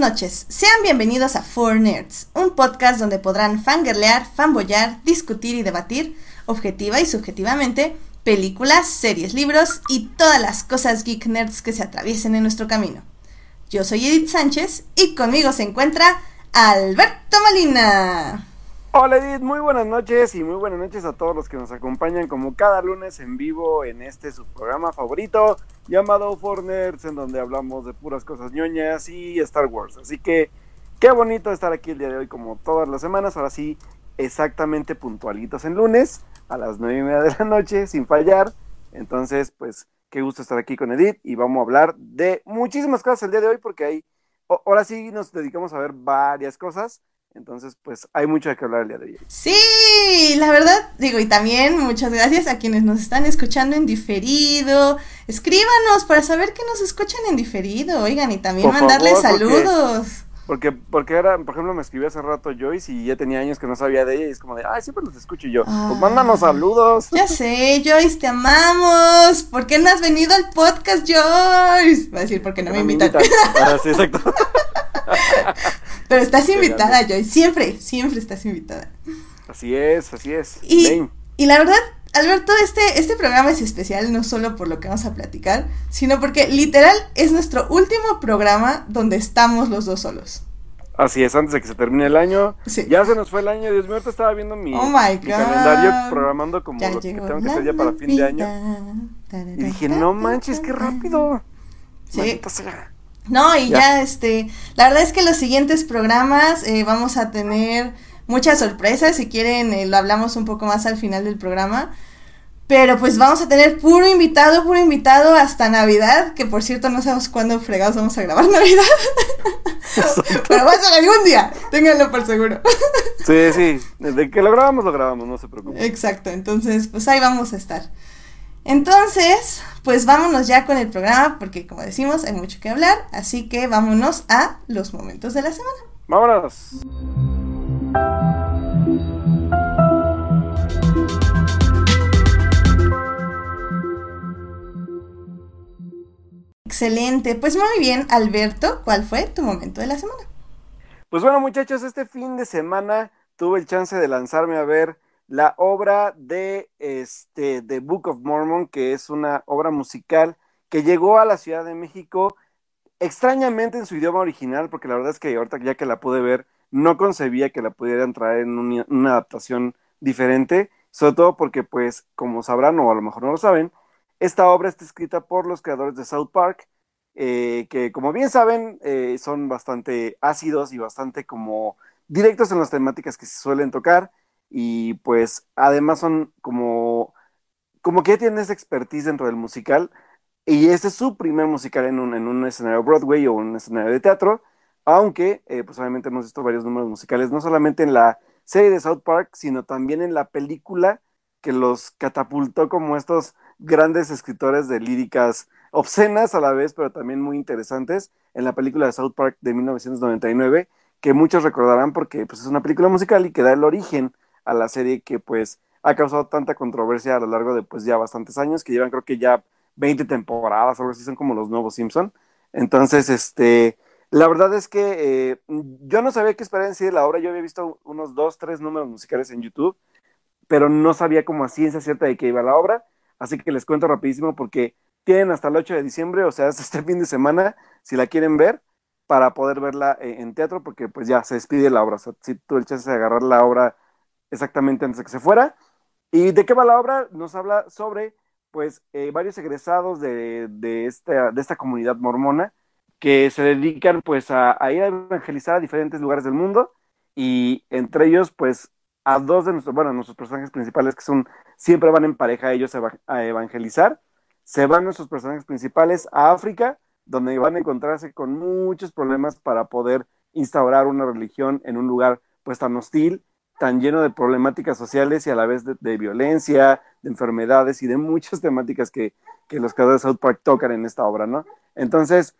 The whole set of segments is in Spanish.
Noches, sean bienvenidos a Four Nerds, un podcast donde podrán fangirlear, fanboyar, discutir y debatir, objetiva y subjetivamente, películas, series, libros y todas las cosas geek nerds que se atraviesen en nuestro camino. Yo soy Edith Sánchez y conmigo se encuentra Alberto Molina. Hola Edith, muy buenas noches y muy buenas noches a todos los que nos acompañan como cada lunes en vivo en este su programa favorito llamado For Nerds en donde hablamos de puras cosas ñoñas y Star Wars. Así que qué bonito estar aquí el día de hoy como todas las semanas, ahora sí exactamente puntualitos en lunes a las nueve y media de la noche sin fallar. Entonces pues qué gusto estar aquí con Edith y vamos a hablar de muchísimas cosas el día de hoy porque ahí ahora sí nos dedicamos a ver varias cosas entonces, pues hay mucho de qué hablar el día de hoy. Sí, la verdad, digo, y también muchas gracias a quienes nos están escuchando en diferido. Escríbanos para saber que nos escuchan en diferido, oigan, y también mandarles saludos. Porque, porque por ejemplo, me escribió hace rato Joyce y ya tenía años que no sabía de ella y es como de, ay, siempre los escucho y yo, pues mándanos saludos. Ya sé, Joyce, te amamos. ¿Por qué no has venido al podcast, Joyce? Va a decir, porque no, me invitan. Sí, exacto. Pero estás invitada, Joy. Siempre, siempre estás invitada. Así es, así es. Y, y la verdad, Alberto, este, este programa es especial no solo por lo que vamos a platicar, sino porque literal es nuestro último programa donde estamos los dos solos. Así es, antes de que se termine el año. Sí. Ya se nos fue el año, Dios mío, ahorita estaba viendo mi, oh calendario programando como lo que tengo que hacer ya para fin de año. Y dije, no manches, qué rápido. Sí. No, y ya. este, la verdad es que los siguientes programas eh, vamos a tener muchas sorpresas, si quieren eh, lo hablamos un poco más al final del programa, pero pues vamos a tener puro invitado, puro invitado hasta Navidad, que por cierto no sabemos cuándo fregados vamos a grabar Navidad, pero va a ser algún día, ténganlo por seguro. sí, sí, desde que lo grabamos, lo grabamos, no se preocupen. Exacto, entonces pues ahí vamos a estar. Entonces, pues vámonos ya con el programa porque como decimos hay mucho que hablar, así que vámonos a los momentos de la semana. Vámonos. Excelente, pues muy bien, Alberto, ¿cuál fue tu momento de la semana? Pues bueno muchachos, este fin de semana tuve el chance de lanzarme a ver la obra de este The Book of Mormon, que es una obra musical que llegó a la Ciudad de México extrañamente en su idioma original, porque la verdad es que ahorita ya que la pude ver, no concebía que la pudieran traer en una adaptación diferente, sobre todo porque, pues, como sabrán o a lo mejor no lo saben, esta obra está escrita por los creadores de South Park, eh, que como bien saben, eh, son bastante ácidos y bastante como directos en las temáticas que se suelen tocar y pues además son como, como que ya tienen esa expertise dentro del musical y este es su primer musical en un, en un escenario Broadway o un escenario de teatro, aunque eh, pues obviamente hemos visto varios números musicales, no solamente en la serie de South Park, sino también en la película que los catapultó como estos grandes escritores de líricas obscenas a la vez, pero también muy interesantes, en la película de South Park de 1999, que muchos recordarán porque pues, es una película musical y que da el origen a la serie que pues ha causado tanta controversia a lo largo de pues ya bastantes años, que llevan creo que ya 20 temporadas algo así, son como los nuevos Simpson. Entonces, este, la verdad es que eh, yo no sabía qué esperar en sí de la obra, yo había visto unos dos, tres números musicales en YouTube, pero no sabía como a ciencia cierta de qué iba la obra, así que les cuento rapidísimo porque tienen hasta el 8 de diciembre, o sea, es este fin de semana, si la quieren ver, para poder verla eh, en teatro, porque pues ya se despide la obra, o sea, si tú el chance de agarrar la obra exactamente antes de que se fuera. ¿Y de qué va la obra? Nos habla sobre, pues, eh, varios egresados de, de, esta, de esta comunidad mormona que se dedican, pues, a, ir a evangelizar a diferentes lugares del mundo y entre ellos, pues, a dos de nuestros, bueno, nuestros personajes principales que son, siempre van en pareja ellos a evangelizar. Se van nuestros personajes principales a África, donde van a encontrarse con muchos problemas para poder instaurar una religión en un lugar pues tan hostil tan lleno de problemáticas sociales y a la vez de, violencia, de enfermedades y de muchas temáticas que, los creadores de South Park tocan en esta obra, ¿no? Entonces,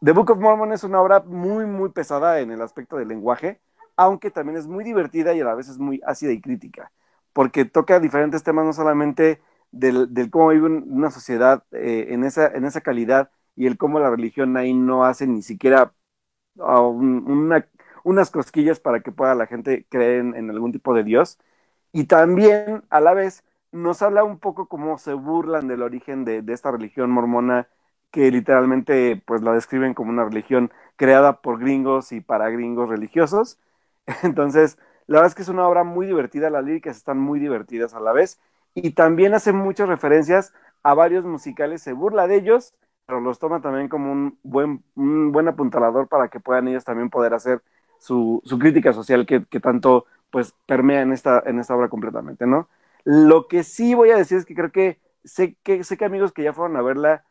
The Book of Mormon es una obra muy, muy pesada en el aspecto del lenguaje, aunque también es muy divertida y a la vez es muy ácida y crítica, porque toca diferentes temas, no solamente del, cómo vive una sociedad eh, en, esa, en esa calidad y el cómo la religión ahí no hace ni siquiera unas cosquillas para que pueda la gente creer en, algún tipo de Dios. Y también, a la vez, nos habla un poco cómo se burlan del origen de, de esta religión mormona que literalmente pues la describen como una religión creada por gringos y para gringos religiosos. Entonces, la verdad es que es una obra muy divertida, las líricas están muy divertidas a la vez y también hace muchas referencias a varios musicales, se burla de ellos, pero los toma también como un buen, un buen apuntalador para que puedan ellos también poder hacer su, crítica social que, que, tanto pues permea en esta, en esta obra completamente, ¿no? Lo que sí voy a decir es que creo que sé que, sé que amigos que ya fueron a verla,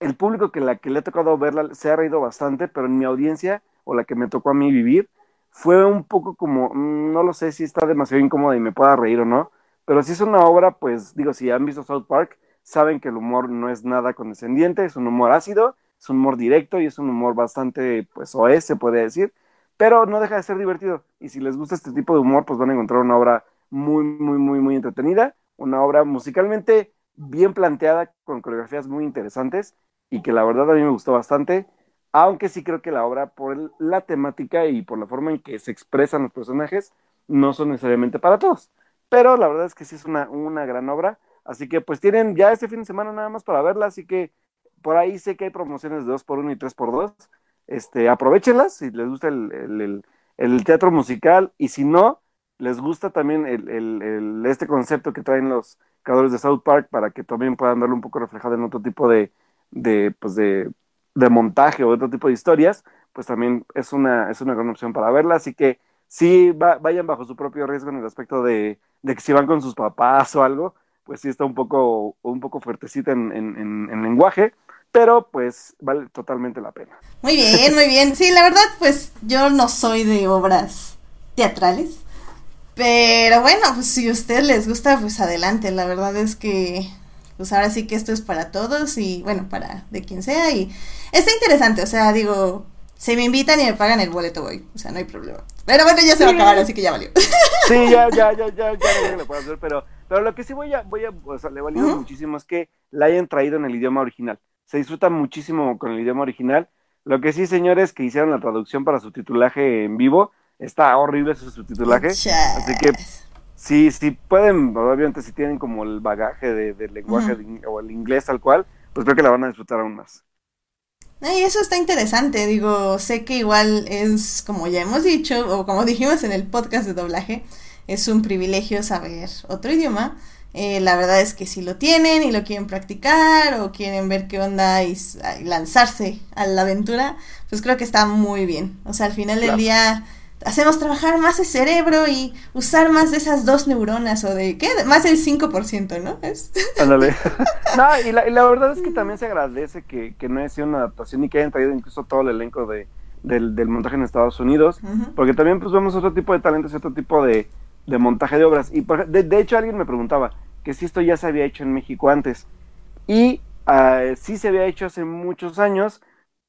el público que la que le ha tocado verla se ha reído bastante, pero en mi audiencia, o la que me tocó a mí vivir, fue un poco como, mm, no lo sé si está demasiado incómoda y me pueda reír o no, pero si es una obra, pues digo, si han visto South Park, saben que el humor no es nada condescendiente, es un humor ácido, es un humor directo y es un humor bastante, pues, oez, se puede decir, pero no deja de ser divertido. Y si les gusta este tipo de humor, pues van a encontrar una obra muy, muy, muy, muy entretenida, una obra musicalmente bien planteada, con coreografías muy interesantes y que la verdad a mí me gustó bastante aunque sí creo que la obra, por la temática y por la forma en que se expresan los personajes, no son necesariamente para todos. Pero la verdad es que sí es una, una gran obra. Así que pues tienen ya este fin de semana nada más para verla. Así que por ahí sé que hay promociones de 2x1 y 3x2. Este, aprovechenlas si les gusta el, teatro musical. Y si no, les gusta también el, este concepto que traen los creadores de South Park para que también puedan darle un poco reflejado en otro tipo de, de, pues de de montaje o otro tipo de historias, pues también es una, es una gran opción para verla. Así que sí, vayan bajo su propio riesgo en el aspecto de, que si van con sus papás o algo, pues sí está un poco, un poco fuertecita en, en, lenguaje, pero pues vale totalmente la pena. Muy bien, muy bien. Sí, la verdad, pues yo no soy de obras teatrales. Pero bueno, pues si a ustedes les gusta, pues adelante. La verdad es que pues ahora sí que esto es para todos y bueno, para de quien sea y está interesante, o sea, digo, si me invitan y me pagan el boleto voy, o sea, no hay problema. Pero bueno, ya se va a acabar, así que ya valió. Sí, ya, ya, ya, ya, ya, lo puedo hacer, pero, pero lo que sí voy a, voy a, o sea, le valido muchísimo es que la hayan traído en el idioma original. Se disfruta muchísimo con el idioma original. Lo que sí, señores, que hicieron la traducción para su titulaje en vivo, está horrible su subtitulaje. Así que Sí, sí pueden, obviamente si tienen como el bagaje de, del lenguaje o el inglés tal cual, pues creo que la van a disfrutar aún más. Y eso está interesante, digo, sé que igual es, como ya hemos dicho, o como dijimos en el podcast de doblaje, es un privilegio saber otro idioma. Eh, la verdad es que si lo tienen y lo quieren practicar o quieren ver qué onda y, lanzarse a la aventura, pues creo que está muy bien. O sea, al final del día hacemos trabajar más el cerebro y usar más de esas dos neuronas o de, ¿qué? Más del 5%, ¿no? Es... Ándale. no, y la, y la, verdad es que también se agradece que, que no haya sido una adaptación y que hayan traído incluso todo el elenco de, del, del montaje en Estados Unidos, porque también pues vemos otro tipo de talentos y otro tipo de, de montaje de obras. Y de, de, hecho alguien me preguntaba que si esto ya se había hecho en México antes. Y uh, sí se había hecho hace muchos años,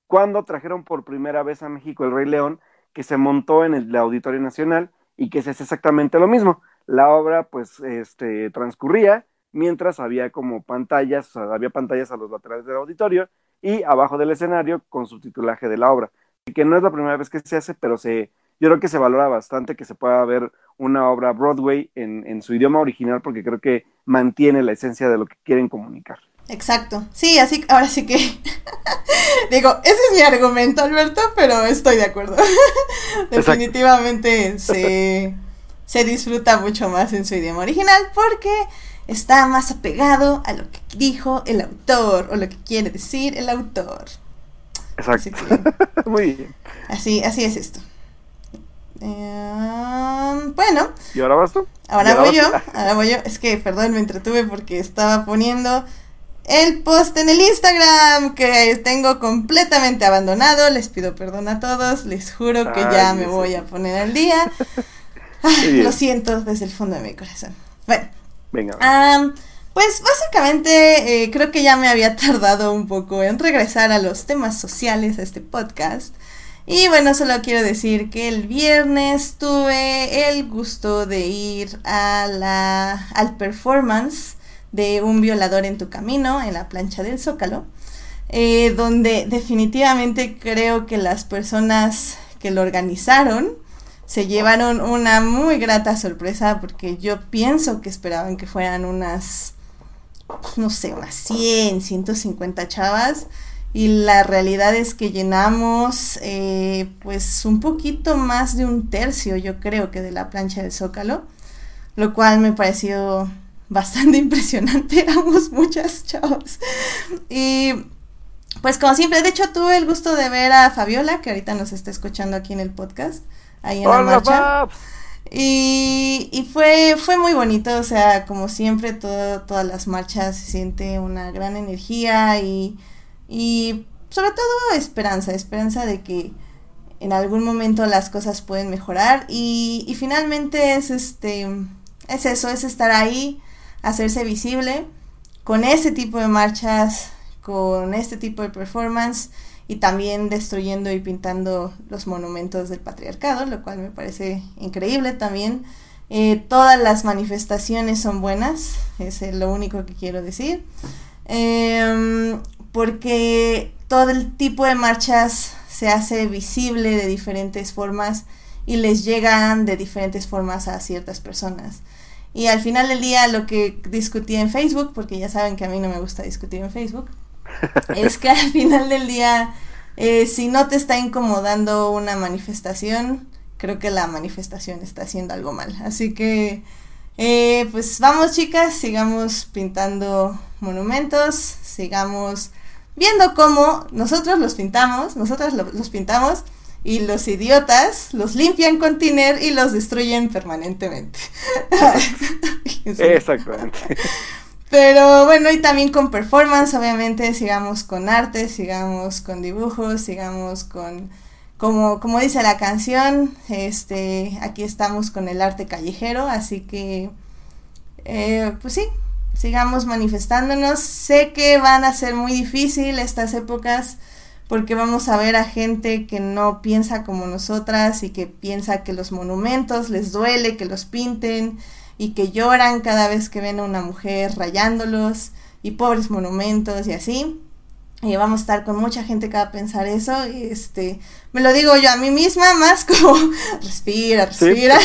cuando trajeron por primera vez a México el Rey León, que se montó en el Auditorio Nacional y que es exactamente lo mismo. La obra pues este, transcurría mientras había como pantallas, había pantallas a los laterales del auditorio y abajo del escenario con subtitulaje de la obra. Y que no es la primera vez que se hace, pero se, yo creo que se valora bastante que se pueda ver una obra Broadway en, en su idioma original porque creo que mantiene la esencia de lo que quieren comunicar. Exacto. Sí, así, ahora sí que. Digo, ese es mi argumento, Alberto, pero estoy de acuerdo. Definitivamente se, se disfruta mucho más en su idioma original porque está más apegado a lo que dijo el autor o lo que quiere decir el autor. Exacto. Muy bien. Así, así es esto. Em, bueno. ¿Y ahora vas tú? Ahora, voy yo. Ahora voy yo. Es que, perdón, me entretuve porque estaba poniendo el post en el Instagram que tengo completamente abandonado. Les pido perdón a todos, les juro que ya me voy a poner al día. lo siento desde el fondo de mi corazón. Bueno. Venga. pues básicamente eh, creo que ya me había tardado un poco en regresar a los temas sociales a este podcast. Y bueno, solo quiero decir que el viernes tuve el gusto de ir a la, al performance de Un violador en tu camino en la plancha del Zócalo. eh, donde definitivamente creo que las personas que lo organizaron se llevaron una muy grata sorpresa porque yo pienso que esperaban que fueran unas, pues, no sé, unas 100, 150 chavas y la realidad es que llenamos eh, pues un poquito más de un tercio yo creo que de la plancha del zócalo lo cual me pareció bastante impresionante éramos muchas chavas y pues como siempre de hecho tuve el gusto de ver a Fabiola que ahorita nos está escuchando aquí en el podcast ahí en la marcha. Y, y, fue, fue muy bonito, o sea, como siempre, todo, todas las marchas se siente una gran energía y, y sobre todo esperanza, esperanza de que en algún momento las cosas pueden mejorar y, y finalmente es este es eso, es estar ahí, hacerse visible con ese tipo de marchas, con este tipo de performance y también destruyendo y pintando los monumentos del patriarcado, lo cual me parece increíble también. Eh, todas las manifestaciones son buenas, es lo único que quiero decir, em, porque todo el tipo de marchas se hace visible de diferentes formas y les llegan de diferentes formas a ciertas personas. Y al final del día lo que discutí en Facebook, porque ya saben que a mí no me gusta discutir en Facebook, es que al final del día, eh, si no te está incomodando una manifestación, creo que la manifestación está haciendo algo mal. Así que, eh, pues vamos chicas, sigamos pintando monumentos, sigamos viendo cómo nosotros los pintamos, nosotros los pintamos y los idiotas los limpian con tiner y los destruyen permanentemente. Exactamente. Pero bueno, y también con performance, obviamente, sigamos con arte, sigamos con dibujos, sigamos con, como, como dice la canción, este, aquí estamos con el arte callejero, así que, eh, pues sí, sigamos manifestándonos. Sé que van a ser muy difícil estas épocas porque vamos a ver a gente que no piensa como nosotras y que piensa que los monumentos les duele, que los pinten, y que lloran cada vez que ven a una mujer rayándolos y pobres monumentos y así. Y vamos a estar con mucha gente que va a pensar eso. Y este, me lo digo yo a mí misma, más como respira, respira.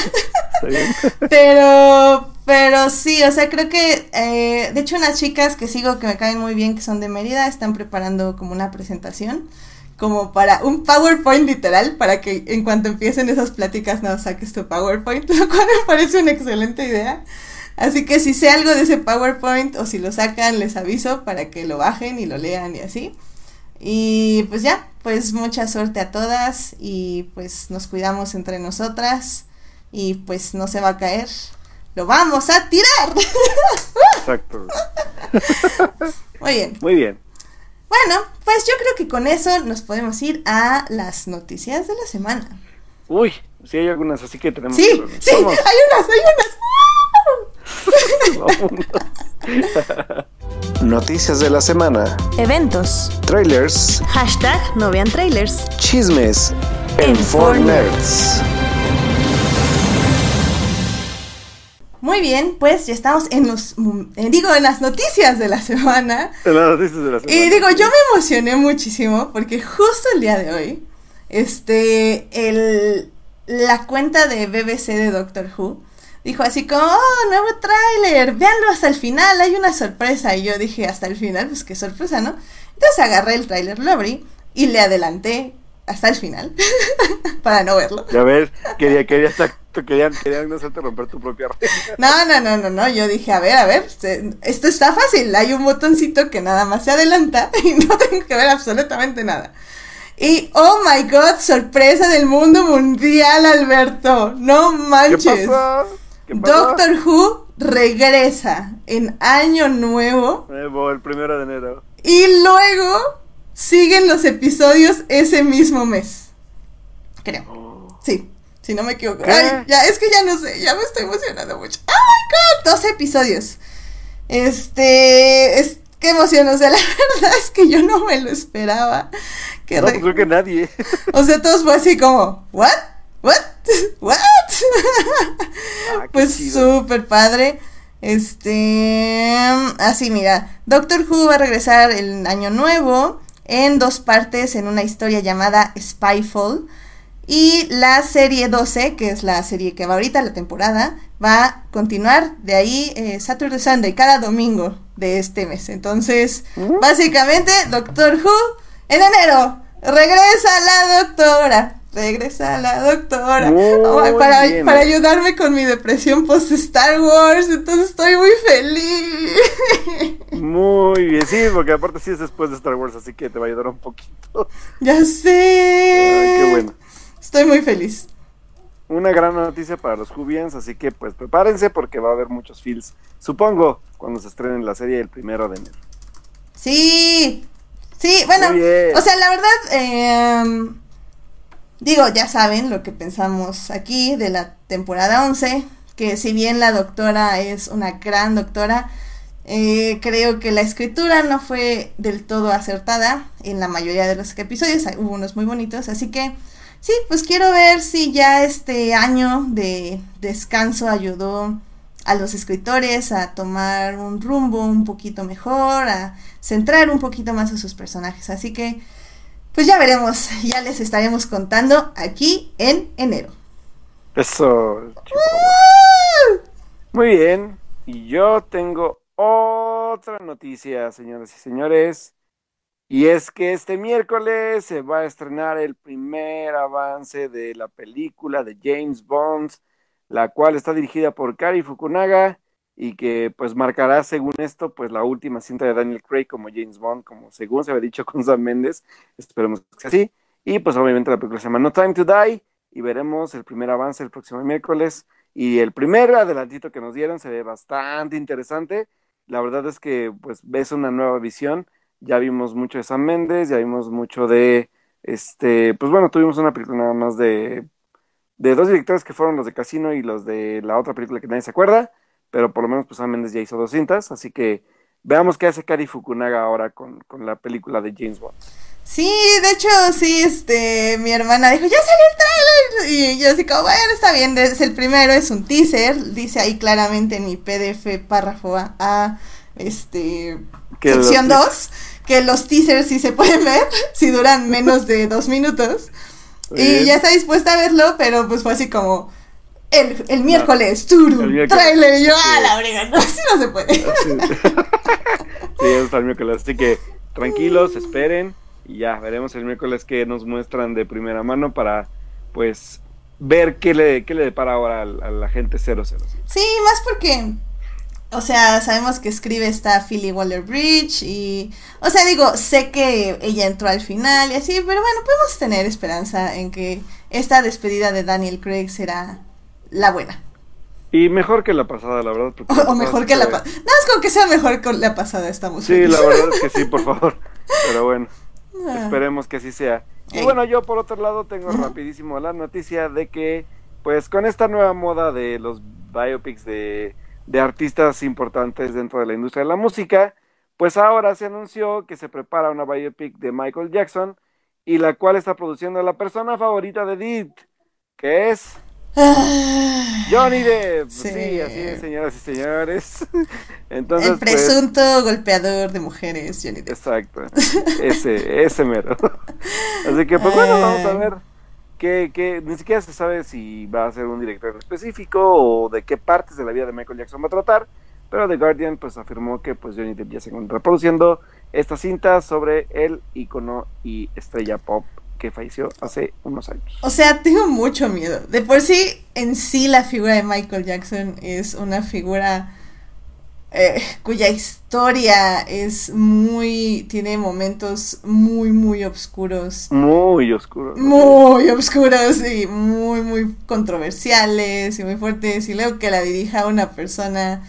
pero, pero sí, o sea, creo que, eh, de hecho, unas chicas que sigo que me caen muy bien, que son de Mérida, están preparando como una presentación como para un PowerPoint literal, para que en cuanto empiecen esas pláticas no saques tu PowerPoint, lo cual me parece una excelente idea. Así que si sé algo de ese PowerPoint o si lo sacan, les aviso para que lo bajen y lo lean y así. Y pues ya, pues mucha suerte a todas y pues nos cuidamos entre nosotras y pues no se va a caer lo vamos a tirar. Exacto. Muy bien. Muy bien. Bueno, pues yo creo que con eso nos podemos ir a las noticias de la semana. Uy, sí hay algunas, así que tenemos. Sí, que... sí, vamos. hay unas, hay unas. Noticias de la semana. Eventos. Trailers. Hashtag no vean trailers. Chismes. En Nerds. Muy bien, pues ya estamos en los, eh, digo, en las noticias de la semana. En las noticias de la semana. Y digo, yo me emocioné muchísimo porque justo el día de hoy, este, el, la cuenta de BBC de Doctor Who dijo así como, oh, nuevo tráiler, véanlo hasta el final, hay una sorpresa. Y yo dije, hasta el final, pues qué sorpresa, ¿no? Entonces agarré el tráiler, lo abrí y le adelanté hasta el final para no verlo. Ya ves, quería, quería estar querían, querían hacerte romper tu propia regla. No, no, no, no, no. Yo dije, a ver, a ver, esto está fácil. Hay un botoncito que nada más se adelanta y no tengo que ver absolutamente nada. Y oh my god, sorpresa del mundo mundial, Alberto. No manches. ¿Qué Doctor Who regresa en año nuevo. Nuevo, el primero de enero. Y luego siguen los episodios ese mismo mes. Creo. Oh. Sí. Si no me equivoco. Ay, ya, es que ya no sé, ya me estoy emocionando mucho. ¡Oh my god! 12 episodios. Este. Es, qué emoción, o sea, la verdad es que yo no me lo esperaba. Que no, pues creo que nadie. O sea, todos fue así como, ¿what? ¿What? ¿What? Ah, pues súper padre. Este. Así, mira. Doctor Who va a regresar el año nuevo en dos partes en una historia llamada Spyfall. Y la serie 12, que es la serie que va ahorita, la temporada, va a continuar de ahí eh, Saturday Sunday, cada domingo de este mes. Entonces, mm. básicamente, Doctor Who, en enero, regresa la doctora. Regresa la doctora para, para ayudarme con mi depresión post Star Wars. Entonces estoy muy feliz. Muy bien, sí, porque aparte sí es después de Star Wars, así que te va a ayudar un poquito. Ya sé. qué bueno. Estoy muy feliz. Una gran noticia para los Jubians, así que pues prepárense porque va a haber muchos feels, supongo, cuando se estrenen la serie el primero de enero. Sí, sí, bueno, o sea, la verdad, eh, digo, ya saben lo que pensamos aquí de la temporada 11, que si bien la doctora es una gran doctora, eh, creo que la escritura no fue del todo acertada en la mayoría de los episodios, hubo unos muy bonitos, así que Sí, pues quiero ver si ya este año de descanso ayudó a los escritores a tomar un rumbo un poquito mejor, a centrar un poquito más a sus personajes. Así que, pues ya veremos, ya les estaremos contando aquí en enero. Eso. Muy bien, y yo tengo otra noticia, señoras y señores. Y es que este miércoles se va a estrenar el primer avance de la película de James Bond, la cual está dirigida por Kari Fukunaga y que pues marcará según esto pues la última cinta de Daniel Craig como James Bond, como según se había dicho con Sam Mendes, esperemos que sea así. Y pues obviamente la película se llama No Time to Die y veremos el primer avance el próximo miércoles. Y el primer adelantito que nos dieron se ve bastante interesante. La verdad es que pues ves una nueva visión ya vimos mucho de Sam Méndez, ya vimos mucho de, este, pues bueno, tuvimos una película nada más de, de dos directores que fueron los de Casino y los de la otra película que nadie se acuerda, pero por lo menos pues Sam Méndez ya hizo dos cintas, así que veamos qué hace Kari Fukunaga ahora con, con la película de James Bond. Sí, de hecho, sí, este, mi hermana dijo, ya salió el trailer. Y yo así como, bueno, está bien, es el primero, es un teaser, dice ahí claramente en mi PDF párrafo A, este, sección 2, que los teasers sí se pueden ver, si duran menos de dos minutos. Y ya está dispuesta a verlo, pero pues fue así como el, el miércoles, turu, trailer, y yo, a la brega, no, así no se puede. sí, es el miércoles, así que tranquilos, esperen y ya veremos el miércoles que nos muestran de primera mano para pues ver qué le, qué le depara ahora a, a la gente 00. Sí, más porque o sea, sabemos que escribe esta Philly Waller Bridge y, o sea, digo, sé que ella entró al final y así, pero bueno, podemos tener esperanza en que esta despedida de Daniel Craig será la buena. Y mejor que la pasada, la verdad. O, mejor que la pasada. No, es como que sea mejor que la pasada, estamos Sí, la verdad es que sí, por favor. Pero bueno, ah. esperemos que así sea. Y bueno, yo por otro lado tengo rapidísimo la noticia de que, pues con esta nueva moda de los biopics de de artistas importantes dentro de la industria de la música, pues ahora se anunció que se prepara una biopic de Michael Jackson y la cual está produciendo la persona favorita de Did, que es. Johnny Depp. Sí. así es, señoras y señores. Entonces, el pues, presunto golpeador de mujeres, Johnny Depp. Exacto. Ese, ese mero. Así que, pues bueno, vamos a ver que, ni siquiera se sabe si va a ser un director específico o de qué partes de la vida de Michael Jackson va a tratar, pero The Guardian pues afirmó que pues Johnny Depp ya se encuentra produciendo esta cinta sobre el icono y estrella pop que falleció hace unos años. O sea, tengo mucho miedo. De por sí, en sí la figura de Michael Jackson es una figura eh, cuya historia es muy, tiene momentos muy, muy oscuros. Muy oscuros. Muy oscuros y muy, muy controversiales y muy fuertes. Y luego que la dirija una persona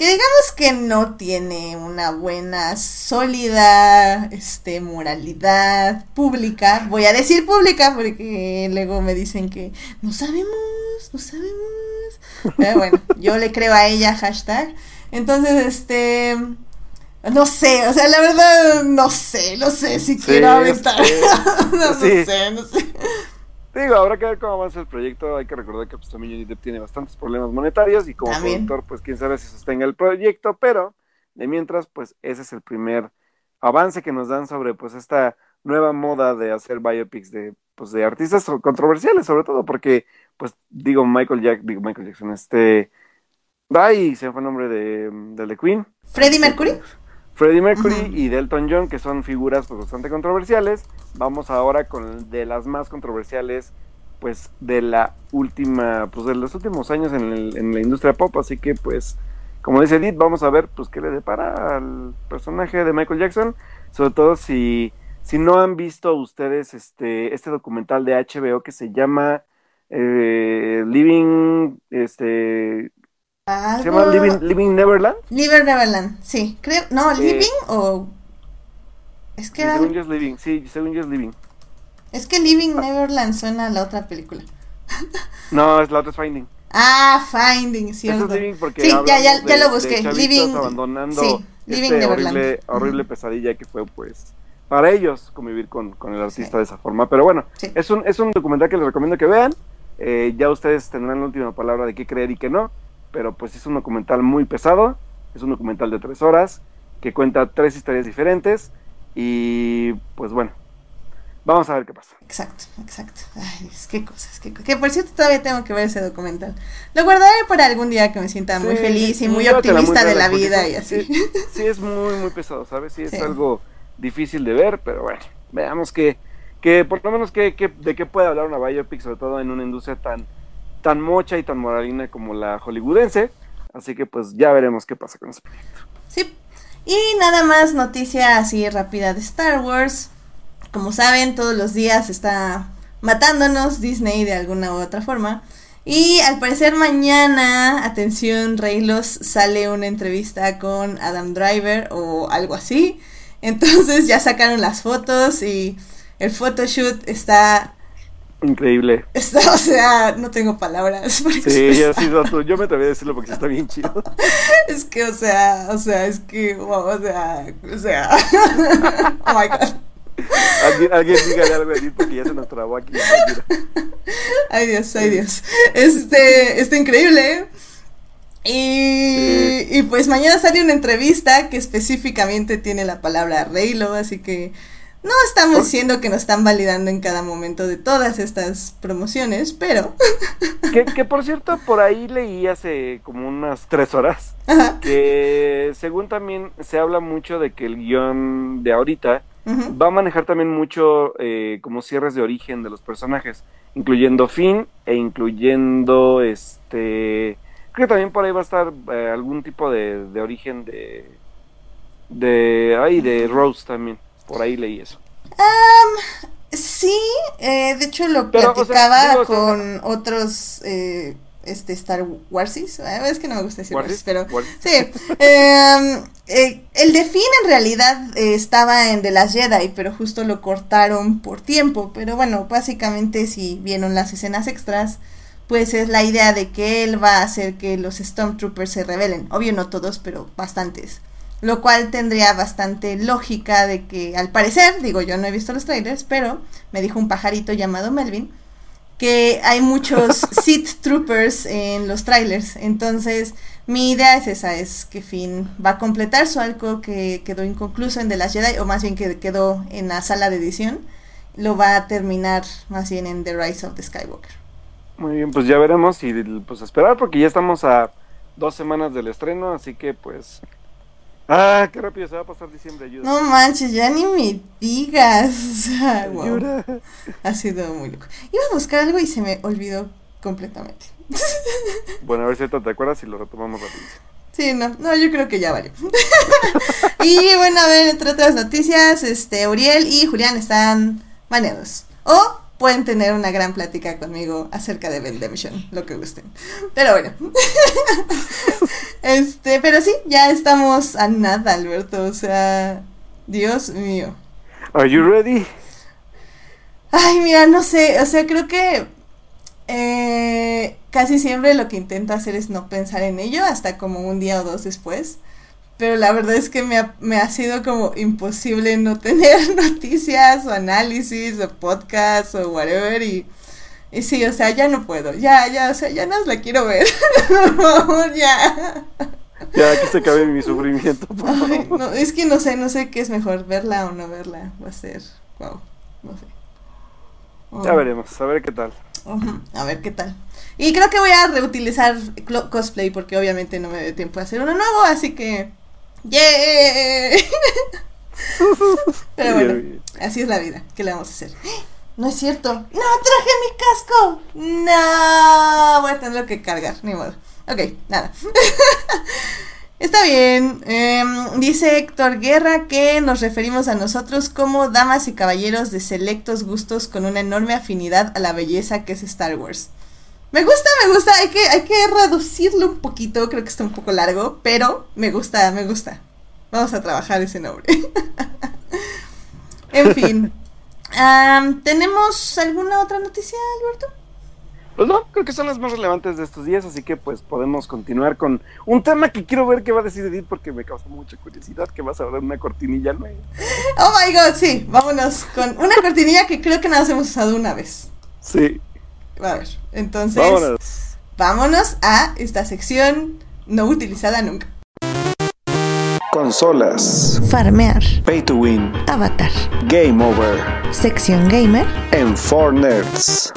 que digamos que no tiene una buena, sólida, este, moralidad pública. Voy a decir pública porque luego me dicen que no sabemos, no sabemos. Pero bueno, yo le creo a ella, hashtag. Entonces, este... No sé, o sea, la verdad, no sé, no sé si quiero aventar. no, sé, no sé. Digo, habrá que ver cómo avanza el proyecto. Hay que recordar que pues, también Johnny Depp tiene bastantes problemas monetarios y como productor, pues quién sabe si sostenga el proyecto, pero de mientras, pues ese es el primer avance que nos dan sobre pues esta nueva moda de hacer biopics de pues de artistas controversiales sobre todo porque pues digo Michael Jack digo Michael Jackson este ay se fue el nombre de, de The Queen. Freddie Mercury Freddie Mercury y Delton John que son figuras pues, bastante controversiales. Vamos ahora con de las más controversiales pues de la última pues de los últimos años en, en la industria pop. Así que pues como dice Edith, vamos a ver pues qué le depara al personaje de Michael Jackson, sobre todo si, si no han visto ustedes este, este documental de HBO que se llama eh, Living, este, ¿se llama Living, Neverland? Living Neverland, sí, creo, no, Living o... Es que... Según yo es Living, sí, según yo es Living. Es que Living Neverland suena a la otra película. no, es la otra es Finding. Ah, Finding, cierto. Eso es Living porque sí, ya, ya, ya lo busqué. living. Abandonando sí, living este horrible, horrible pesadilla que fue, pues, para ellos convivir con, con el artista de esa forma. Pero bueno, es, un, es un documental que les recomiendo que vean. Eh, ya ustedes tendrán la última palabra de qué creer y qué no. Pero pues es un documental muy pesado. Es un documental de tres horas que cuenta tres historias diferentes. Y pues bueno, Vamos a ver qué pasa. Exacto, exacto. Ay, qué cosas, qué cosas. Que por cierto todavía tengo que ver ese documental. Lo guardaré para algún día que me sienta muy feliz y muy optimista de la vida y así. Sí, es muy, muy pesado, ¿sabes? Sí, es algo difícil de ver, pero bueno, veamos que, que por lo menos que, que, de qué puede hablar una biopic, sobre todo en una industria tan, tan mocha y tan moralina como la hollywoodense. Así que pues ya veremos qué pasa con ese proyecto. Sí. Y nada más noticia así rápida de Star Wars. Como saben, todos los días está matándonos Disney de alguna u otra forma. Y al parecer mañana, atención, Reylos, sale una entrevista con Adam Driver o algo así. Entonces ya sacaron las fotos y el photoshoot está Increíble. Está, o sea, no tengo palabras. sí, ya sido yo me atreví a decirlo porque está bien chido. es que, o sea, o sea, es que, o sea, o sea, oh my god. Alguien, alguien dígale algo a porque ya se nos trabó aquí. Ay Dios, ay Dios. Este, está increíble. Y, y, pues mañana sale una entrevista que específicamente tiene la palabra Reylo, así que no estamos diciendo que nos están validando en cada momento de todas estas promociones, pero... Que, que por cierto, por ahí leí hace como unas tres horas que según también se habla mucho de que el guion de ahorita va a manejar también mucho eh, como cierres de origen de los personajes, incluyendo Finn e incluyendo este... Creo que también por ahí va a estar eh, algún tipo de, de origen de... De... Ay, de Rose también. Por ahí leí eso. sí, eh, de hecho lo platicaba con otros eh, este Star Warsis, ah, es que no me gusta decir Warsis, pero sí. Em, eh, el de Finn en realidad estaba en The Last Jedi, pero justo lo cortaron por tiempo. Pero bueno, básicamente si vieron las escenas extras, pues es la idea de que él va a hacer que los Stormtroopers se rebelen. Obvio no todos, pero bastantes lo cual tendría bastante lógica de que al parecer, digo yo no he visto los trailers, pero me dijo un pajarito llamado Melvin que hay muchos Sith Troopers en los trailers, entonces mi idea es esa, es que Finn va a completar su arco que quedó inconcluso en The Last Jedi, o más bien que quedó en la sala de edición, lo va a terminar más bien en The Rise of the Skywalker. Muy bien, pues ya veremos y pues esperar porque ya estamos a dos semanas del estreno, así que pues Ah, qué rápido se va a pasar diciembre, ayuda. No manches, ya ni me digas. O sea, wow. Ha sido muy loco. Iba a buscar algo y se me olvidó completamente. Bueno, a ver si te acuerdas y lo retomamos rápido. Sí, no, no, yo creo que ya vale. y bueno, a ver, entre otras noticias, este, Uriel y Julián están baneados. O pueden tener una gran plática conmigo acerca de Vendemption, lo que gusten. Pero bueno. este, pero sí, ya estamos a nada, Alberto. O sea, Dios mío. Are you ready? Ay, mira, no sé, o sea, creo que eh, casi siempre lo que intento hacer es no pensar en ello hasta como un día o dos después pero la verdad es que me ha, me ha sido como imposible no tener noticias o análisis o podcast o whatever y, y sí, o sea, ya no puedo, ya, ya, o sea, ya no la quiero ver, por favor, ya. Ya, aquí se acabe mi sufrimiento. no, es que no sé, no sé qué es mejor, verla o no verla. Va a ser, wow, no sé. Ya veremos, a ver qué tal. a ver qué tal. Y creo que voy a reutilizar cosplay porque obviamente no me dio tiempo a hacer uno nuevo, así que... ¡Yeah! Pero bueno, así es la vida. ¿Qué le vamos a hacer? No es cierto. No traje mi casco. No, voy a tenerlo que cargar, ni modo. Ok, nada. Está bien. Em, dice Héctor Guerra que nos referimos a nosotros como damas y caballeros de selectos gustos con una enorme afinidad a la belleza que es Star Wars. Me gusta, me gusta. Hay que, hay que reducirlo un poquito. Creo que está un poco largo, pero me gusta, me gusta. Vamos a trabajar ese nombre. en fin. ¿Tenemos alguna otra noticia, Alberto? Pues no, creo que son las más relevantes de estos días, así que pues podemos continuar con un tema que quiero ver qué va a decir Edith porque me causa mucha curiosidad que vas a ver una cortinilla nueva. Oh my god, sí, vámonos con una cortinilla que creo que nada más hemos usado una vez. Sí. A ver, entonces vámonos. vámonos a esta sección no utilizada nunca. Consolas. Farmear. Pay to win. Avatar. Game over. Sección gamer. En 4Nerds.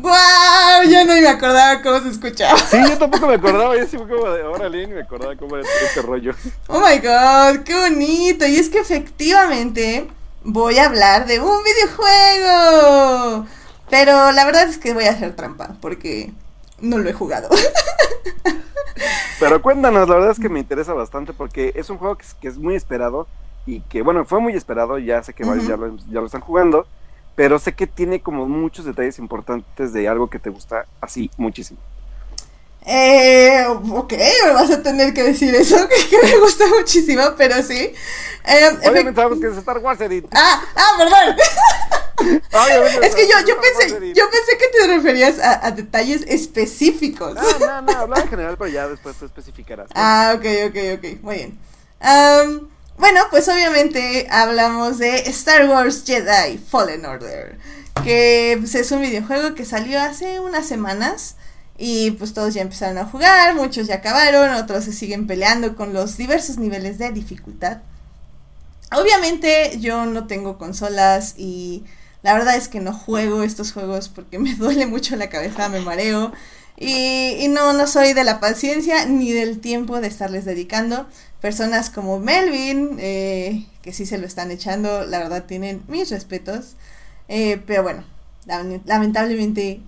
¡Wow! Ya no me acordaba cómo se escuchaba. Sí, yo tampoco me acordaba. Yo sí fue como de, órale, ni me acordaba cómo era este rollo. Oh my god, qué bonito. Y es que efectivamente voy a hablar de un videojuego. Pero la verdad es que voy a hacer trampa porque no lo he jugado. Pero cuéntanos, la verdad es que me interesa bastante porque es un juego que es, muy esperado y que, bueno, fue muy esperado, ya sé que varios ya, lo, están jugando, pero sé que tiene como muchos detalles importantes de algo que te gusta así muchísimo. Eh, ok, me vas a tener que decir eso, que, me gusta muchísimo, pero sí. Eh, Obviamente sabemos que es Star Wars, Edith. Ah, ah, perdón. es que yo, yo pensé, yo pensé que te referías a, detalles específicos. No, no, no, hablaba en general, pero ya después te especificarás. Ah, ok, ok, ok, muy bien. bueno, pues obviamente hablamos de Star Wars Jedi Fallen Order, que pues, es un videojuego que salió hace unas semanas. Y pues todos ya empezaron a jugar, muchos ya acabaron, otros se siguen peleando con los diversos niveles de dificultad. Obviamente yo no tengo consolas y la verdad es que no juego estos juegos porque me duele mucho la cabeza, me mareo. Y, no, no soy de la paciencia ni del tiempo de estarles dedicando. Personas como Melvin, eh, que sí se lo están echando, la verdad tienen mis respetos. Eh, pero bueno, lamentablemente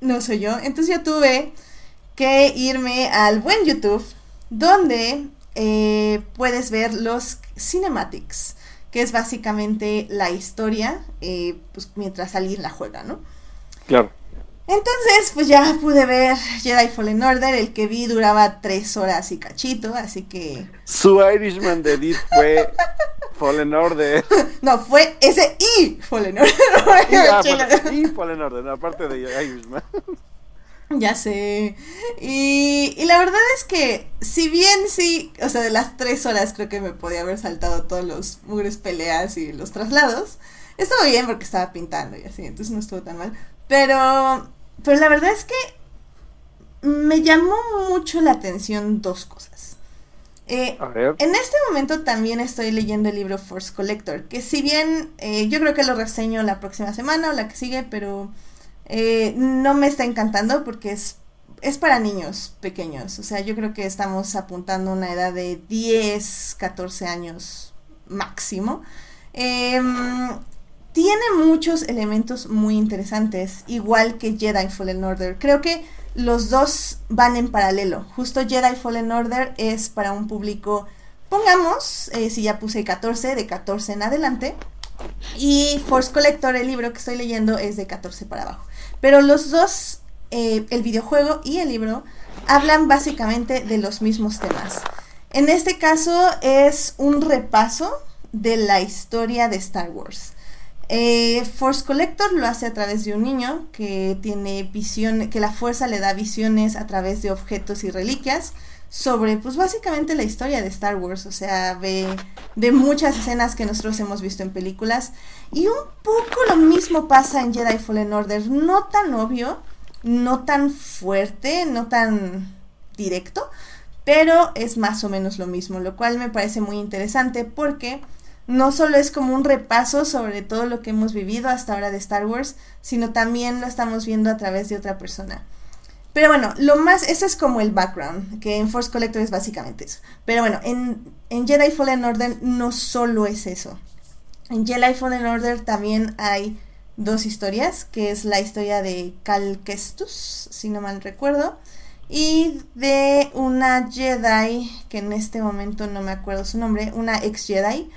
no soy yo. Entonces yo tuve que irme al buen YouTube, donde eh, puedes ver los cinematics que es básicamente la historia, eh, pues mientras alguien la juega, ¿no? Claro. Entonces, pues ya pude ver Jedi Fallen Order, el que vi duraba tres horas y cachito, así que... Su Irishman de Edith fue Fallen Order. No, fue ese y Fallen Order. y, ah, y Fallen Order, aparte de Irishman. Ya sé. Y, y, la verdad es que, si bien sí, o sea, de las tres horas creo que me podía haber saltado todos los mugres peleas y los traslados, estuvo bien porque estaba pintando y así, entonces no estuvo tan mal. Pero, pero la verdad es que me llamó mucho la atención dos cosas. Eh, en este momento también estoy leyendo el libro Force Collector, que si bien eh, yo creo que lo reseño la próxima semana o la que sigue, pero eh, no me está encantando porque es, es para niños pequeños. O sea, yo creo que estamos apuntando a una edad de 10, 14 años máximo. Tiene muchos elementos muy interesantes, igual que Jedi Fallen Order. Creo que los dos van en paralelo. Justo Jedi Fallen Order es para un público, pongamos, eh, si ya puse 14, de 14 en adelante. Y Force Collector, el libro que estoy leyendo, es de 14 para abajo. Pero los dos, eh, el videojuego y el libro, hablan básicamente de los mismos temas. En este caso es un repaso de la historia de Star Wars. Eh, Force Collector lo hace a través de un niño que tiene visión, que la fuerza le da visiones a través de objetos y reliquias sobre, pues básicamente la historia de Star Wars, o sea, ve, muchas escenas que nosotros hemos visto en películas. Y un poco lo mismo pasa en Jedi Fallen Order, no tan obvio, no tan fuerte, no tan directo, pero es más o menos lo mismo, lo cual me parece muy interesante porque no solo es como un repaso sobre todo lo que hemos vivido hasta ahora de Star Wars, sino también lo estamos viendo a través de otra persona. Pero bueno, lo más, eso es como el background, que en Force Collector es básicamente eso. Pero bueno, en, Jedi Fallen Order no solo es eso. En Jedi Fallen Order también hay dos historias, que es la historia de Cal Kestus, si no mal recuerdo, y de una Jedi, que en este momento no me acuerdo su nombre, una ex Jedi,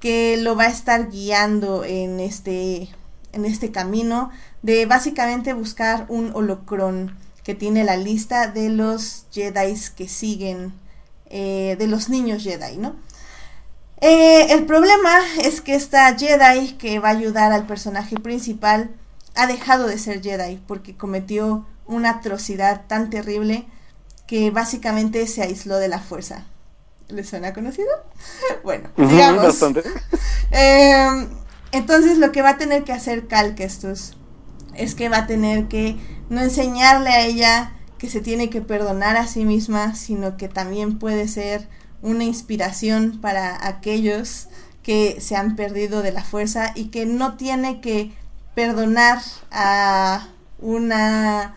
que lo va a estar guiando en este, en este camino de básicamente buscar un holocrón que tiene la lista de los Jedi que siguen, eh, de los niños Jedi, ¿no? Eh, el problema es que esta Jedi que va a ayudar al personaje principal ha dejado de ser Jedi porque cometió una atrocidad tan terrible que básicamente se aisló de la fuerza. ¿Le suena conocido? bueno, digamos. Em, entonces lo que va a tener que hacer Cal Kestus es que va a tener que no enseñarle a ella que se tiene que perdonar a sí misma, sino que también puede ser una inspiración para aquellos que se han perdido de la fuerza y que no tiene que perdonar a una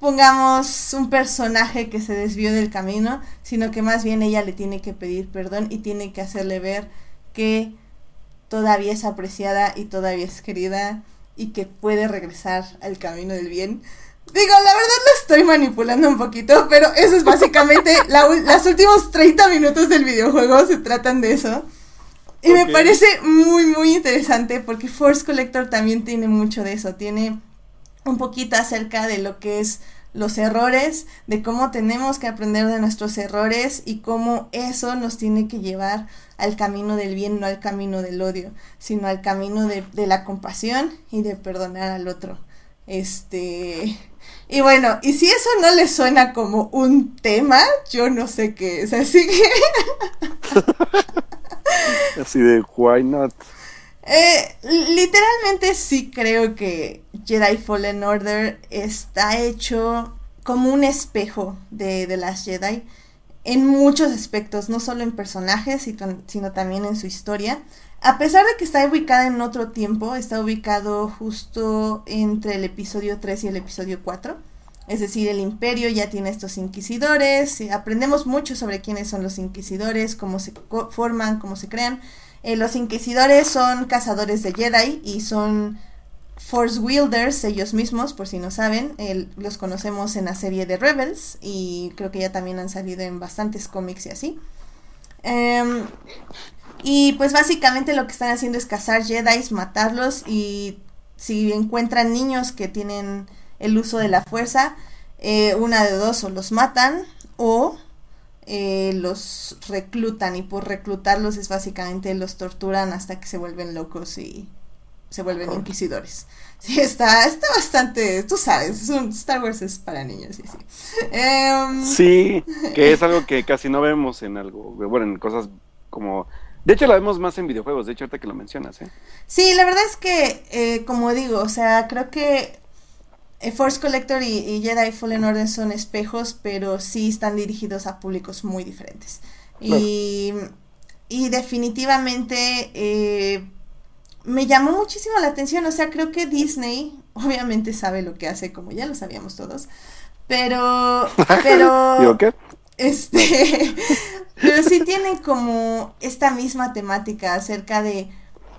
pongamos un personaje que se desvió del camino, sino que más bien ella le tiene que pedir perdón y tiene que hacerle ver que todavía es apreciada y todavía es querida y que puede regresar al camino del bien. Digo, la verdad lo estoy manipulando un poquito, pero eso es básicamente la, los últimos 30 minutos del videojuego se tratan de eso. Y me parece muy, muy interesante porque Force Collector también tiene mucho de eso. Tiene un poquito acerca de lo que es los errores, de cómo tenemos que aprender de nuestros errores y cómo eso nos tiene que llevar al camino del bien, no al camino del odio, sino al camino de, la compasión y de perdonar al otro. Este. Y bueno, y si eso no le suena como un tema, yo no sé qué es, así que. así de, why not? Eh, literalmente sí creo que Jedi Fallen Order está hecho como un espejo de, de las Jedi en muchos aspectos, no solo en personajes, sino también en su historia. A pesar de que está ubicada en otro tiempo, está ubicado justo entre el episodio 3 y el episodio 4. Es decir, el imperio ya tiene estos inquisidores, aprendemos mucho sobre quiénes son los inquisidores, cómo se forman, cómo se crean. Eh, los inquisidores son cazadores de Jedi y son Force Wielders ellos mismos, por si no saben. los conocemos en la serie de Rebels y creo que ya también han salido en bastantes cómics y así. Em, y pues básicamente lo que están haciendo es cazar Jedi, matarlos y si encuentran niños que tienen el uso de la fuerza, eh, una de dos o los matan o eh, los reclutan y por reclutarlos es básicamente los torturan hasta que se vuelven locos y se vuelven inquisidores. Sí, está, está bastante, tú sabes, Star Wars es para niños y sí. Em, sí, que es algo que casi no vemos en algo, bueno, en cosas como... De hecho, la vemos más en videojuegos, de hecho, ahorita que lo mencionas, ¿eh? Sí, la verdad es que, eh, como digo, o sea, creo que Force Collector y, Jedi Fallen Order son espejos, pero sí están dirigidos a públicos muy diferentes. Y, y, definitivamente eh, me llamó muchísimo la atención. O sea, creo que Disney obviamente sabe lo que hace, como ya lo sabíamos todos. Pero. Pero. qué? Este. pero sí tienen como esta misma temática acerca de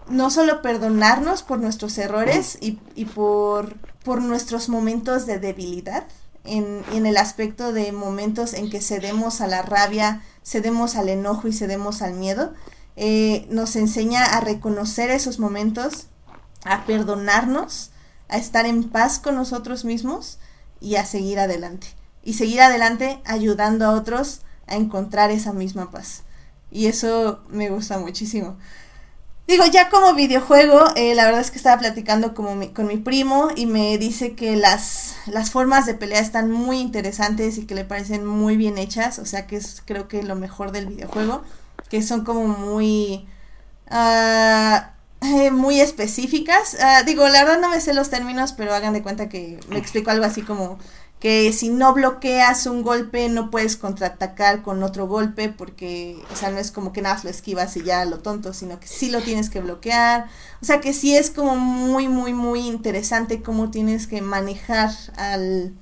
no solo perdonarnos por nuestros errores y, y por por nuestros momentos de debilidad, en, en, el aspecto de momentos en que cedemos a la rabia, cedemos al enojo y cedemos al miedo. Eh, nos enseña a reconocer esos momentos, a perdonarnos, a estar en paz con nosotros mismos y a seguir adelante. Y seguir adelante ayudando a otros a encontrar esa misma paz. Y eso me gusta muchísimo. Digo, ya como videojuego, eh, la verdad es que estaba platicando como con mi primo y me dice que las, las formas de pelea están muy interesantes y que le parecen muy bien hechas, o sea que es creo que lo mejor del videojuego, que son como muy... Uh, muy específicas. Uh, digo, la verdad no me sé los términos, pero hagan de cuenta que me explico algo así como que si no bloqueas un golpe no puedes contraatacar con otro golpe porque, o sea, no es como que nada lo esquivas y ya lo tonto, sino que sí lo tienes que bloquear. O sea, que sí es como muy, muy, muy interesante cómo tienes que manejar al,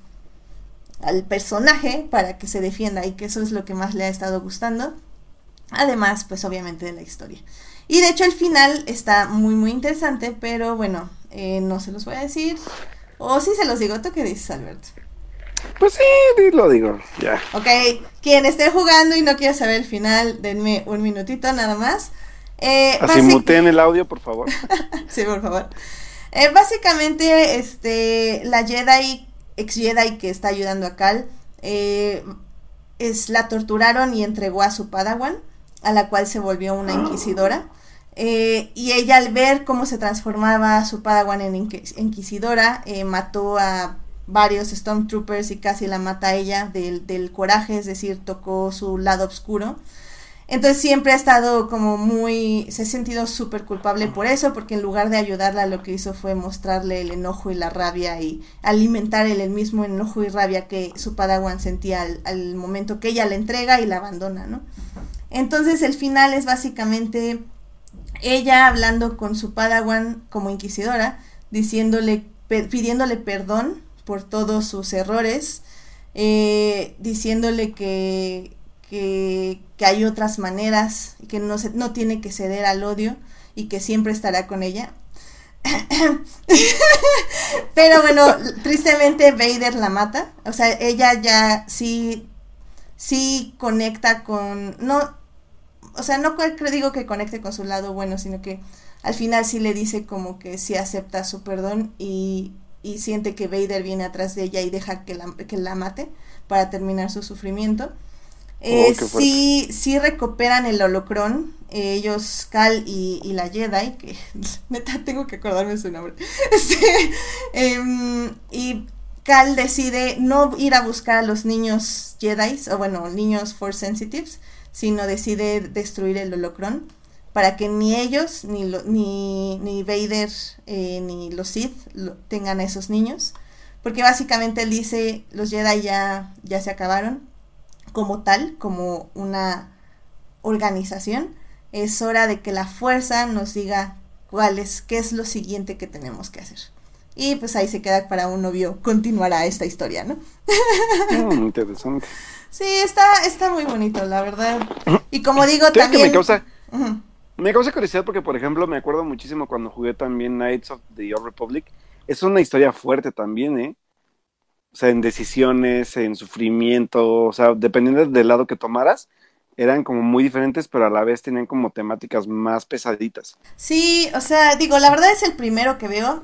al personaje para que se defienda y que eso es lo que más le ha estado gustando. Además, pues obviamente de la historia. Y de hecho el final está muy, muy interesante, pero bueno, eh, no se los voy a decir. O si se los digo, ¿tú qué dices, Alberto? Pues sí, lo digo, ya. Ok, quien esté jugando y no quiera saber el final, denme un minutito nada más. Eh, Así muteen el audio, por favor. sí, por favor. Eh, básicamente, este, la Jedi, ex Jedi que está ayudando a Cal, eh, es, la torturaron y entregó a su Padawan, a la cual se volvió una inquisidora. Eh, y ella al ver cómo se transformaba su Padawan en inquisidora, mató a varios Stormtroopers y casi la mata a ella del, del coraje, es decir, tocó su lado oscuro. Entonces siempre ha estado como muy, se ha sentido súper culpable por eso, porque en lugar de ayudarla lo que hizo fue mostrarle el enojo y la rabia y alimentar el, mismo enojo y rabia que su Padawan sentía al, al, momento que ella la entrega y la abandona, ¿no? Entonces el final es básicamente ella hablando con su Padawan como inquisidora, diciéndole, pidiéndole perdón por todos sus errores, eh, diciéndole que, que, hay otras maneras, que no, se, no tiene que ceder al odio y que siempre estará con ella. Pero bueno, tristemente Vader la mata. O sea, ella ya sí, sí conecta con... No, o sea, no digo que conecte con su lado bueno, sino que al final sí le dice como que sí acepta su perdón y, y siente que Vader viene atrás de ella y deja que la, que la mate para terminar su sufrimiento. Eh, oh, sí, sí recuperan el holocrón, eh, ellos, Cal y, y, la Jedi, que neta tengo que acordarme su nombre. Este, em, y Cal decide no ir a buscar a los niños Jedi, o bueno, niños Force Sensitives, sino decide destruir el holocrón para que ni ellos, ni, ni, ni Vader, eh, ni los Sith tengan a esos niños. Porque básicamente él dice, los Jedi ya, ya se acabaron como tal, como una organización. Es hora de que la fuerza nos diga cuál es, qué es lo siguiente que tenemos que hacer. Y pues ahí se queda para un novio, continuará esta historia, ¿no? Interesante. Sí, está, está muy bonito, la verdad. Y como digo, también... me causa, me causa curiosidad porque, por ejemplo, me acuerdo muchísimo cuando jugué también Knights of the Old Republic. Es una historia fuerte también, ¿eh? O sea, en decisiones, en sufrimiento, o sea, dependiendo del lado que tomaras, eran como muy diferentes, pero a la vez tenían como temáticas más pesaditas. Sí, o sea, digo, la verdad es el primero que veo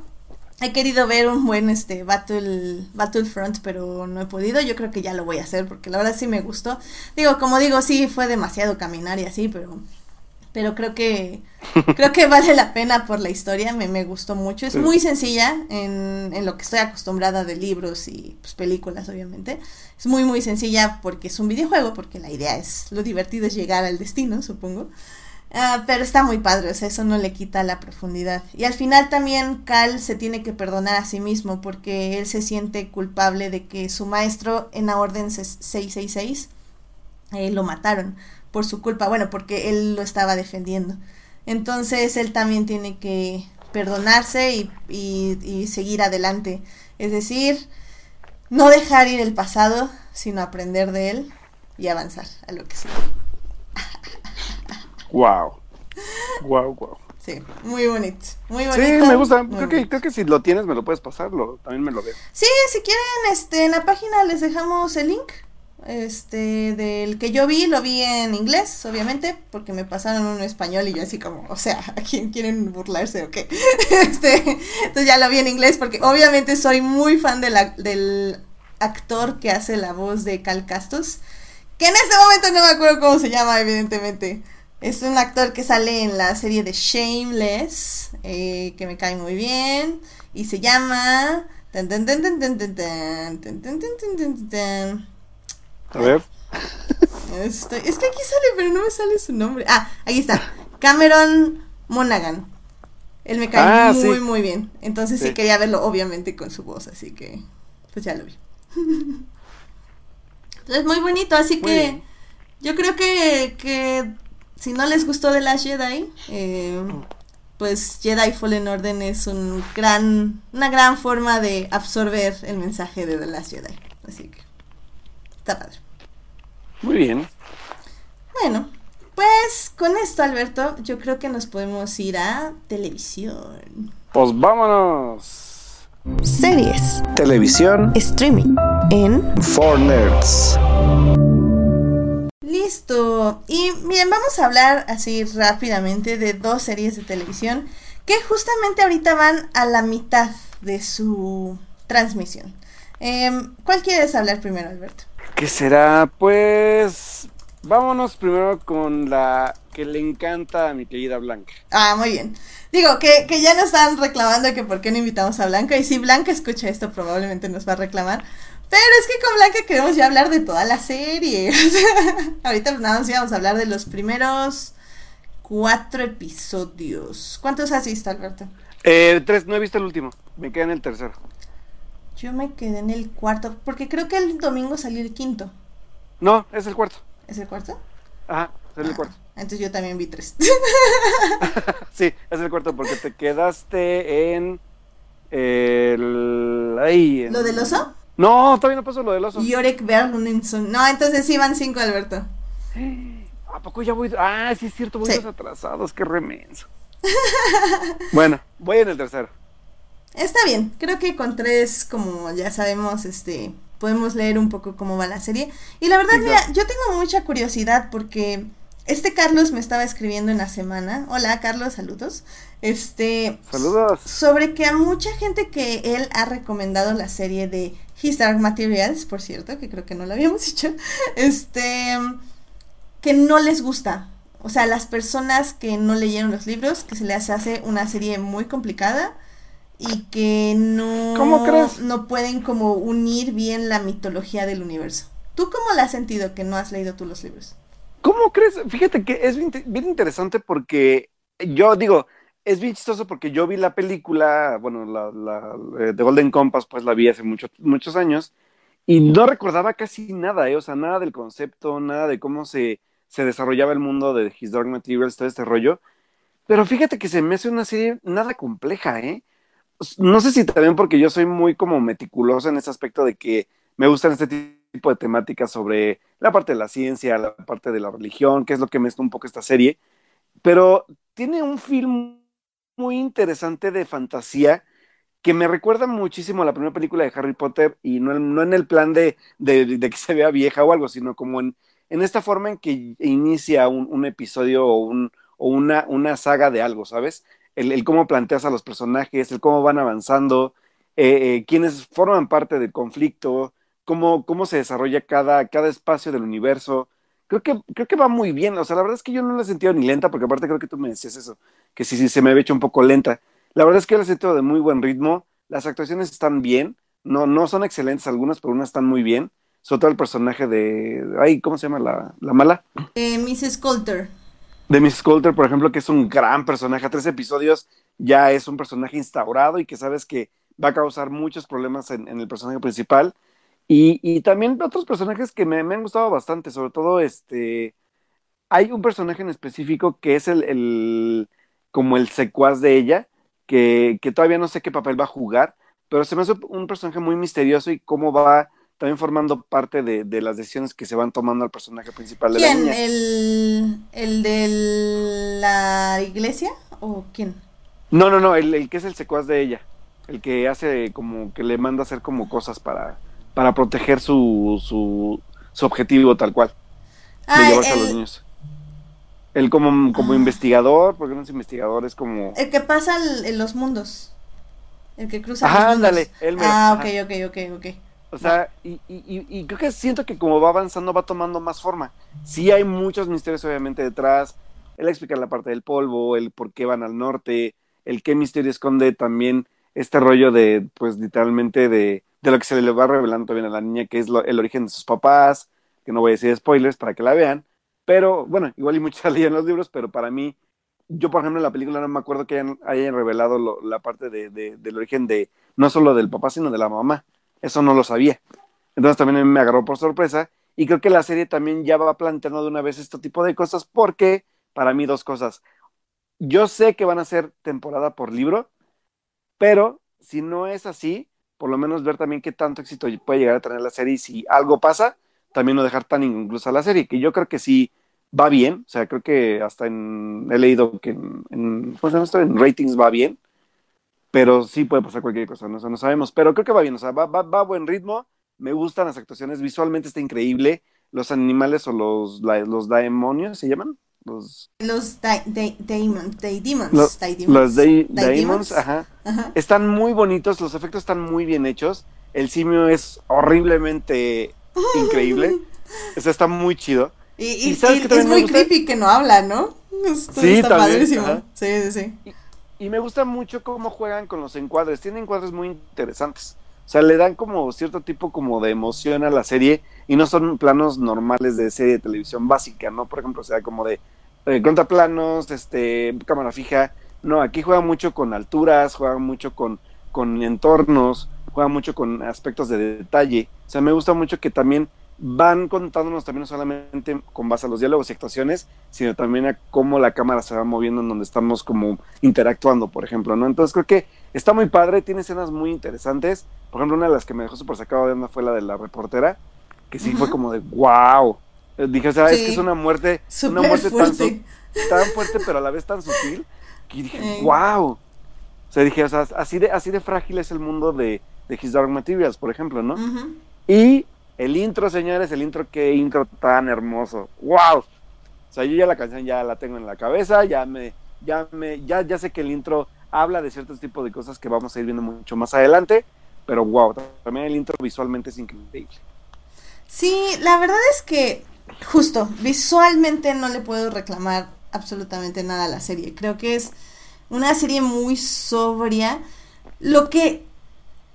he querido ver un buen este Battle Battlefront, pero no he podido. Yo creo que ya lo voy a hacer porque la verdad sí me gustó. Digo, como digo, sí fue demasiado caminar y así, pero pero creo que creo que vale la pena por la historia, me, me gustó mucho. Es muy sencilla en, en, lo que estoy acostumbrada de libros y pues, películas, obviamente. Es muy, muy sencilla porque es un videojuego, porque la idea es, lo divertido es llegar al destino, supongo. Ah, pero está muy padre, o sea, eso no le quita la profundidad. Y al final también Cal se tiene que perdonar a sí mismo porque él se siente culpable de que su maestro en la Orden 666 eh, lo mataron por su culpa, bueno, porque él lo estaba defendiendo. Entonces él también tiene que perdonarse y, y seguir adelante. Es decir, no dejar ir el pasado, sino aprender de él y avanzar a lo que sea. Wow. Wow, wow. Sí, muy bonito, muy bonito. Sí, me gusta. Creo que, creo que, si lo tienes me lo puedes pasar, también me lo veo. Sí, si quieren, este, en la página les dejamos el link. Este, del que yo vi, lo vi en inglés, obviamente, porque me pasaron uno en español y yo así como, o sea, ¿a quién quieren burlarse o qué? Este, entonces ya lo vi en inglés porque obviamente soy muy fan de la, del actor que hace la voz de Cal Castos, que en este momento no me acuerdo cómo se llama, evidentemente. Es un actor que sale en la serie de Shameless, eh, que me cae muy bien. Y se llama... A ver. es que aquí sale, pero no me sale su nombre. Ah, ahí está. Cameron Monaghan. Él me cae muy, muy bien. Entonces sí. quería verlo, obviamente, con su voz, así que pues ya lo vi. Es muy bonito, así que yo creo que, que si no les gustó The Last Jedi, eh, pues Jedi Fallen Order es un gran, una gran forma de absorber el mensaje de The Last Jedi. Así que está padre. Muy bien. Bueno, pues con esto, Alberto, yo creo que nos podemos ir a televisión. Pues vámonos. Series. Televisión. Streaming. En For Nerds. Listo. Y miren, vamos a hablar así rápidamente de dos series de televisión que justamente ahorita van a la mitad de su transmisión. Em, ¿Cuál quieres hablar primero, Alberto? ¿Qué será? Pues vámonos primero con la que le encanta a mi querida Blanca. Ah, muy bien. Digo, que, que ya nos están reclamando que por qué no invitamos a Blanca. Y si Blanca escucha esto, probablemente nos va a reclamar. Pero es que con Blanca queremos ya hablar de toda la serie. Ahorita nada más íbamos a hablar de los primeros cuatro episodios. ¿Cuántos has visto, Alberto? Eh, tres, no he visto el último. Me quedé en el tercero. Yo me quedé en el cuarto, porque creo que el domingo salió el quinto. No, es el cuarto. ¿Es el cuarto? Ajá, es el cuarto. Entonces yo también vi tres. sí, es el cuarto porque te quedaste en el... Ahí, en- ¿Lo del oso? No, todavía no pasó lo del oso. Yorek Berlinson. No, entonces sí van cinco, Alberto. ¿A poco ya voy? Ah, sí es cierto, voy Sí. dos atrasados, qué remenso. bueno, voy en el tercero. Está bien, creo que con tres, como ya sabemos, este, podemos leer un poco cómo va la serie. Y la verdad, Sí, mira, yo tengo mucha curiosidad porque este Carlos me estaba escribiendo en la semana. Hola, Carlos, saludos. Este, Saludos. sobre que a mucha gente que él ha recomendado la serie de His Dark Materials, por cierto, que creo que no lo habíamos dicho, este, que no les gusta. O sea, las personas que no leyeron los libros, que se les hace una serie muy complicada y que no, ¿Cómo crees? no pueden como unir bien la mitología del universo. ¿Tú cómo la has sentido que no has leído tú los libros? ¿Cómo crees? Fíjate que es bien, bien interesante porque yo digo, es bien chistoso porque yo vi la película, bueno, la, la eh, The Golden Compass, pues la vi hace muchos muchos años y no recordaba casi nada, ¿eh? o sea, nada del concepto, nada de cómo se, se desarrollaba el mundo de His Dark Materials, todo este rollo. Pero fíjate que se me hace una serie nada compleja, ¿eh? No sé si también porque yo soy muy como meticuloso en ese aspecto de que me gustan este tipo de temáticas sobre la parte de la ciencia, la parte de la religión, que es lo que mezcla un poco esta serie. Pero tiene un film muy interesante de fantasía que me recuerda muchísimo a la primera película de Harry Potter y no, no en el plan de, de, de, que se vea vieja o algo, sino como en, en esta forma en que inicia un, un episodio o, un, o una, una, saga de algo, ¿sabes? El, cómo planteas a los personajes, el cómo van avanzando, eh, eh, quiénes forman parte del conflicto, cómo, cómo se desarrolla cada, cada espacio del universo. Creo que, creo que va muy bien, o sea, la verdad es que yo no la he sentido ni lenta, porque aparte creo que tú me decías eso, que sí, sí, se me había hecho un poco lenta. La verdad es que yo la he sentido de muy buen ritmo, las actuaciones están bien, no, no son excelentes algunas, pero unas están muy bien, sobre todo el personaje de, ay, ¿cómo se llama la, la mala? Eh, Mrs. Coulter. De Mrs. Coulter, por ejemplo, que es un gran personaje, a tres episodios ya es un personaje instaurado y que sabes que va a causar muchos problemas en, el personaje principal. Y, también otros personajes que me, me, han gustado bastante, sobre todo este, hay un personaje en específico que es el, el como el secuaz de ella, que, que, todavía no sé qué papel va a jugar, pero se me hace un personaje muy misterioso y cómo va también formando parte de, de las decisiones que se van tomando al personaje principal de ¿Quién? la niña. ¿El, ¿El de la iglesia o quién? No, no, no, el, el que es el secuaz de ella, el que hace como que le manda a hacer como cosas para, para proteger su, su, su objetivo tal cual, Ah, de llevarse el, a los niños. Él como, como Ah. investigador, porque no es investigador, es como... el que pasa en los mundos. El que cruza Ajá, los ándale, él mero, Ah, ok, ok, ok, ok. O sea, y, y, creo que siento que como va avanzando va tomando más forma. Sí hay muchos misterios obviamente detrás. Él explica la parte del polvo, el por qué van al norte, el qué misterio esconde también este rollo de, pues literalmente de, de lo que se le va revelando también a la niña, que es lo- el origen de sus papás, que no voy a decir spoilers para que la vean. Pero bueno, igual y muchos leían los libros, pero para mí, yo por ejemplo en la película no me acuerdo que hayan, revelado lo- la parte de- del origen de no solo del papá, sino de la mamá. Eso no lo sabía. Entonces también me agarró por sorpresa y creo que la serie también ya va planteando de una vez este tipo de cosas porque para mí dos cosas. Yo sé que van a ser temporada por libro, pero si no es así, por lo menos ver también qué tanto éxito puede llegar a tener la serie y si algo pasa, también no dejar tan incluso la serie, que yo creo que sí va bien, o sea, creo que hasta en, he leído que en, en, en ratings va bien, pero sí puede pasar cualquier cosa, ¿no? no sabemos, pero creo que va bien, o sea, va, va, va, a buen ritmo, me gustan las actuaciones, visualmente está increíble, los animales o los, los demonios, ¿se llaman? Los, los demons, los, los demons, ajá. Están muy bonitos, los efectos están muy bien hechos, el simio es horriblemente increíble, o sea, está muy chido. Y, es muy creepy que no habla, ¿no? sí, está padrísimo. Sí, sí, sí y me gusta mucho cómo juegan con los encuadres. Tienen encuadres muy interesantes. O sea, le dan como cierto tipo como de emoción a la serie y no son planos normales de serie de televisión básica, ¿no? Por ejemplo, sea, como de eh, contraplanos, este, cámara fija. No, aquí juega mucho con alturas, juega mucho con, con entornos, juega mucho con aspectos de detalle. O sea, me gusta mucho que también van contándonos también no solamente con base a los diálogos y actuaciones, sino también a cómo la cámara se va moviendo en donde estamos como interactuando, por ejemplo, ¿no? Entonces creo que está muy padre, tiene escenas muy interesantes. Por ejemplo, una de las que me dejó súper sacado de onda fue la de la reportera, que sí fue como de wow. Eh, dije, o sea, es que es una muerte, una muerte fuerte. Tan, fuerte, pero a la vez tan sutil, que dije, wow. O sea, dije, o sea, así de, así de frágil es el mundo de, de His Dark Materials, por ejemplo, ¿no? Y el intro, señores, el intro, qué intro tan hermoso. ¡Wow! O sea, yo ya la canción ya la tengo en la cabeza, ya me, ya me, ya, ya sé que el intro habla de ciertos tipos de cosas que vamos a ir viendo mucho más adelante, pero wow, también el intro visualmente es increíble. Sí, la verdad es que justo, visualmente no le puedo reclamar absolutamente nada a la serie. Creo que es una serie muy sobria. Lo que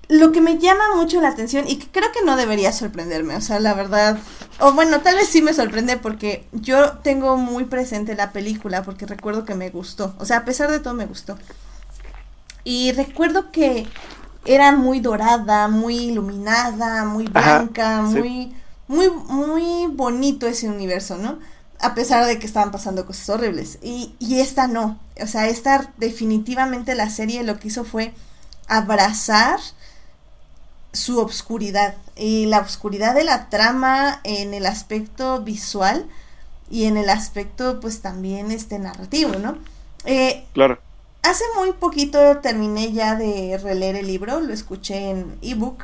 lo que me llama mucho la atención y que creo que no debería sorprenderme, o sea, la verdad, o bueno, tal vez sí me sorprende porque yo tengo muy presente la película porque recuerdo que me gustó, o sea, a pesar de todo me gustó. Y recuerdo que era muy dorada, muy iluminada, muy blanca, muy muy muy bonito ese universo, ¿no? A pesar de que estaban pasando cosas horribles. Y, y esta no. O sea, esta definitivamente la serie lo que hizo fue abrazar su obscuridad y la obscuridad de la trama en el aspecto visual y en el aspecto pues también este narrativo, ¿no? Eh, claro. Hace muy poquito terminé ya de releer el libro, lo escuché en ebook,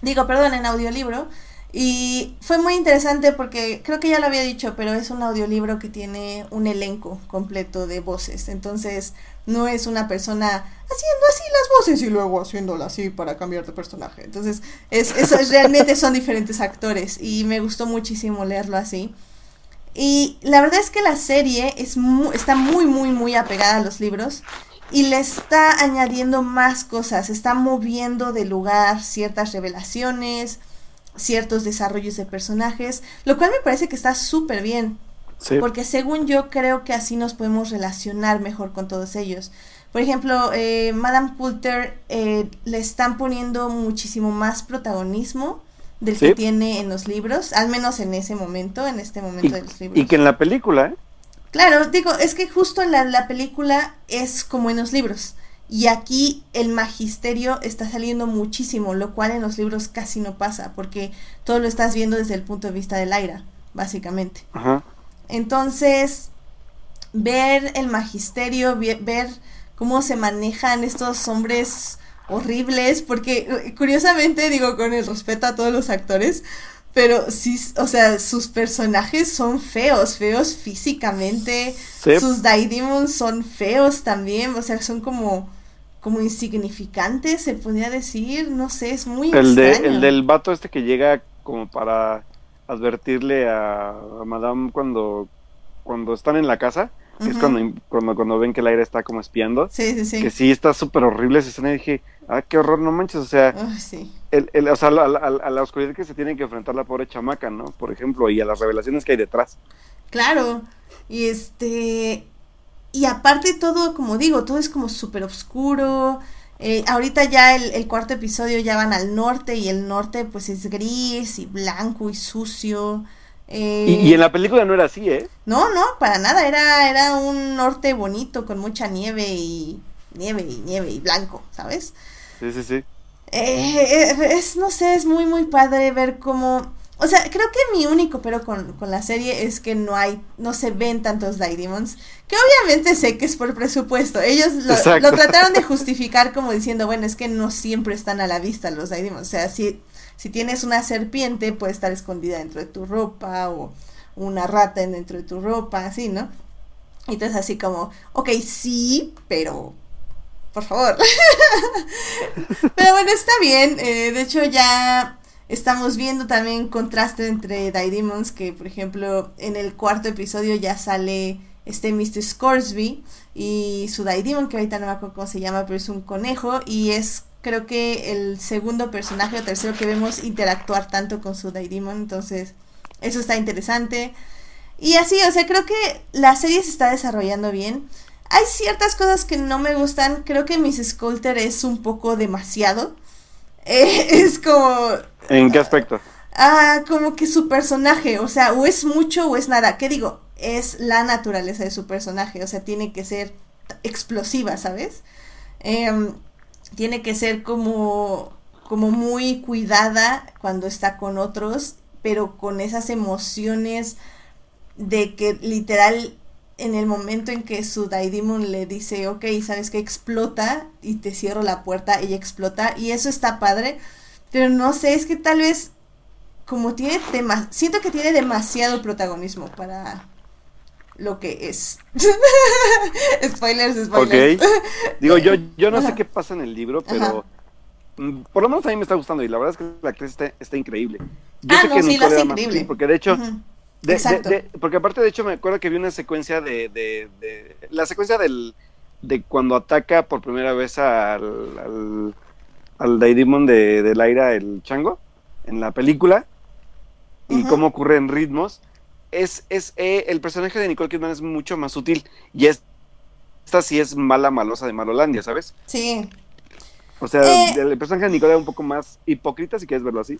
digo, perdón, en audiolibro, y fue muy interesante porque creo que ya lo había dicho, pero es un audiolibro que tiene un elenco completo de voces. Entonces, no es una persona haciendo así las voces y luego haciéndola así para cambiar de personaje. Entonces, es, es, realmente son diferentes actores y me gustó muchísimo leerlo así. Y la verdad es que la serie es está muy, muy, muy apegada a los libros y le está añadiendo más cosas, está moviendo de lugar ciertas revelaciones ciertos desarrollos de personajes, lo cual me parece que está súper bien. Porque según yo creo que así nos podemos relacionar mejor con todos ellos. Por ejemplo, eh, Madame Coulter eh, le están poniendo muchísimo más protagonismo del que tiene en los libros, al menos en ese momento, en este momento de los libros. Y que en la película, ¿eh? Claro, digo, es que justo la, la película es como en los libros. Y aquí el magisterio está saliendo muchísimo, lo cual en los libros casi no pasa, porque todo lo estás viendo desde el punto de vista del aire, básicamente. Entonces, ver el magisterio, ver cómo se manejan estos hombres horribles, porque eh, curiosamente digo con el respeto a todos los actores, pero sí, o sea, sus personajes son feos, feos físicamente, sus Daidemons son feos también, o sea, son como como insignificante, se podría decir, no sé, es muy el De, el del vato este que llega como para advertirle a, Madame cuando, cuando están en la casa, es cuando, cuando, cuando ven que el aire está como espiando. Sí, sí, sí. Que sí está súper horrible esa escena y dije, ah, qué horror, no manches, o sea, el, el, o sea a, a, la oscuridad que se tiene que enfrentar la pobre chamaca, ¿no? Por ejemplo, y a las revelaciones que hay detrás. Claro, y este, y aparte todo, como digo, todo es como súper oscuro. Eh, ahorita ya el, cuarto episodio ya van al norte y el norte pues es gris y blanco y sucio. Eh, y, en la película no era así, ¿eh? No, no, para nada, era, era un norte bonito con mucha nieve y nieve y nieve y blanco, ¿sabes? Sí, sí, sí. Eh, es, no sé, es muy, muy padre ver cómo o sea, creo que mi único pero con, la serie es que no hay, no se ven tantos Light Demons, que obviamente sé que es por presupuesto. Ellos lo, trataron de justificar como diciendo, bueno, es que no siempre están a la vista los Light Demons. O sea, si, si tienes una serpiente, puede estar escondida dentro de tu ropa, o una rata dentro de tu ropa, así, ¿no? Entonces así como, ok, sí, pero por favor. pero bueno, está bien. Eh, de hecho, ya Estamos viendo también contraste entre Demons, que por ejemplo en el cuarto episodio ya sale este Mr. Scoresby y su Daidemon, que ahorita no me acuerdo cómo se llama, pero es un conejo y es creo que el segundo personaje o tercero que vemos interactuar tanto con su Daidemon, entonces eso está interesante. Y así, o sea, creo que la serie se está desarrollando bien. Hay ciertas cosas que no me gustan, creo que Miss Sculter es un poco demasiado. es como... ¿En qué aspecto? Ah, como que su personaje, o sea, o es mucho o es nada. ¿Qué digo? Es la naturaleza de su personaje, o sea, tiene que ser explosiva, ¿sabes? Em, tiene que ser como, como muy cuidada cuando está con otros, pero con esas emociones de que literal en el momento en que su Daidemon le dice, ok, sabes que explota y te cierro la puerta, ella explota y eso está padre, pero no sé, es que tal vez como tiene siento que tiene demasiado protagonismo para lo que es. spoilers, spoilers. Ok. Digo, yo, yo no sé qué pasa en el libro, pero mm, por lo menos a mí me está gustando y la verdad es que la actriz está, increíble. Yo ah, no, sí, lo hace increíble. Porque de hecho, Exacto. porque aparte, de hecho, me acuerdo que vi una secuencia de, de, la secuencia del, de cuando ataca por primera vez al, al, al de, del aire, el chango, en la película, y cómo ocurre en ritmos. Es, es eh, el personaje de Nicole Kidman es mucho más sutil, y es, esta sí es mala malosa de Malolandia, ¿sabes? Sí. O sea, eh. el personaje de Nicole es un poco más hipócrita, si quieres verlo así.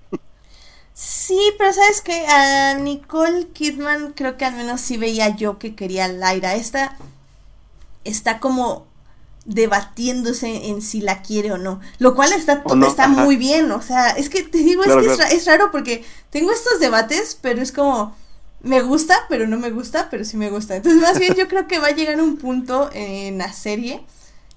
Sí, pero sabes que a Nicole Kidman creo que al menos sí veía yo que quería a Laira. Esta está como debatiéndose en si la quiere o no, lo cual está, está muy bien, o sea, es que te digo, es que es, raro porque tengo estos debates, pero es como, me gusta, pero no me gusta, pero sí me gusta. Entonces, más bien yo creo que va a llegar un punto en la serie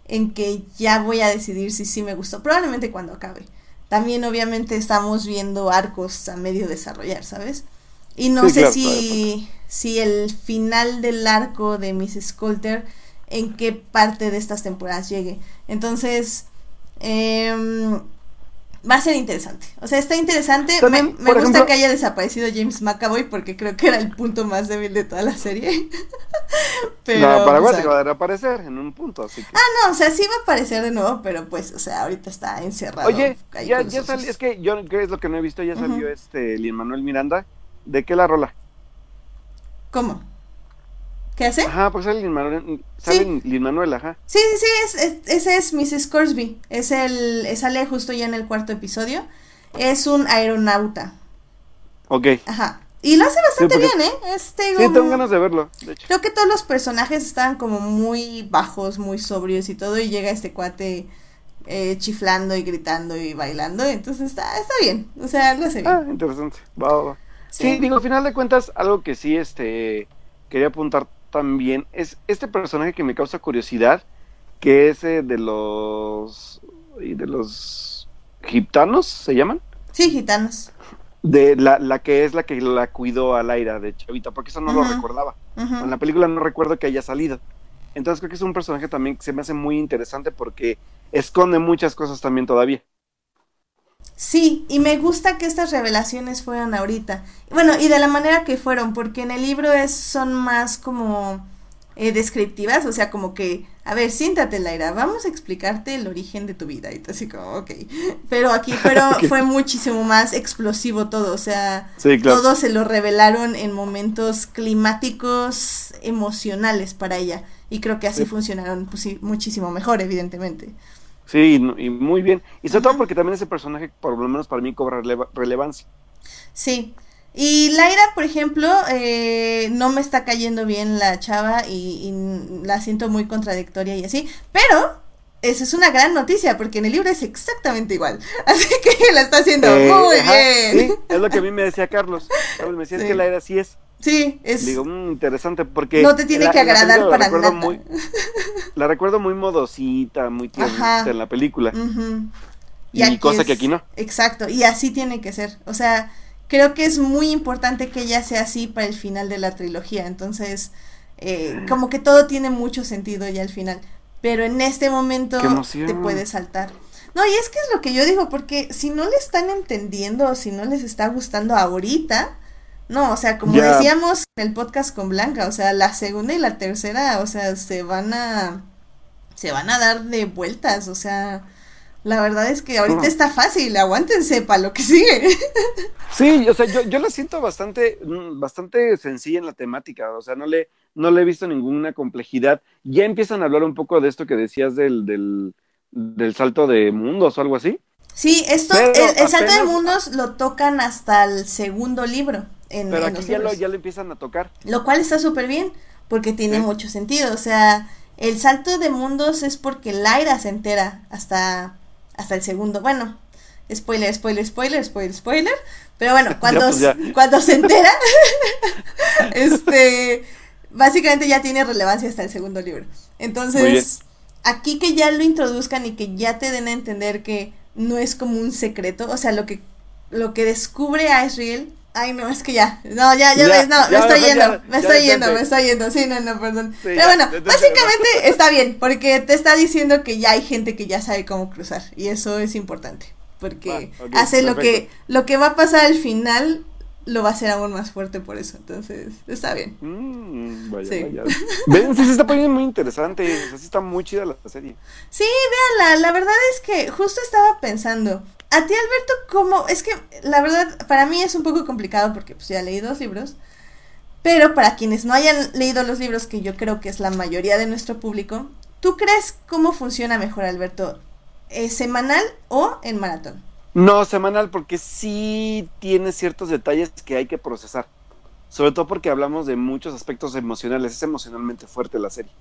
en que ya voy a decidir si sí me gustó, probablemente cuando acabe también obviamente estamos viendo arcos a medio desarrollar, ¿sabes? Y no sé si, si el final del arco de Miss Sculter en qué parte de estas temporadas llegue. Entonces, eh, va a ser interesante. O sea, está interesante. me, gusta que haya desaparecido James McAvoy porque creo que era el punto más débil de toda la serie. pero, no, para va a reaparecer en un punto, así que... Ah, no, o sea, sí va a aparecer de nuevo, pero pues, o sea, ahorita está encerrado. Oye, ya, ya salió, es que yo, ¿qué es lo que no he visto? Ya salió este Lin Manuel Miranda. ¿De qué la rola? ¿Cómo? ¿Qué hace? Ajá, pues sale Lin Manuel, sale Lin Manuel, ajá. Sí, sí, sí, es, ese es Mrs. Corsby. Es el, sale justo ya en el cuarto episodio. Es un aeronauta. Ok. Ajá. Y lo hace bastante bien, ¿eh? Este, sí, tengo ganas de verlo, de hecho. Creo que todos los personajes estaban como muy bajos, muy sobrios y todo, y llega este cuate eh, chiflando y gritando y bailando, entonces está, está bien, o sea, lo hace bien. Ah, interesante, va, va. Sí. sí, digo, al final de cuentas, algo que sí, este, quería apuntar también es este personaje que me causa curiosidad, que es eh, de los de los gitanos, ¿se llaman? Sí, gitanos. De la, la que es la que la cuidó a Laira de Chavita, porque eso no lo recordaba. En la película no recuerdo que haya salido. Entonces creo que es un personaje también que se me hace muy interesante porque esconde muchas cosas también todavía. Sí, y me gusta que estas revelaciones fueran ahorita. Bueno, y de la manera que fueron, porque en el libro es, son más como eh, descriptivas, o sea, como que, a ver, siéntate, Laira, vamos a explicarte el origen de tu vida. Y así como, ok. Pero aquí fueron, fue muchísimo más explosivo todo, o sea, todo se lo revelaron en momentos climáticos emocionales para ella. Y creo que así funcionaron pues, muchísimo mejor, evidentemente. Sí, y muy bien. Y sobre todo porque también ese personaje, por lo menos para mí, cobra relevancia. Sí. Y Laira, por ejemplo, eh, no me está cayendo bien la chava y, la siento muy contradictoria y así. Pero esa es una gran noticia porque en el libro es exactamente igual. Así que la está haciendo eh, muy bien. Sí, es lo que a mí me decía Carlos. me decía es que Laira sí es. Sí, es. Digo, mm, interesante porque. No te tiene que agradar para nada. Muy, la recuerdo muy modosita, muy tiernita en la película. Y, cosa que aquí no. Exacto, y así tiene que ser. O sea, creo que es muy importante que ella sea así para el final de la trilogía. Entonces, eh, como que todo tiene mucho sentido ya al final. Pero en este momento te puede saltar. No, y es que es lo que yo digo, porque si no le están entendiendo o si no les está gustando ahorita, no, o sea, como decíamos en el podcast con Blanca, o sea, la segunda y la tercera, o sea, se van a se van a dar de vueltas, o sea, la verdad es que ahorita está fácil, aguántense para lo que sigue. Sí, o sea, yo, yo la siento bastante, mm, bastante sencilla en la temática, o sea, no le, no le he visto ninguna complejidad. Ya empiezan a hablar un poco de esto que decías del, del, del salto de mundos o algo así. Sí, esto, el, salto de mundos lo tocan hasta el segundo libro. En, pero aquí ya lo, ya lo empiezan a tocar. Lo cual está súper bien, porque tiene mucho sentido. O sea, el salto de mundos es porque Lyra se entera hasta, hasta el segundo. Bueno, spoiler, spoiler, spoiler, spoiler, spoiler. Pero bueno, cuando, pues cuando se entera, este, básicamente ya tiene relevancia hasta el segundo libro. Entonces, aquí que ya lo introduzcan y que ya te den a entender que no es como un secreto, o sea, lo que, lo que descubre a Israel Ay, no, es que ya. No, ya, ya, ves, no, me estoy yendo, me estoy yendo, me estoy yendo. Sí, no, no, perdón. Pero bueno, básicamente está bien, porque te está diciendo que ya hay gente que ya sabe cómo cruzar. Y eso es importante. Porque ah, hace lo que, lo que va a pasar al final, lo va a hacer aún más fuerte por eso. Entonces, está bien. Mm, vaya, sí. vaya. Ven, sí se está poniendo muy interesante. O está muy chida la serie. Sí, véanla. La verdad es que justo estaba pensando. A ti, Alberto, ¿cómo? Es que la verdad, para mí es un poco complicado porque pues ya leí dos libros. Pero para quienes no hayan leído los libros, que yo creo que es la mayoría de nuestro público, ¿tú crees cómo funciona mejor, Alberto? ¿Es semanal o en maratón? No, semanal, porque sí tiene ciertos detalles que hay que procesar. Sobre todo porque hablamos de muchos aspectos emocionales. Es emocionalmente fuerte la serie.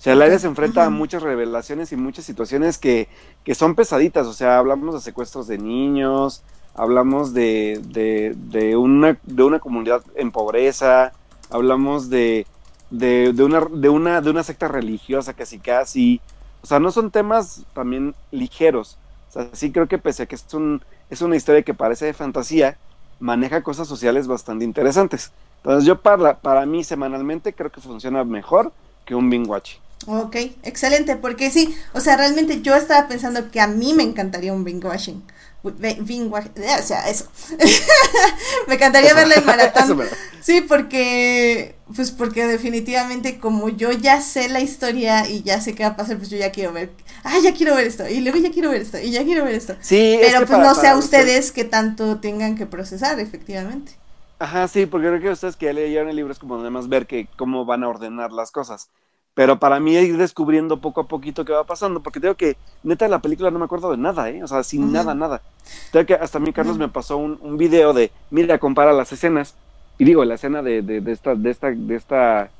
O sea, el aire se enfrenta a muchas revelaciones y muchas situaciones que, que, son pesaditas. O sea, hablamos de secuestros de niños, hablamos de, de, de, una, de una comunidad en pobreza, hablamos de, de, de, una, de, una, de una secta religiosa casi casi. O sea, no son temas también ligeros. O sea, sí creo que pese a que es, un, es una historia que parece de fantasía, maneja cosas sociales bastante interesantes. Entonces yo para, para mí semanalmente creo que funciona mejor que un binge watch. Ok, excelente, porque sí, o sea, realmente yo estaba pensando que a mí me encantaría un binge watching. Binge o sea, eso. me encantaría verla en maratón. sí, porque, pues porque definitivamente como yo ya sé la historia y ya sé qué va a pasar, pues yo ya quiero ver ah, ya quiero ver esto, y luego ya quiero ver esto, y ya quiero ver esto. Sí, pero pues no sé a ustedes que tanto tengan que procesar, efectivamente. Ajá, sí, porque creo que ustedes que ya leyeron el libro es como nada más ver que cómo van a ordenar las cosas. Pero para mí ir descubriendo poco a poquito qué va pasando, porque tengo que, neta, de la película no me acuerdo de nada, ¿eh? O sea, sin nada, nada. Tengo que, hasta a mí Carlos me pasó un, un, video de, mira, compara las escenas, y digo, la escena de, de, de esta, de esta, de esta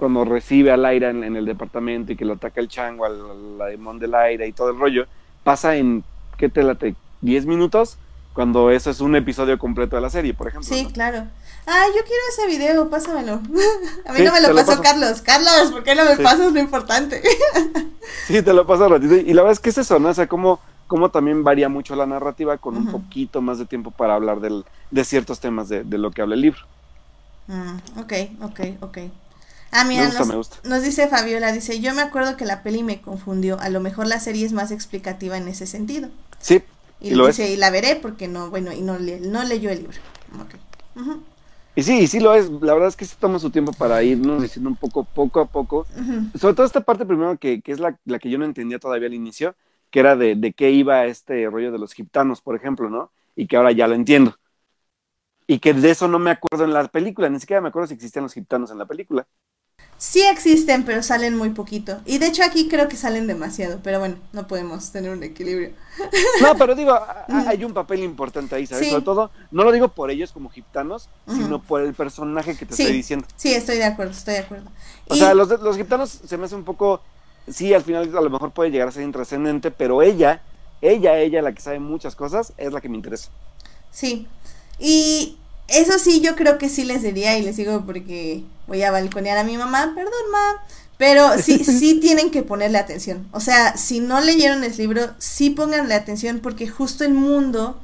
cuando recibe al aire en, el departamento y que lo ataca el chango, al, la demon del aire y todo el rollo, pasa en, ¿qué te late? ¿10 minutos? Cuando eso es un episodio completo de la serie, por ejemplo. Sí, claro. Ah, yo quiero ese video, pásamelo. A mí no me lo pasó Carlos. Carlos, ¿por qué no me pasas lo importante? sí, te lo paso ratito. Y la verdad es que es eso, ¿no? O sea, como, como también varía mucho la narrativa con un poquito más de tiempo para hablar del, de ciertos temas de, de lo que habla el libro. Mm, ok, ok, ok. Ah, mira, nos, dice Fabiola, dice, yo me acuerdo que la peli me confundió, a lo mejor la serie es más explicativa en ese sentido. Sí. Y, lo dice, y la veré porque no, bueno, y no, no leyó el libro. Y sí, y sí lo es, la verdad es que sí toma su tiempo para irnos diciendo un poco, poco a poco, sobre todo esta parte primero que, que es la, la, que yo no entendía todavía al inicio, que era de, de qué iba este rollo de los gitanos, por ejemplo, ¿no? Y que ahora ya lo entiendo. Y que de eso no me acuerdo en la película, ni siquiera me acuerdo si existían los gitanos en la película. Sí existen, pero salen muy poquito. Y de hecho aquí creo que salen demasiado, pero bueno, no podemos tener un equilibrio. No, pero digo, hay un papel importante ahí, ¿sabes? Sobre todo, no lo digo por ellos como gitanos, sino por el personaje que te estoy diciendo. Sí, estoy de acuerdo, estoy de acuerdo. O sea, los, los gitanos se me hace un poco, sí, al final a lo mejor puede llegar a ser intrascendente, pero ella, ella, ella, la que sabe muchas cosas, es la que me interesa. Sí, y eso sí, yo creo que sí les diría y les digo porque voy a balconear a mi mamá, perdón, ma. Pero sí, sí tienen que ponerle atención. O sea, si no leyeron el libro, sí pónganle atención porque justo el mundo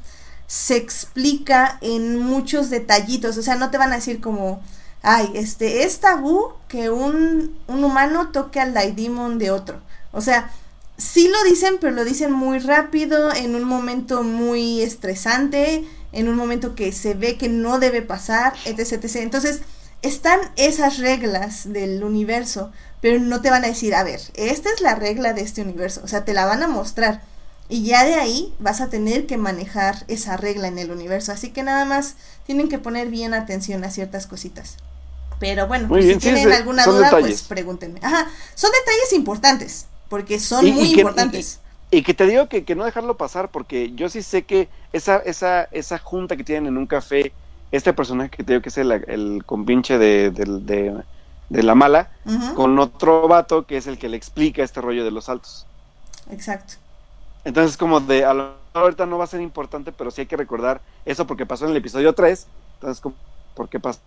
se explica en muchos detallitos. O sea, no te van a decir como, ay, este, es tabú que un, un humano toque al Daidemon de otro. O sea, sí lo dicen, pero lo dicen muy rápido, en un momento muy estresante en un momento que se ve que no debe pasar, etc, etc. Entonces, están esas reglas del universo, pero no te van a decir, a ver, esta es la regla de este universo, o sea, te la van a mostrar. Y ya de ahí vas a tener que manejar esa regla en el universo. Así que nada más tienen que poner bien atención a ciertas cositas. Pero bueno, si tienen alguna duda, pues pregúntenme. Ajá, son detalles importantes, porque son muy importantes. Y que te digo que, que, no dejarlo pasar, porque yo sí sé que esa, esa, esa junta que tienen en un café, este personaje que te digo que es el, el compinche de, de, la mala, con otro vato que es el que le explica este rollo de los saltos. Exacto. Entonces, como de, a lo ahorita no va a ser importante, pero sí hay que recordar eso porque pasó en el episodio 3. Entonces, como, ¿por qué pasó?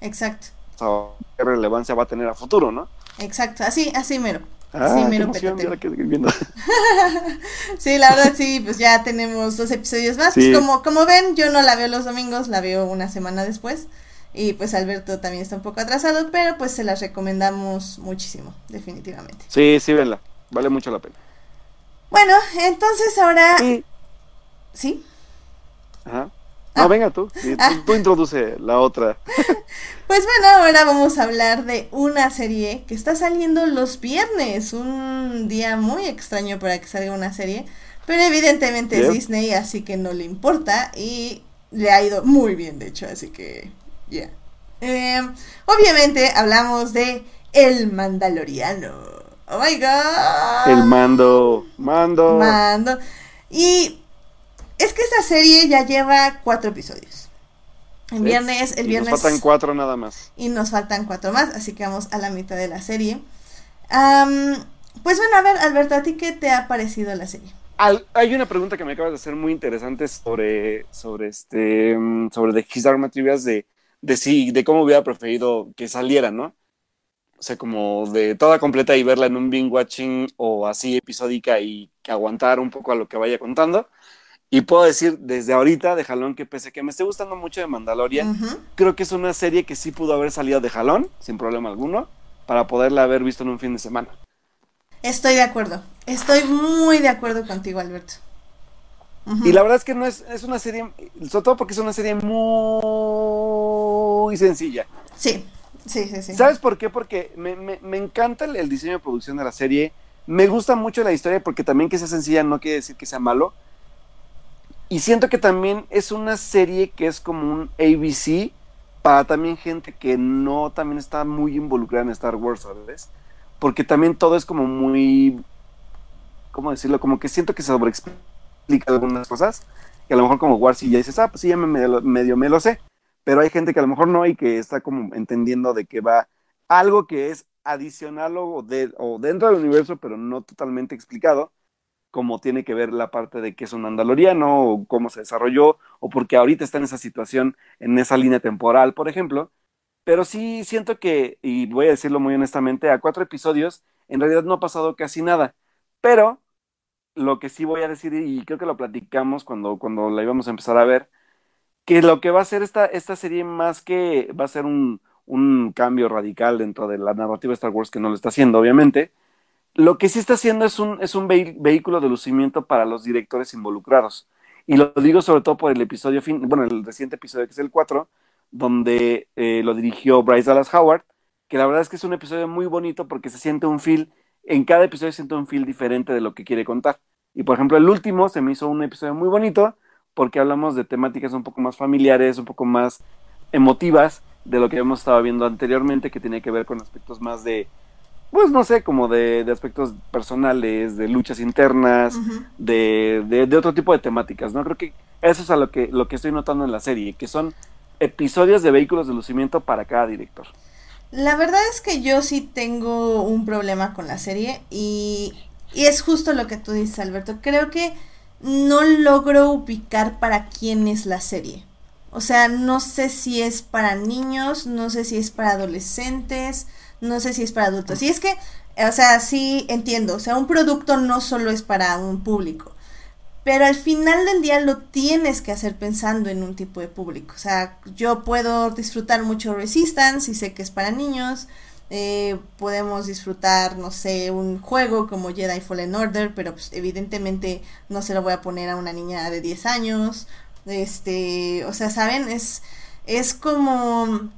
Exacto. ¿Qué relevancia va a tener a futuro, no? Exacto, así, así mero. Ah, sí, mero sí, la verdad sí, pues ya tenemos dos episodios más. Pues como, como ven, yo no la veo los domingos, la veo una semana después. Y pues Alberto también está un poco atrasado, pero pues se las recomendamos muchísimo, definitivamente. Sí, sí, venla, vale mucho la pena. Bueno, entonces ahora... ¿Sí? Ajá. No, venga tú, ah. tú, introduce la otra. Pues bueno, ahora vamos a hablar de una serie que está saliendo los viernes, un día muy extraño para que salga una serie, pero evidentemente es Disney, así que no le importa y le ha ido muy bien, de hecho, así que ya. Em, obviamente hablamos de El Mandaloriano. Oh my god. El mando, mando. Mando. Y es que esta serie ya lleva cuatro episodios. El viernes, el viernes. Nos faltan cuatro nada más. Y nos faltan cuatro más, así que vamos a la mitad de la serie. pues bueno, a ver, Alberto, ¿a ti qué te ha parecido la serie? hay una pregunta que me acabas de hacer muy interesante sobre, sobre este, mm, sobre The His Materials de, de sí, de cómo hubiera preferido que saliera, ¿no? O sea, como de toda completa y verla en un binge watching o así episódica y que aguantar un poco a lo que vaya contando. Y puedo decir desde ahorita de jalón que pese que me esté gustando mucho de Mandalorian, creo que es una serie que sí pudo haber salido de jalón, sin problema alguno, para poderla haber visto en un fin de semana. Estoy de acuerdo, estoy muy de acuerdo contigo, Alberto. Y la verdad es que no es, es una serie, sobre todo porque es una serie muy sencilla. Sí, sí, sí, sí. ¿Sabes por qué? Porque me, me, encanta el, el, diseño de producción de la serie, me gusta mucho la historia porque también que sea sencilla no quiere decir que sea malo y siento que también es una serie que es como un ABC para también gente que no también está muy involucrada en Star Wars, ¿sabes? Porque también todo es como muy, ¿cómo decirlo? Como que siento que se sobreexplica algunas cosas. Que a lo mejor como Wars y ya dices, ah, pues sí, ya me medio, me lo sé. Pero hay gente que a lo mejor no y que está como entendiendo de que va algo que es adicional o, o dentro del universo, pero no totalmente explicado cómo tiene que ver la parte de que es un mandaloriano o cómo se desarrolló o porque ahorita está en esa situación, en esa línea temporal, por ejemplo. Pero sí siento que, y voy a decirlo muy honestamente, a cuatro episodios en realidad no ha pasado casi nada. Pero lo que sí voy a decir, y creo que lo platicamos cuando, cuando la íbamos a empezar a ver, que lo que va a ser esta, esta serie más que va a ser un, un cambio radical dentro de la narrativa de Star Wars, que no lo está haciendo, obviamente, lo que sí está haciendo es un, es un vehículo de lucimiento para los directores involucrados. Y lo digo sobre todo por el episodio, fin, bueno, el reciente episodio que es el 4, donde eh, lo dirigió Bryce Dallas Howard, que la verdad es que es un episodio muy bonito porque se siente un feel, en cada episodio se siente un feel diferente de lo que quiere contar. Y por ejemplo, el último se me hizo un episodio muy bonito porque hablamos de temáticas un poco más familiares, un poco más emotivas, de lo que hemos estado viendo anteriormente, que tenía que ver con aspectos más de, pues no sé, como de, aspectos personales, de luchas internas, de, de, otro tipo de temáticas, ¿no? Creo que eso es a lo que, lo que estoy notando en la serie, que son episodios de vehículos de lucimiento para cada director. La verdad es que yo sí tengo un problema con la serie y, y es justo lo que tú dices, Alberto. Creo que no logro ubicar para quién es la serie. O sea, no sé si es para niños, no sé si es para adolescentes, no sé si es para adultos. Y es que, o sea, sí entiendo, o sea, un producto no solo es para un público, pero al final del día lo tienes que hacer pensando en un tipo de público. O sea, yo puedo disfrutar mucho Resistance y sé que es para niños, eh, podemos disfrutar, no sé, un juego como Jedi Fallen Order, pero pues, evidentemente no se lo voy a poner a una niña de 10 años. Este, o sea, ¿saben? Es, es como,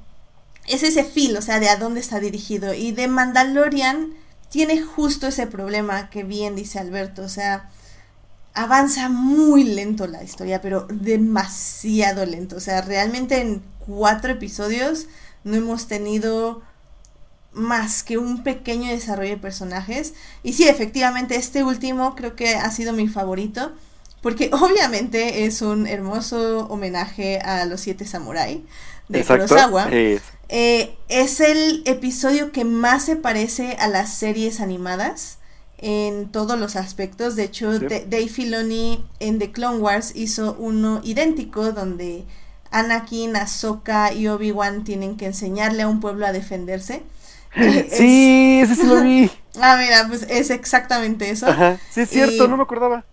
es ese feel, o sea, de a dónde está dirigido. Y de Mandalorian tiene justo ese problema que bien dice Alberto, o sea, avanza muy lento la historia, pero demasiado lento. O sea, realmente en cuatro episodios no hemos tenido más que un pequeño desarrollo de personajes. Y sí, efectivamente, este último creo que ha sido mi favorito. Porque obviamente es un hermoso homenaje a los siete samurai de Kurosawa. Eh, es el episodio que más se parece a las series animadas en todos los aspectos. De hecho, Dave Filoni en The Clone Wars hizo uno idéntico donde Anakin, Ahsoka y Obi-Wan tienen que enseñarle a un pueblo a defenderse. sí, ese sí lo vi. Ah, mira, pues es exactamente eso. sí, es cierto, no me acordaba.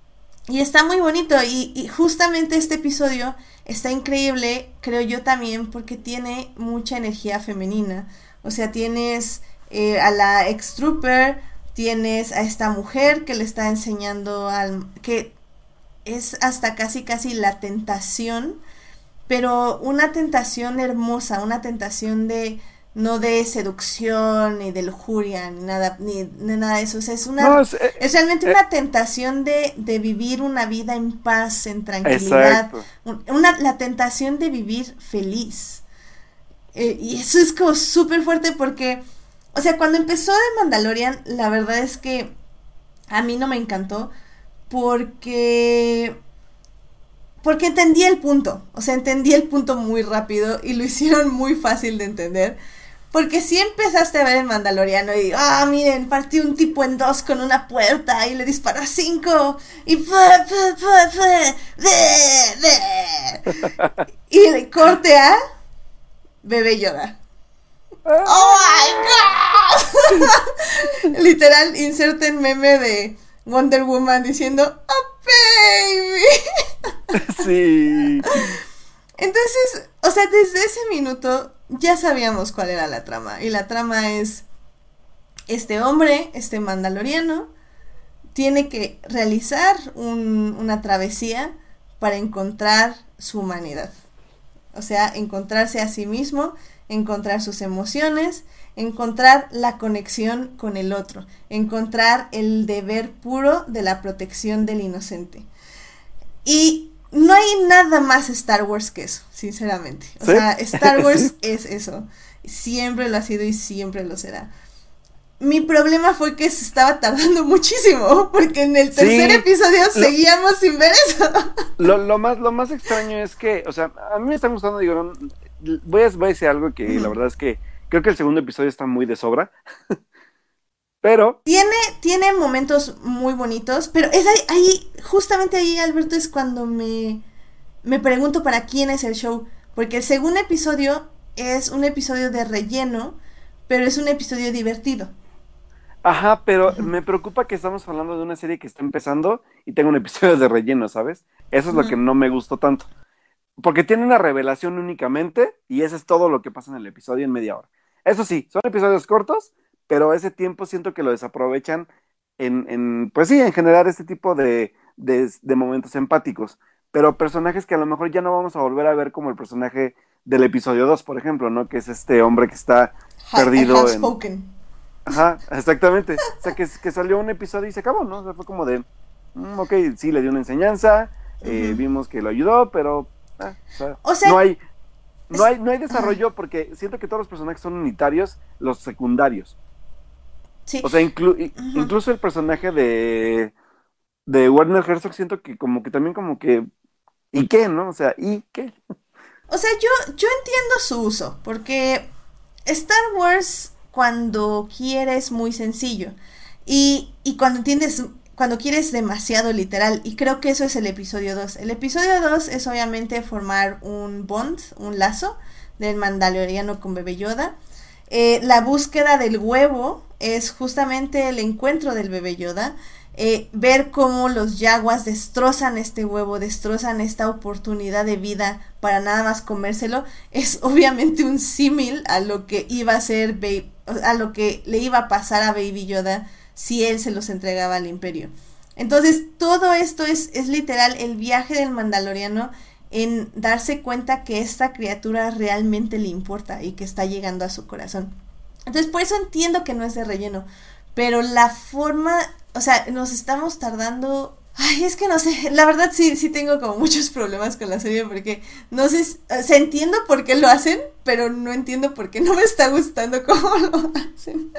Y está muy bonito y, justamente este episodio está increíble, creo yo también, porque tiene mucha energía femenina. O sea, tienes eh, a la ex trooper, tienes a esta mujer que le está enseñando al... que es hasta casi casi la tentación, pero una tentación hermosa, una tentación de no de seducción ni de lujuria ni nada ni, nada de eso. Es una eh, es, realmente eh, una tentación de, de, vivir una vida en paz en tranquilidad. Una la tentación de vivir feliz. Eh, y eso es como súper fuerte porque o sea cuando empezó de Mandalorian la verdad es que a mí no me encantó porque porque entendí el punto, o sea, entendí el punto muy rápido y lo hicieron muy fácil de entender. Porque si empezaste a ver el Mandaloriano y, ah, miren, partió un tipo en dos con una puerta y le dispara cinco y y le corte a bebé Yoda. ¡Oh my god! Literal, inserten meme de Wonder Woman diciendo, ¡Oh baby! sí. Entonces, o sea, desde ese minuto ya sabíamos cuál era la trama. Y la trama es, este hombre, este mandaloriano, tiene que realizar una travesía para encontrar su humanidad. O sea, encontrarse a sí mismo, encontrar sus emociones, encontrar la conexión con el otro, encontrar el deber puro de la protección del inocente. Y no hay nada más Star Wars que eso, sinceramente. O sea, Star Wars es eso. Siempre lo ha sido y siempre lo será. Mi problema fue que se estaba tardando muchísimo, porque en el tercer episodio seguíamos sin ver eso. Lo, más, lo más extraño es que, o sea, a mí me está gustando, digo, voy a, voy a decir algo que la verdad es que creo que el segundo episodio está muy de sobra. Pero. Tiene, tiene momentos muy bonitos, pero es ahí, ahí, justamente ahí, Alberto, es cuando me, me pregunto para quién es el show. Porque el segundo episodio es un episodio de relleno, pero es un episodio divertido. Ajá, pero me preocupa que estamos hablando de una serie que está empezando y tengo un episodio de relleno, ¿sabes? Eso es lo que no me gustó tanto. Porque tiene una revelación únicamente y eso es todo lo que pasa en el episodio en media hora. Eso sí, son episodios cortos, pero ese tiempo siento que lo desaprovechan en, en pues sí, en generar este tipo de, de, momentos empáticos, pero personajes que a lo mejor ya no vamos a volver a ver como el personaje del episodio 2, por ejemplo, ¿no? Que es este hombre que está perdido en... Ajá, exactamente. O sea, que, que, salió un episodio y se acabó, ¿no? O sea, fue como de, mm, ok, sí, le dio una enseñanza, eh, vimos que lo ayudó, pero... Ah, o, sea, no hay... no hay, no hay desarrollo porque siento que todos los personajes son unitarios, los secundarios. Sí. O sea, incluso el personaje de, de Warner Herzog siento que como que también como que... ¿Y qué, no? O sea, ¿y qué? O sea, yo, yo entiendo su uso, porque Star Wars cuando quieres muy sencillo y, y cuando entiendes cuando quieres demasiado literal. Y creo que eso es el episodio 2. El episodio 2 es obviamente formar un bond, un lazo del Mandaloriano con Bebé Yoda. Eh, la búsqueda del huevo es justamente el encuentro del Bebé Yoda. Eh, ver cómo los yaguas destrozan este huevo, destrozan esta oportunidad de vida para nada más comérselo, es obviamente un símil a lo que iba a ser, a lo que le iba a pasar a Baby Yoda si él se los entregaba al imperio. Entonces, todo esto es, es literal el viaje del mandaloriano en darse cuenta que esta criatura realmente le importa y que está llegando a su corazón. Entonces, por eso entiendo que no es de relleno, pero la forma, o sea, nos estamos tardando Ay, es que no sé, la verdad sí, sí tengo como muchos problemas con la serie porque no sé, se entiendo por qué lo hacen, pero no entiendo por qué no me está gustando cómo lo hacen.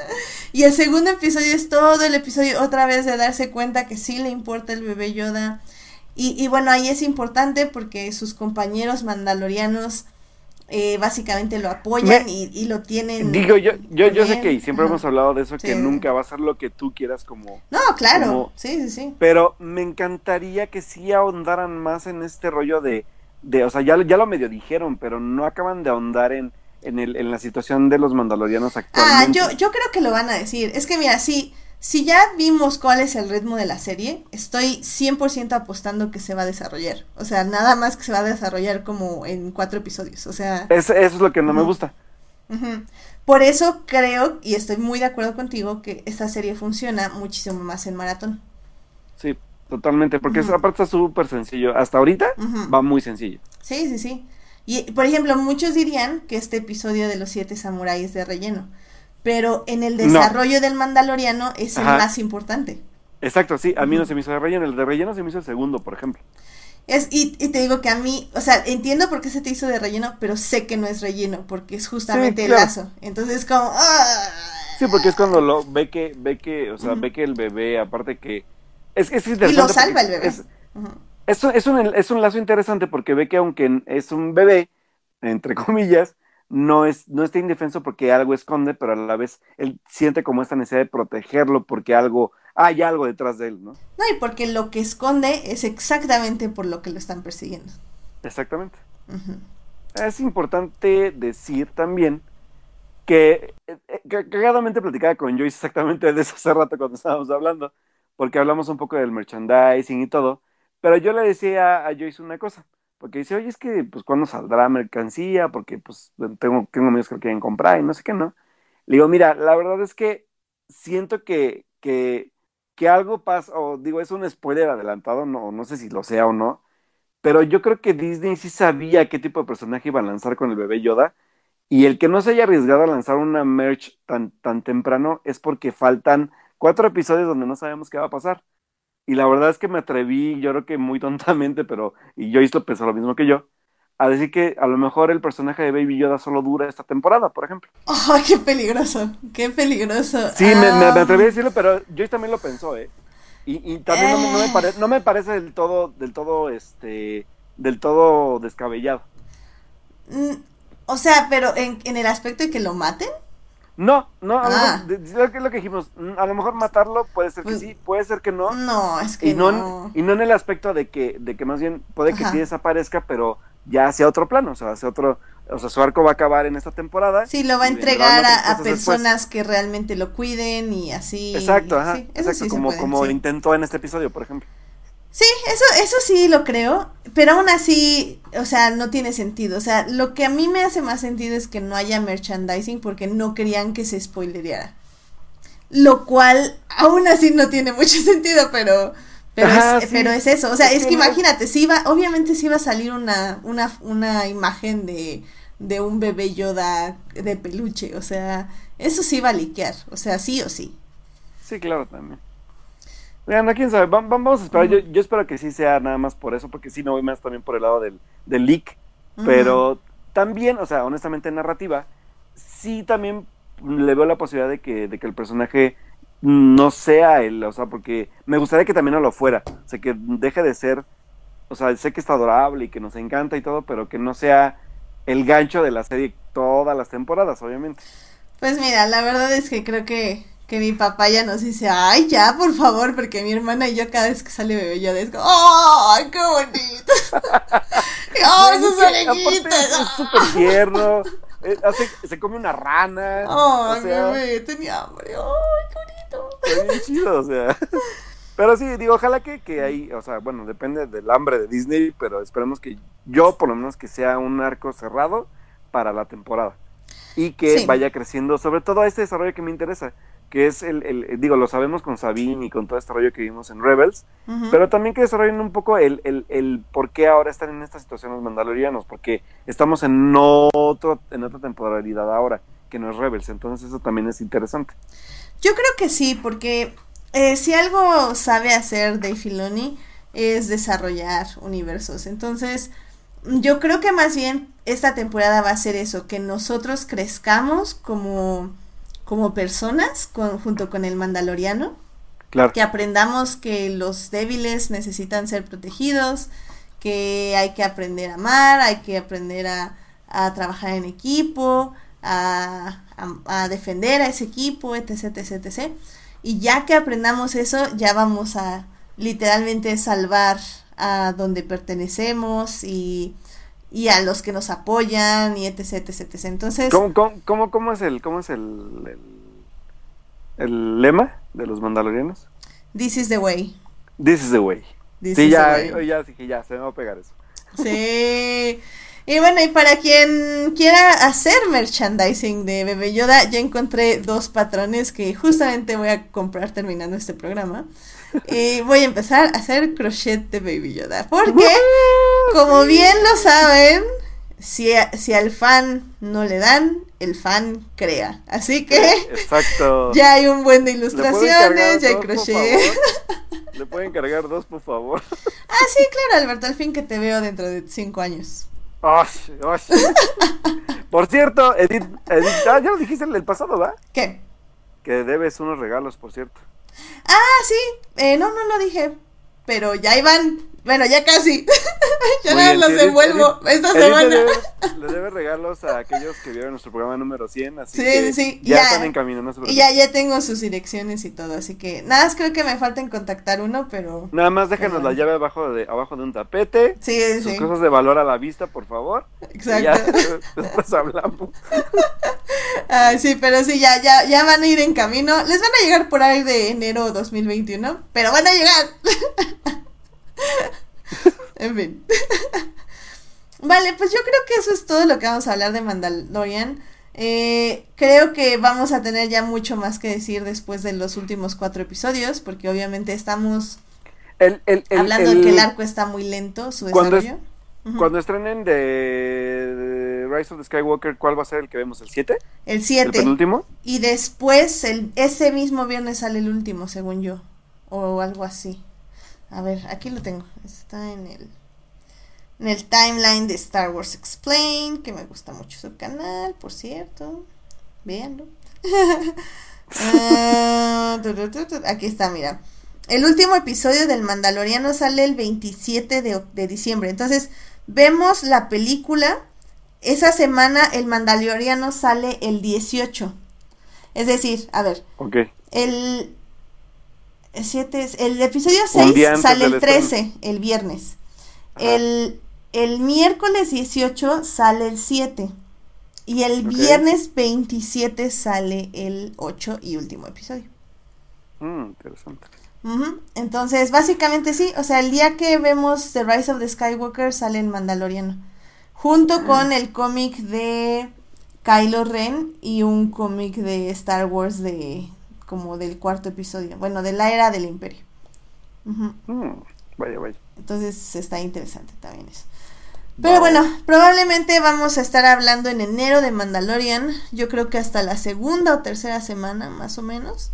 Y el segundo episodio es todo el episodio otra vez de darse cuenta que sí le importa el bebé Yoda. Y, y bueno, ahí es importante porque sus compañeros mandalorianos eh, básicamente lo apoyan y, lo tienen. Digo, yo, yo, yo sé que siempre hemos hablado de eso, que nunca va a ser lo que tú quieras como... No, claro, sí, sí, sí. Pero me encantaría que sí ahondaran más en este rollo de, de o sea, ya, ya lo medio dijeron, pero no acaban de ahondar en, en, el, en la situación de los mandalorianos actualmente. Ah, yo, yo creo que lo van a decir. Es que mira, sí, si ya vimos cuál es el ritmo de la serie, estoy 100% apostando que se va a desarrollar. O sea, nada más que se va a desarrollar como en cuatro episodios. O sea... eso es lo que no me gusta. Por eso creo, y estoy muy de acuerdo contigo, que esta serie funciona muchísimo más en maratón. Sí, totalmente, porque esa parte está súper sencillo. Hasta ahorita va muy sencillo. Sí, sí, sí. Y, por ejemplo, muchos dirían que este episodio de los siete samuráis de relleno pero en el desarrollo del Mandaloriano es el más importante. Exacto, sí, a mí no se me hizo de relleno, el de relleno se me hizo el segundo, por ejemplo. Es, y, te digo que a mí, o sea, entiendo por qué se te hizo de relleno, pero sé que no es relleno, porque es justamente el lazo. Entonces como... ¡ah! Sí, porque es cuando lo ve que, ve que, o sea, ve que el bebé, aparte que... Es, es Y lo salva el bebé. Es, es, un, es un lazo interesante porque ve que aunque es un bebé, entre comillas, no, es, no está indefenso porque algo esconde, pero a la vez él siente como esta necesidad de protegerlo porque algo, hay algo detrás de él, ¿no? No, y porque lo que esconde es exactamente por lo que lo están persiguiendo. Exactamente. Es importante decir también que, eh, eh, cagadamente platicaba con Joyce exactamente de eso hace rato cuando estábamos hablando, porque hablamos un poco del merchandising y todo, pero yo le decía a Joyce una cosa porque dice, oye, es que, pues, ¿cuándo saldrá mercancía? Porque, pues, tengo, tengo amigos que lo quieren comprar y no sé qué, ¿no? Le digo, mira, la verdad es que siento que, que, que algo pasa, o digo, es un spoiler adelantado, no, no sé si lo sea o no, pero yo creo que Disney sí sabía qué tipo de personaje iba a lanzar con el bebé Yoda, y el que no se haya arriesgado a lanzar una merch tan, tan temprano es porque faltan cuatro episodios donde no sabemos qué va a pasar. Y la verdad es que me atreví, yo creo que muy tontamente, pero, y yo hizo pensar lo mismo que yo, a decir que a lo mejor el personaje de Baby Yoda solo dura esta temporada, por ejemplo. ¡Ay, qué peligroso! ¡Qué peligroso! Sí, me, ah. atreví a decirlo, pero Joyce también lo pensó, ¿eh? Y, también no, me eh. no, me parece del todo, del todo, este, del todo descabellado. Mm, o sea, pero en, en el aspecto de que lo maten. No, no, a ah. lo, que, lo que dijimos, mm, a lo mejor matarlo puede ser que pues, sí, puede ser que no. No, es que y no. Y no en el aspecto de que, de que más bien puede que sí desaparezca, pero ya hacia otro plano, o sea, hacia otro, o sea, su arco va a acabar en esta temporada. Sí, lo va a entregar a, personas que realmente lo cuiden y así. Exacto, ajá, exacto, como, como intentó en este episodio, por ejemplo. Sí, eso, eso sí lo creo, pero aún así, o sea, no tiene sentido. O sea, lo que a mí me hace más sentido es que no haya merchandising porque no querían que se spoilereara. Lo cual aún así no tiene mucho sentido, pero pero, es, pero es eso. O sea, es, que, imagínate, si iba, obviamente si iba a salir una, una, una imagen de, de un bebé Yoda de peluche. O sea, eso sí iba a liquear. O sea, sí o sí. Sí, claro, también. Bueno, quién sabe, vamos a esperar. yo, yo, espero que sí sea nada más por eso, porque sí me voy más también por el lado del, del leak. Pero también, o sea, honestamente narrativa, sí también le veo la posibilidad de que, de que el personaje no sea él, o sea, porque me gustaría que también no lo fuera, o sea, que deje de ser, o sea, sé que está adorable y que nos encanta y todo, pero que no sea el gancho de la serie todas las temporadas, obviamente. Pues mira, la verdad es que creo que, que mi papá ya nos dice, ay, ya, por favor, porque mi hermana y yo cada vez que sale bebé yo digo, ¡ay, qué bonito! ¡Oh, esos orejitas! Es súper tierno, eh, hace, se come una rana. ¡Ay, o sea, bebé! Tenía hambre, ¡ay, qué bonito! Está bien chido, o sea. Pero sí, digo, ojalá que, que ahí, o sea, bueno, depende del hambre de Disney, pero esperemos que yo, por lo menos, que sea un arco cerrado para la temporada. Y que vaya creciendo, sobre todo a este desarrollo que me interesa, que es el, el, digo, lo sabemos con Sabine y con todo este rollo que vimos en Rebels, pero también que desarrollen un poco el, el, el, por qué ahora están en esta situación los mandalorianos, porque estamos en, otro, en otra temporalidad ahora, que no es Rebels, entonces eso también es interesante. Yo creo que sí, porque eh, si algo sabe hacer Dave Filoni es desarrollar universos, entonces yo creo que más bien esta temporada va a ser eso, que nosotros crezcamos como como personas junto con el mandaloriano. Claro. Que aprendamos que los débiles necesitan ser protegidos, que hay que aprender a amar, hay que aprender a, trabajar en equipo, a, defender a ese equipo, etc, etc, etc. Y ya que aprendamos eso, ya vamos a literalmente salvar a donde pertenecemos y, y a los que nos apoyan y etc, etc, etc. Entonces... ¿Cómo, cómo, cómo, es, el, cómo es el, el, lema de los mandalorianos? This is the way. This is the way. sí, ya, ya dije, ya, se me va a pegar eso. Sí. Y bueno, y para quien quiera hacer merchandising de Bebé Yoda, ya encontré dos patrones que justamente voy a comprar terminando este programa. Y voy a empezar a hacer crochet de Baby Yoda. Porque, como bien lo saben, si, si al fan no le dan, el fan crea. Así que Exacto. ya hay un buen de ilustraciones, ya hay crochet. ¿Le pueden cargar dos, por favor? Ah, sí, claro, Alberto, al fin que te veo dentro de cinco años. Por cierto, Edith, Edith ah, ya lo dijiste en el pasado, ¿va? ¿Qué? Que debes unos regalos, por cierto. Ah, sí, eh, no, no lo dije, pero ya iban, bueno, ya casi. ya nada los envuelvo esta semana. Le debe, regalos a aquellos que vieron nuestro programa número 100, así sí, que sí, ya, ya, están en camino, no Y ya, ya tengo sus direcciones y todo, así que nada más creo que me falta en contactar uno, pero... Nada más déjanos la llave abajo de abajo de un tapete. Sí, sus cosas de valor a la vista, por favor. Exacto. ya, después hablamos. ah, sí, pero sí, ya, ya, ya van a ir en camino. Les van a llegar por ahí de enero 2021, pero van a llegar. en fin. vale, pues yo creo que eso es todo lo que vamos a hablar de Mandalorian. Eh, creo que vamos a tener ya mucho más que decir después de los últimos cuatro episodios, porque obviamente estamos hablando de que el arco está muy lento, su desarrollo. Cuando, estrenen de, Rise of the Skywalker, ¿cuál va a ser el que vemos? ¿El 7? El 7. ¿El último? Y después, el, ese mismo viernes sale el último, según yo. O algo así. A ver, aquí lo tengo. Está en el en el timeline de Star Wars Explained, que me gusta mucho su canal, por cierto. Véanlo. Ah, aquí está, mira. El último episodio del Mandaloriano sale el 27 de, de, diciembre. Entonces, vemos la película. Esa semana el Mandaloriano sale el 18. Es decir, a ver. Ok. El el episodio 6 sale el 13, el viernes. El, el, miércoles 18 sale el 7. Y el viernes 27 sale el 8 y último episodio. Mm, interesante. Entonces, básicamente sí, o sea, el día que vemos The Rise of the Skywalker sale en Mandaloriano. Junto mm. con el cómic de Kylo Ren y un cómic de Star Wars de como del cuarto episodio, bueno, de la era del imperio. Mm, vaya, vaya. Entonces está interesante también eso. Pero bueno, probablemente vamos a estar hablando en enero de Mandalorian, yo creo que hasta la segunda o tercera semana más o menos.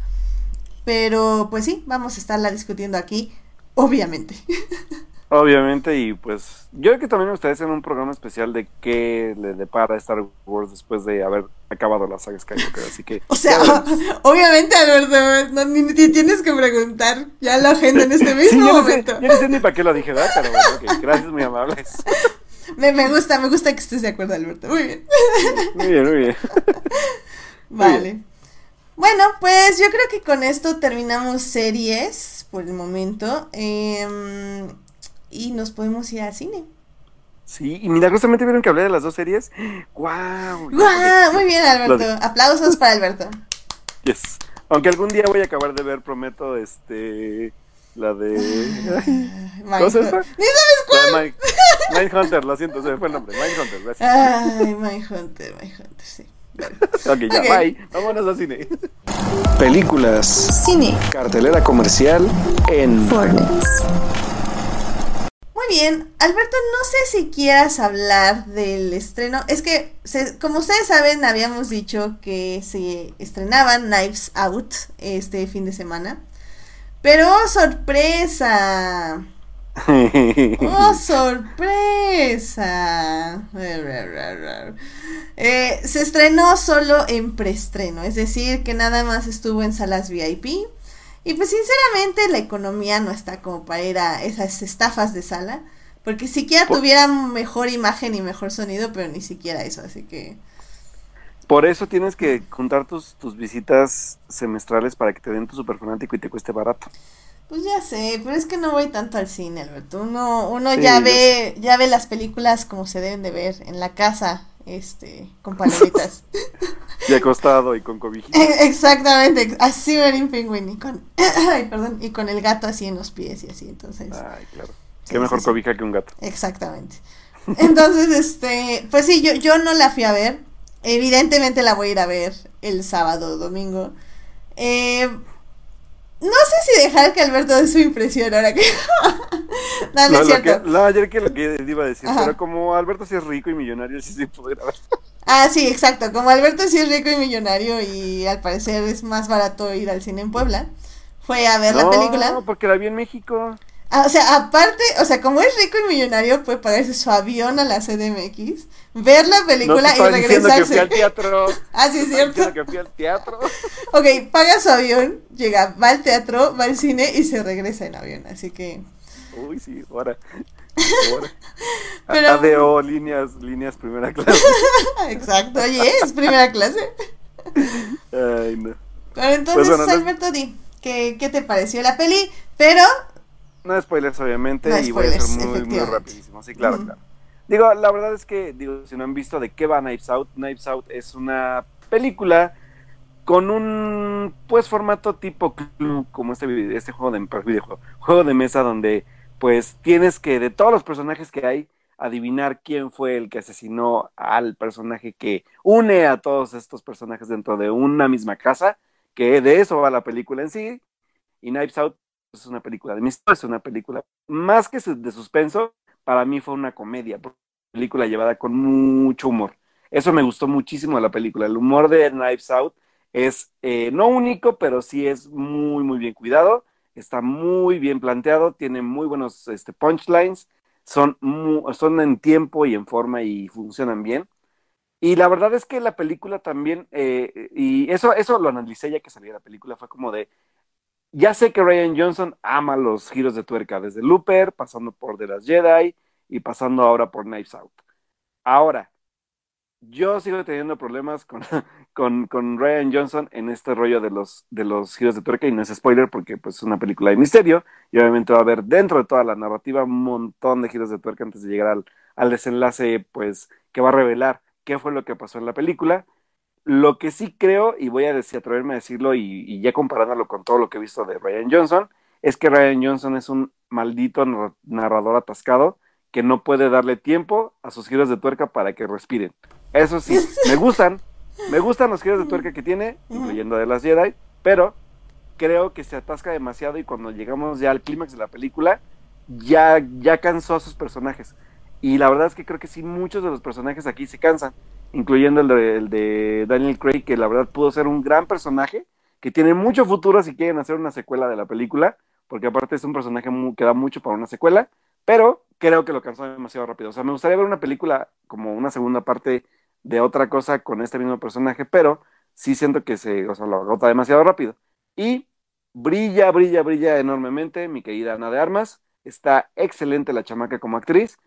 Pero pues sí, vamos a estarla discutiendo aquí, obviamente. Obviamente, y pues yo creo que también ustedes en un programa especial de qué le depara Star Wars después de haber acabado la saga Skywalker, así que... O sea, obviamente, Alberto, no, ni, tienes que preguntar, ya la agenda en este mismo sí, yo momento. Sé, yo no sé ni para qué lo dije, ¿verdad? Pero bueno, gracias, muy amables. Me, me gusta, me gusta que estés de acuerdo, Alberto, muy bien. Muy bien, muy bien. Vale. Bueno, pues yo creo que con esto terminamos series por el momento. Eh, y nos podemos ir al cine. Sí, y milagrosamente vieron que hablé de las dos series. ¡Guau! ¡Guau! Muy bien, Alberto. Aplausos para Alberto. Yes. Aunque algún día voy a acabar de ver, prometo, este. La de. ¿Cómo es esta? ¡Ni sabes cuál! Mindhunter, lo siento, se me fue el nombre. Mindhunter, gracias. Ay, Mindhunter, Mindhunter, sí. ok, ya, bye. Vámonos al cine. Películas. Cine. Cartelera comercial en Fortnite bien, Alberto, no sé si quieras hablar del estreno. Es que, como ustedes saben, habíamos dicho que se estrenaban Knives Out este fin de semana. Pero, ¡oh, sorpresa! ¡Oh, sorpresa! Eh, se estrenó solo en preestreno, es decir, que nada más estuvo en salas VIP y pues sinceramente la economía no está como para ir a esas estafas de sala. Porque siquiera tuvieran mejor imagen y mejor sonido, pero ni siquiera eso, así que... Por eso tienes que juntar tus, tus visitas semestrales para que te den tu super fanático y te cueste barato. Pues ya sé, pero es que no voy tanto al cine, Alberto. Uno, uno ya ve, ya ve las películas como se deben de ver, en la casa, este, con palomitas. y acostado y con cobijita. Exactamente, así ver en Penguin y con, ay, perdón, y con el gato así en los pies y así, entonces. Ay, claro. Qué mejor cobija que un gato. Exactamente. Entonces, este, pues sí, yo, yo no la fui a ver. Evidentemente la voy a ir a ver el sábado o domingo. Eh, no sé si dejar que Alberto dé su impresión ahora que. no, no, es cierto. no, ayer que lo que iba a decir, pero como Alberto sí es rico y millonario, sí se puede ver. Ah, sí, exacto. Como Alberto sí es rico y millonario y al parecer es más barato ir al cine en Puebla, fue a ver la película. No, porque la vi en México. Ah, o sea, aparte, o sea, como es rico y millonario, puede pagarse su avión a la CDMX, ver la película y regresarse. Que fui al teatro. ah, sí, es cierto. que fui al teatro. ok, paga su avión, llega, va al teatro, va al cine y se regresa en avión, así que. Uy, sí, ahora. ahora. Pero... ADO, líneas, líneas primera clase. Exacto, oye, es primera clase. Ay, no. Pero entonces, pues Alberto, di, ¿qué, ¿qué te pareció la peli? Pero no spoilers, obviamente, y voy a ser muy, muy rapidísimo. Sí, claro, claro. Digo, la verdad es que, digo, si no han visto de qué va Knives Out, Knives Out es una película con un, pues, formato tipo club, como este, este juego de videojuego, juego de mesa donde, pues, tienes que, de todos los personajes que hay, adivinar quién fue el que asesinó al personaje que une a todos estos personajes dentro de una misma casa, que de eso va la película en sí, y Knives Out es una película de misterio, es una película más que de suspenso, para mí fue una comedia, una película llevada con mucho humor. Eso me gustó muchísimo de la película. El humor de Knives Out es eh, no único, pero sí es muy, muy bien cuidado. Está muy bien planteado, tiene muy buenos este, punchlines, son, son en tiempo y en forma y funcionan bien. Y la verdad es que la película también, eh, y eso, eso lo analicé ya que salió la película, fue como de, ya sé que Ryan Johnson ama los giros de tuerca, desde Looper, pasando por The Last Jedi y pasando ahora por Knives Out. Ahora, yo sigo teniendo problemas con, con, con, Ryan Johnson en este rollo de los, de los giros de tuerca, y no es spoiler porque pues, es una película de misterio, y obviamente va a haber dentro de toda la narrativa un montón de giros de tuerca antes de llegar al, al desenlace pues, que va a revelar qué fue lo que pasó en la película lo que sí creo, y voy a decir, atreverme a decirlo, y, ya comparándolo con todo lo que he visto de Ryan Johnson, es que Ryan Johnson es un maldito narrador atascado que no puede darle tiempo a sus giros de tuerca para que respiren. Eso sí, me gustan, me gustan los giros de tuerca que tiene, incluyendo de las Jedi, pero creo que se atasca demasiado y cuando llegamos ya al clímax de la película, ya, ya cansó a sus personajes. Y la verdad es que creo que sí, muchos de los personajes aquí se cansan incluyendo el de, Daniel Craig, que la verdad pudo ser un gran personaje, que tiene mucho futuro si quieren hacer una secuela de la película, porque aparte es un personaje que da mucho para una secuela, pero creo que lo cansó demasiado rápido. O sea, me gustaría ver una película como una segunda parte de otra cosa con este mismo personaje, pero sí siento que se, o sea, lo agota demasiado rápido. Y brilla, brilla, brilla enormemente mi querida Ana de Armas. Está excelente la chamaca como actriz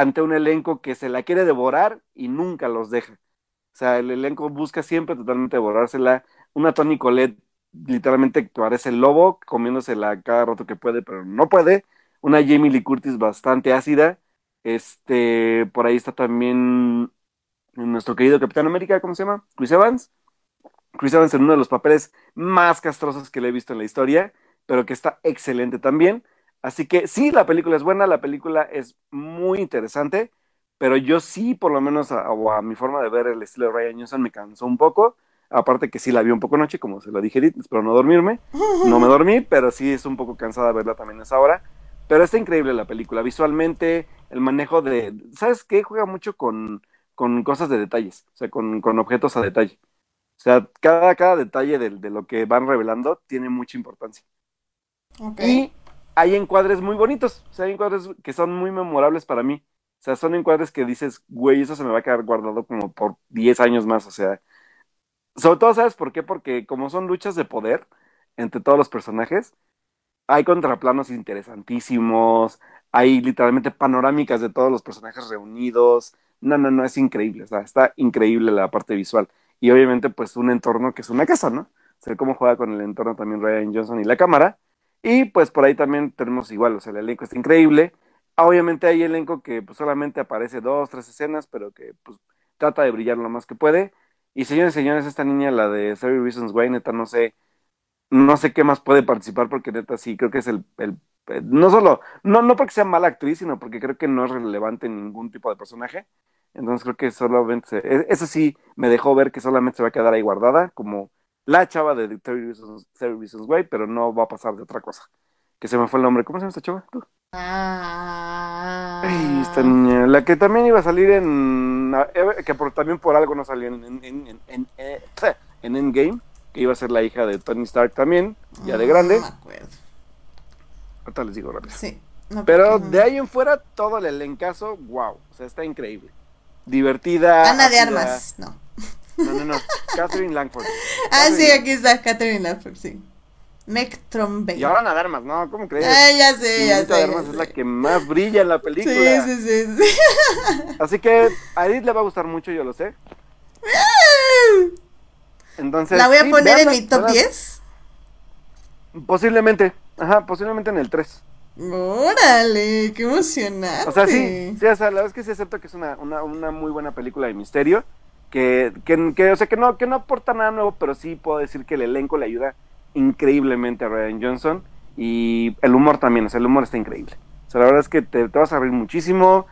ante un elenco que se la quiere devorar y nunca los deja. O sea, el elenco busca siempre totalmente devorársela. Una Tony Colette literalmente parece el lobo, comiéndosela cada rato que puede, pero no puede. Una Jamie Lee Curtis bastante ácida. Este, por ahí está también nuestro querido Capitán América, ¿cómo se llama? Chris Evans. Chris Evans en uno de los papeles más castrosos que le he visto en la historia, pero que está excelente también. Así que sí, la película es buena, la película es muy interesante, pero yo sí, por lo menos a, a mi forma de ver el estilo de Ryan Johnson, me cansó un poco. Aparte que sí la vi un poco noche, como se lo dije, espero no dormirme. No me dormí, pero sí es un poco cansada verla también a esa hora. Pero está increíble la película, visualmente, el manejo de... ¿Sabes qué? Juega mucho con, con cosas de detalles, o sea, con, con objetos a detalle. O sea, cada, cada detalle de, de, lo que van revelando tiene mucha importancia. Okay. Y hay encuadres muy bonitos, o sea, hay encuadres que son muy memorables para mí. O sea, son encuadres que dices, güey, eso se me va a quedar guardado como por 10 años más, o sea. Sobre todo, ¿sabes por qué? Porque como son luchas de poder entre todos los personajes, hay contraplanos interesantísimos, hay literalmente panorámicas de todos los personajes reunidos. No, no, no, es increíble, o sea, está increíble la parte visual. Y obviamente, pues un entorno que es una casa, ¿no? O sea, cómo juega con el entorno también Ryan Johnson y la cámara. Y pues por ahí también tenemos igual, o sea, el elenco está increíble. Obviamente hay elenco que pues, solamente aparece dos, tres escenas, pero que pues trata de brillar lo más que puede. Y señores señores, esta niña, la de Thirty Reasons Why, neta, no sé, no sé qué más puede participar, porque neta sí, creo que es el, el, el, no solo, no, no porque sea mala actriz, sino porque creo que no es relevante ningún tipo de personaje. Entonces creo que solamente, se, e, eso sí me dejó ver que solamente se va a quedar ahí guardada, como la chava de 30 Reasons, 30 Reasons Why, pero no va a pasar de otra cosa. Que se me fue el nombre. ¿Cómo se llama esta chava? ¿Tú? Ah. Ay, esta niña. La que también iba a salir en. eh, Que por, también por algo no salió en, en, en, en, eh, en Endgame. Que iba a ser la hija de Tony Stark también, ya de grande. No me acuerdo. Ahorita les digo rápido. Sí. No, Pero de ahí en fuera, todo el elencazo, wow. O sea, está increíble. Divertida. Ana de ácida. Armas, no. No, no, no. Catherine Langford. Ah, sí, Catherine- aquí está Catherine Langford, sí. Meg Trombey. Y ahora Ana de Armas, no, ¿cómo crees? Ah, ya sé, ya sé. de Armas ya es la sé. que más brilla en la película. Sí, sí, sí. sí. Así que a Edith le va a gustar mucho, yo lo sé. Entonces, La voy a sí, poner en mi top véanla. 10. Posiblemente, ajá, posiblemente en el 3. Órale, qué emocionante. O sea, sí, sí, o sea, la verdad es que sí acepto que es una, una, una muy buena película de misterio. Que, que, que, o sea, que no, que no aporta nada nuevo, pero sí puedo decir que el elenco le ayuda increíblemente a Ryan Johnson. Y el humor también, o sea, el humor está increíble. O sea, la verdad es que te, vas a reír muchísimo.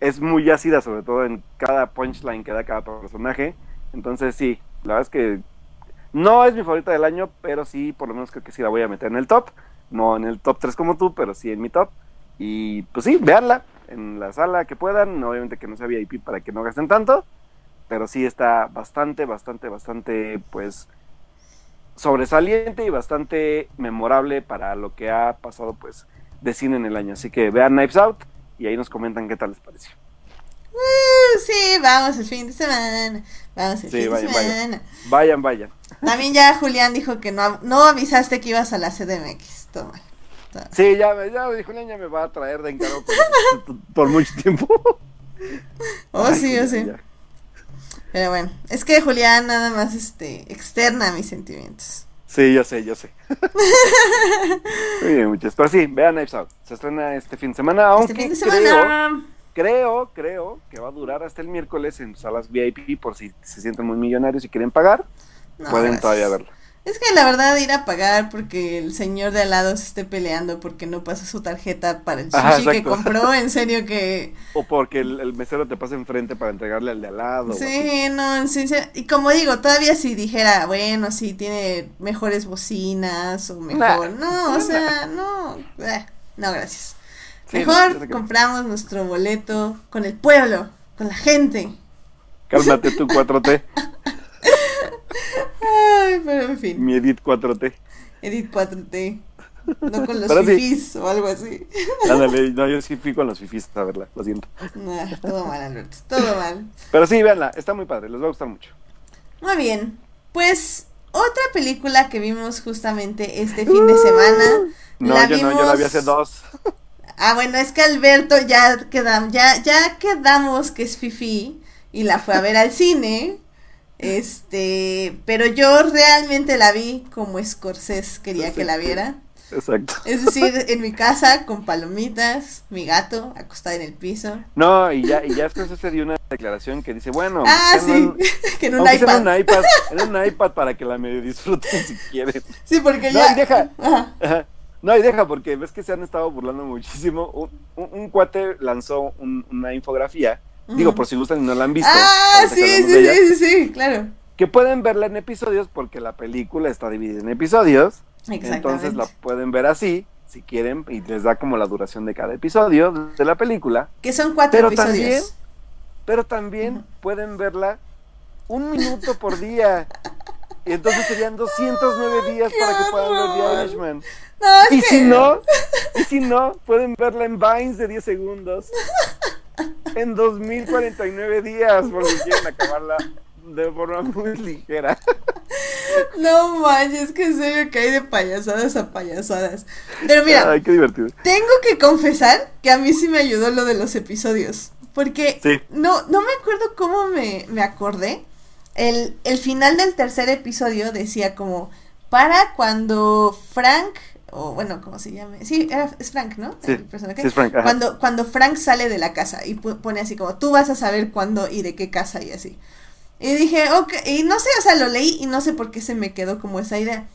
Es muy ácida, sobre todo en cada punchline que da cada personaje. Entonces, sí, la verdad es que no es mi favorita del año, pero sí, por lo menos creo que sí la voy a meter en el top. No en el top 3 como tú, pero sí en mi top. Y pues sí, véanla en la sala que puedan. Obviamente que no sea VIP para que no gasten tanto. Pero sí está bastante, bastante, bastante, pues sobresaliente y bastante memorable para lo que ha pasado, pues, de cine en el año. Así que vean Knives Out y ahí nos comentan qué tal les pareció. Uh, sí, vamos el fin de semana. Vamos el Sí, fin vayan, de semana. Vayan, vayan. También ya Julián dijo que no, no avisaste que ibas a la CDMX. Toma. Toma. Sí, ya, me- ya, Julián ya me va a traer de encargo por, por mucho tiempo. Oh, Ay, sí, oh, sí. ya. Pero bueno, es que Julián nada más este externa mis sentimientos. Sí, yo sé, yo sé. Muy bien, muchachos. Pero sí, vean Knives Out. Se estrena este fin de semana, aunque Este fin de creo, semana. creo, creo que va a durar hasta el miércoles en salas VIP por si se sienten muy millonarios y quieren pagar, No, pueden gracias. todavía verla. Es que la verdad ir a pagar porque el señor de al lado se esté peleando porque no pasa su tarjeta para el sushi Ajá, que compró, en serio que O porque el, el mesero te pasa enfrente para entregarle al de al lado. sí, no, en serio, y como digo, todavía si dijera, bueno, sí tiene mejores bocinas o mejor, Nah. no, o sea, no, eh, no, gracias. Sí, Mejor compramos nuestro boleto con el pueblo, con la gente. Cálmate tú 4T, Ay, pero en fin, mi Edith 4T. Edith 4T. No con los Pero sí. fifís o algo así. Ándale, no, yo sí fui con los fifis a verla, lo siento. Nah, todo mal, Alberto, todo mal. Pero sí, véanla, está muy padre, les va a gustar mucho. Muy bien, pues otra película que vimos justamente este fin de semana. No, la yo no, yo la vi vimos- hace dos. Ah, bueno, es que Alberto ya quedamos, ya, ya quedamos que es Fifi y la fue a ver al cine. Este, pero yo realmente la vi como Scorsese quería que la viera. Exacto. Es decir, en mi casa con palomitas, mi gato acostado en el piso. No, y ya, y ya después se dio una declaración que dice, bueno, Ah, sí, un- que en un iPad. en un iPad, en un iPad para que la medio disfruten si quieren. Sí, porque No, ya. y deja. Ajá. Ajá. No, y deja, porque ves que se han estado burlando muchísimo. Un, un- un cuate lanzó un- una infografía, digo, por si gustan y no la han visto. Ah, sí, sí, sí, sí, claro. Que pueden verla en episodios porque la película está dividida en episodios. Entonces la pueden ver así, si quieren, y les da como la duración de cada episodio de la película. Que son cuatro Pero episodios. también, pero también pueden verla un minuto por día. Y entonces serían 209 días ¡Qué para que puedan ver! The Irishman. No, es Y que- si no, y si no, pueden verla en Vines de 10 segundos. En 2049 días, porque quieren acabarla de forma muy ligera. No manches, que en serio que hay de payasadas a payasadas. Pero mira, Ay, qué divertido. tengo que confesar que a mí sí me ayudó lo de los episodios. Porque Sí. no, no me acuerdo cómo me, me acordé. El, el final del tercer episodio decía como, para cuando Frank, o bueno, ¿cómo se llama? Sí, era, es Frank, ¿no? Sí, El personaje. sí es Frank, ajá. Cuando, cuando Frank sale de la casa y pone así como, tú vas a saber cuándo y de qué casa y así. Y dije, ok, y no sé, o sea, lo leí y no sé por qué se me quedó como esa idea.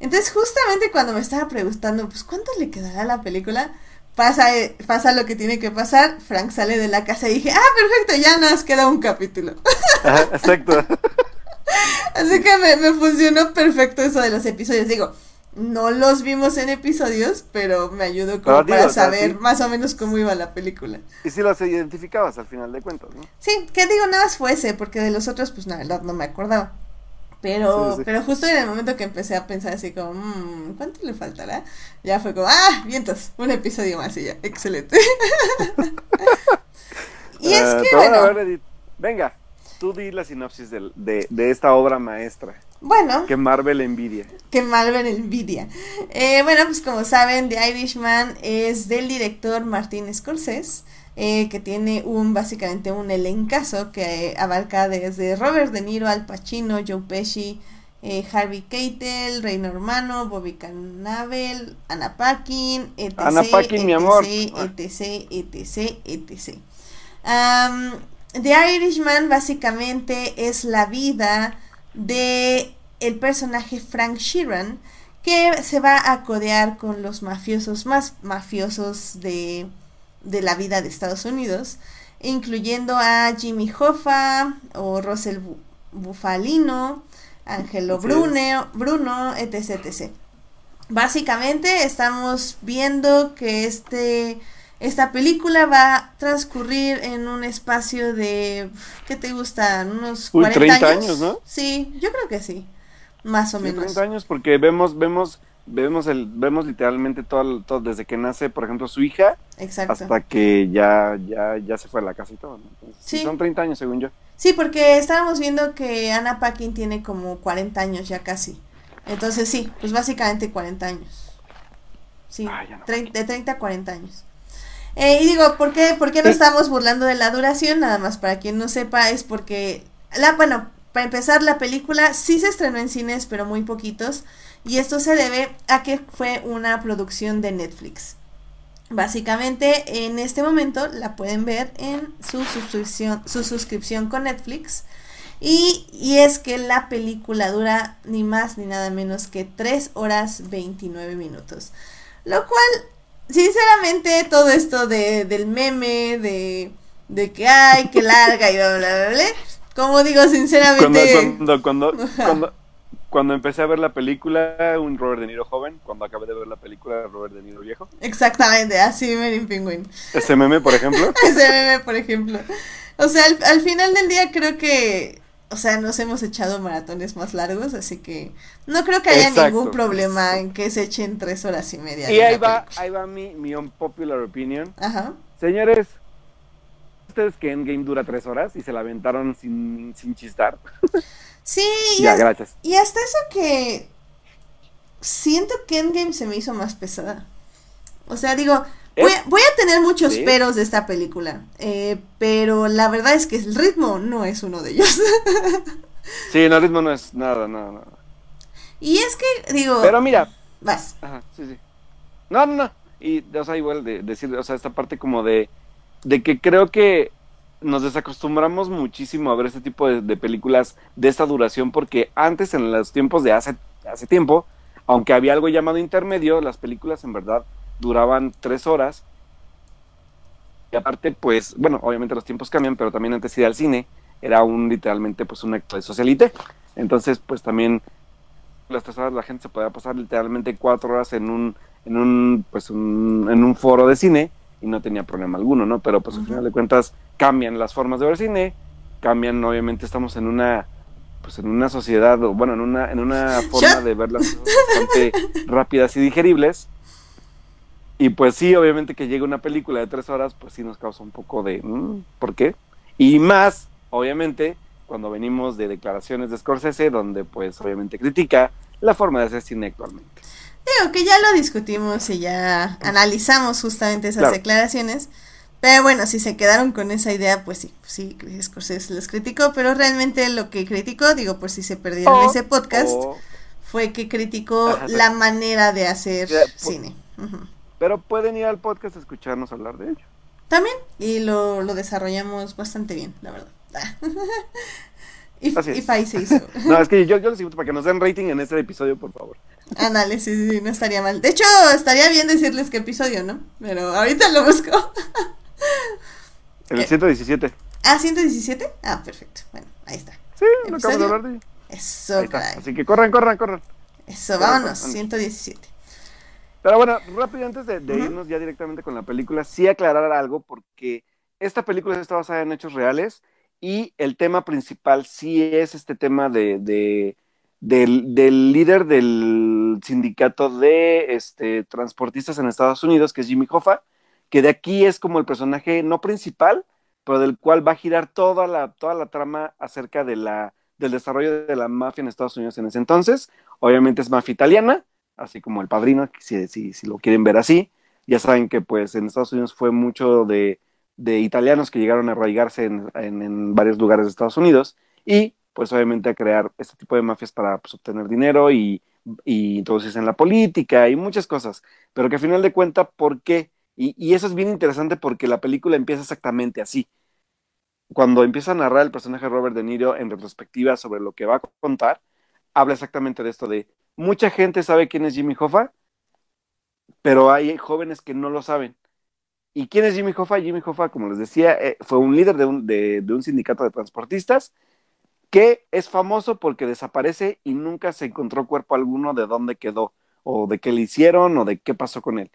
Entonces, justamente cuando me estaba preguntando, pues, ¿cuánto le quedará a la película? Pasa, eh, pasa lo que tiene que pasar, Frank sale de la casa y dije, ah, perfecto, ya nos queda un capítulo. Ajá, exacto. Así que me, me funcionó perfecto eso de los episodios. Digo, no los vimos en episodios, pero me ayudó como digo, para saber sí. más o menos cómo iba la película. Y si las identificabas al final de cuentas, ¿no? Sí, que digo, nada más fue ese, porque de los otros, pues la verdad no me acordaba. Pero, Sí, sí. pero justo en el momento que empecé a pensar así como, "Mm, ¿cuánto le faltará? Ya fue como, ah, vientos, un episodio más y ya, excelente. y es Eh, que, bueno, venga, tú di la sinopsis de, de esta obra maestra bueno, que Marvel envidia. que Marvel envidia. Eh, bueno, pues como saben, The Irishman es del director Martin Scorsese, eh, que tiene un básicamente un elencazo que abarca desde Robert De Niro, Al Pacino, Joe Pesci, eh, Harvey Keitel, Rey Normano, Bobby Cannavale, Anna Paquin, etc. Anna Paquin, mi amor. etc, etc, etc. Am, The Irishman básicamente es la vida de el personaje Frank Sheeran que se va a codear con los mafiosos más mafiosos de, de la vida de Estados Unidos, incluyendo a Jimmy Hoffa o Russell Bu- Bufalino, Angelo Bruno, etc, etc. Básicamente estamos viendo que este esta película va a transcurrir en un espacio de ¿qué te gusta? unos Uy, 40 30 años. años, ¿no? Sí, yo creo que sí. Más o Sí, menos. 30 años porque vemos vemos vemos el vemos literalmente todo, todo desde que nace, por ejemplo, su hija Exacto. hasta que ya ya ya se fue a la casa y todo. ¿no? Entonces, sí, son 30 años según yo. Sí, porque estábamos viendo que Anna Paquin tiene como 40 años ya casi. Entonces sí, pues básicamente 40 años. Sí, Ay, de 30 a 40 años. Eh, y digo, ¿por qué, ¿por qué no estamos burlando de la duración? Nada más para quien no sepa, es porque, la, bueno, para empezar, la película sí se estrenó en cines, pero muy poquitos. Y esto se debe a que fue una producción de Netflix. Básicamente, en este momento la pueden ver en su suscripción, su suscripción con Netflix. Y, y es que la película dura ni más ni nada menos que 3 horas 29 minutos. Lo cual, sinceramente, todo esto de, del meme, de, de que ay, que larga y bla, bla, bla, bla, como digo, Cuando sinceramente... cuando cuando, cuando cuando empecé a ver la película, un Robert De Niro joven, cuando acabé de ver la película, Robert De Niro viejo. Exactamente, así Merin Penguin. Ese meme, por ejemplo. Ese meme, por ejemplo. O sea, al, al final del día creo que o sea, nos hemos echado maratones más largos, así que no creo que haya ningún problema en que se echen tres horas y media. Y ahí va, ahí va mi, mi unpopular opinion. Ajá. Señores, ¿ustedes que Endgame dura tres horas y se la aventaron sin, sin chistar? Sí, ya, gracias. Y hasta eso que siento que Endgame se me hizo más pesada. O sea, digo, voy, a tener muchos peros de esta película, eh, pero la verdad es que el ritmo no es uno de ellos. sí, no, el ritmo no es nada, nada, nada. Y es que, digo... Pero mira. Vas. Ajá, sí, sí. No, no, no. Y, o sea, igual de, decir, o sea, esta parte como de, de que creo que nos desacostumbramos muchísimo a ver este tipo de, películas de esta duración porque antes en los tiempos de hace, hace tiempo, aunque había algo llamado intermedio, las películas en verdad duraban tres horas. Y aparte, pues, bueno, obviamente los tiempos cambian, pero también antes ir al cine era un literalmente pues un acto de socialite. Entonces, pues también las tres horas la gente se podía pasar literalmente cuatro horas en un, en un, pues un, en un foro de cine y no tenía problema alguno, ¿no? Pero pues al final de cuentas cambian las formas de ver cine, cambian, obviamente estamos en una pues en una sociedad, bueno, en una, en una forma de ver las cosas bastante rápidas y digeribles. Y pues sí, obviamente que llega una película de tres horas, pues sí nos causa un poco de mm, ¿por qué? Y más, obviamente, cuando venimos de declaraciones de Scorsese, donde pues obviamente critica la forma de hacer cine actualmente. Digo que ya lo discutimos y ya analizamos justamente esas declaraciones. Pero bueno, si se quedaron con esa idea, pues sí, sí, Scorsese les criticó, pero realmente lo que criticó, digo, por si se perdieron ese podcast, fue que criticó la manera de hacer cine. Pero pueden ir al podcast a escucharnos hablar de ello. También, y lo, lo desarrollamos bastante bien, la verdad. y, y se hizo. no, es que yo, yo les invito para que nos den rating en este episodio, por favor. Ándale, sí, sí, no estaría mal. De hecho, estaría bien decirles qué episodio, ¿no? Pero ahorita lo busco. El 117. Ah, 117. Ah, perfecto. Bueno, ahí está. Sí, no acabo de hablar de Eso, Así que corran, corran, corran. Eso, vámonos, 117. Pero bueno, rápido antes de, irnos ya directamente con la película, sí aclarar algo porque esta película está basada en hechos reales y el tema principal sí es este tema de, de del, del, líder del sindicato de este, transportistas en Estados Unidos, que es Jimmy Hoffa, que de aquí es como el personaje no principal, pero del cual va a girar toda la, toda la trama acerca de la, del desarrollo de la mafia en Estados Unidos en ese entonces. Obviamente es mafia italiana, así como el padrino, si, si, lo quieren ver así. Ya saben que pues en Estados Unidos fue mucho de, de italianos que llegaron a arraigarse en, en, varios lugares de Estados Unidos y pues obviamente a crear este tipo de mafias para pues, obtener dinero y, y introducirse en la política y muchas cosas. Pero que a final de cuentas, ¿por qué? Y, eso es bien interesante porque la película empieza exactamente así. Cuando empieza a narrar el personaje Robert De Niro en retrospectiva sobre lo que va a contar, habla exactamente de esto de mucha gente sabe quién es Jimmy Hoffa, pero hay jóvenes que no lo saben. ¿Y quién es Jimmy Hoffa? Jimmy Hoffa, como les decía, eh, fue un líder de un, de un sindicato de transportistas que es famoso porque desaparece y nunca se encontró cuerpo alguno de dónde quedó, o de qué le hicieron, o de qué pasó con él.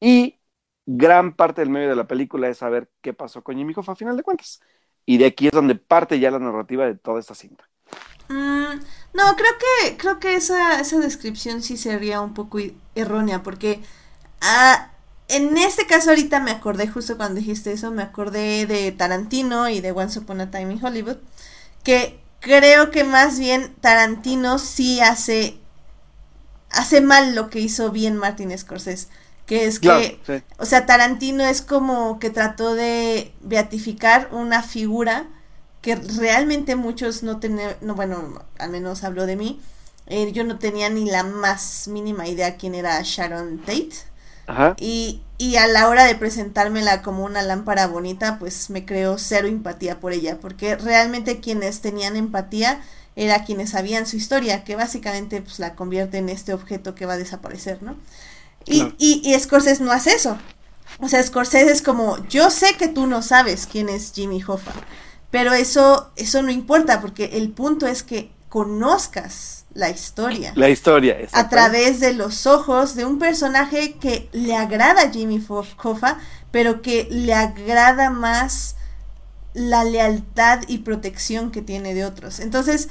Y gran parte del medio de la película es saber qué pasó con Jimmy Hoffa a final de cuentas. Y de aquí es donde parte ya la narrativa de toda esta cinta. Mm, no, creo que, creo que esa, esa descripción sí sería un poco errónea, porque ah, en este caso ahorita me acordé, justo cuando dijiste eso, me acordé de Tarantino y de Once Upon a Time in Hollywood, que creo que más bien Tarantino sí hace, hace mal lo que hizo bien Martin Scorsese que es que, o sea, Tarantino es como que trató de beatificar una figura que realmente muchos no tenían, no, bueno, al menos hablo de mí, eh, yo no tenía ni la más mínima idea quién era Sharon Tate. Ajá. Y, y a la hora de presentármela como una lámpara bonita, pues me creó cero empatía por ella, porque realmente quienes tenían empatía era quienes sabían su historia, que básicamente pues la convierte en este objeto que va a desaparecer, ¿no? Y, y, Scorsese no hace eso. O sea, Scorsese es como, yo sé que tú no sabes quién es Jimmy Hoffa, pero eso, eso no importa, porque el punto es que conozcas la historia. La historia, A través de los ojos de un personaje que le agrada a Jimmy Hoffa, pero que le agrada más la lealtad y protección que tiene de otros. Entonces,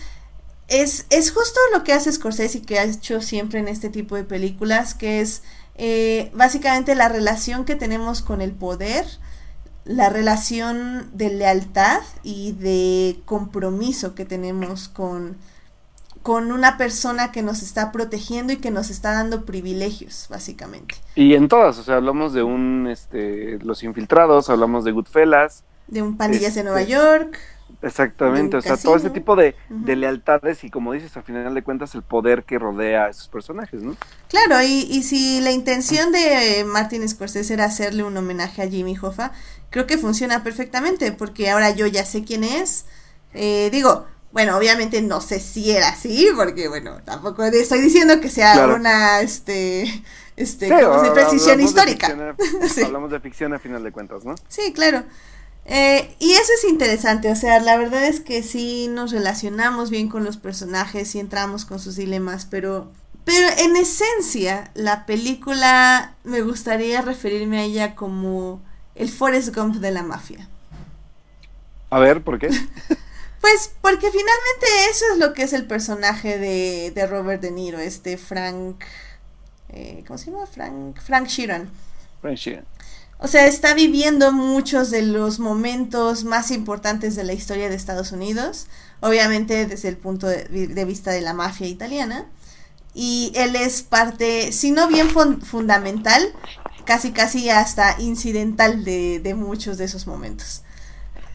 es, es justo lo que hace Scorsese y que ha hecho siempre en este tipo de películas, que es eh, básicamente la relación que tenemos con el poder, la relación de lealtad y de compromiso que tenemos con, con una persona que nos está protegiendo y que nos está dando privilegios, básicamente. Y en todas, o sea, hablamos de un, este, los infiltrados, hablamos de Goodfellas. De un pandillas de Nueva este, York. Exactamente, o sea, todo ese tipo de, lealtades y como dices, al final de cuentas el poder que rodea a esos personajes, ¿no? Claro, y, y si la intención de Martin Scorsese era hacerle un homenaje a Jimmy Hoffa, creo que funciona perfectamente, porque ahora yo ya sé quién es. Eh, digo, bueno, obviamente no sé si era así, porque bueno, tampoco estoy diciendo que sea una, este, este, precisión histórica. Hablamos de ficción a final de cuentas, ¿no? Sí, claro. Eh, y eso es interesante, o sea, la verdad es que sí nos relacionamos bien con los personajes y entramos con sus dilemas, pero, pero en esencia la película me gustaría referirme a ella como el Forrest Gump de la mafia. A ver, ¿por qué? pues porque finalmente eso es lo que es el personaje de, de Robert De Niro, este Frank... Eh, ¿Cómo se llama? Frank, Frank Sheeran. Frank Sheeran. O sea, está viviendo muchos de los momentos más importantes de la historia de Estados Unidos, obviamente desde el punto de, vista de la mafia italiana. Y él es parte, si no bien fundamental, casi casi hasta incidental de, muchos de esos momentos.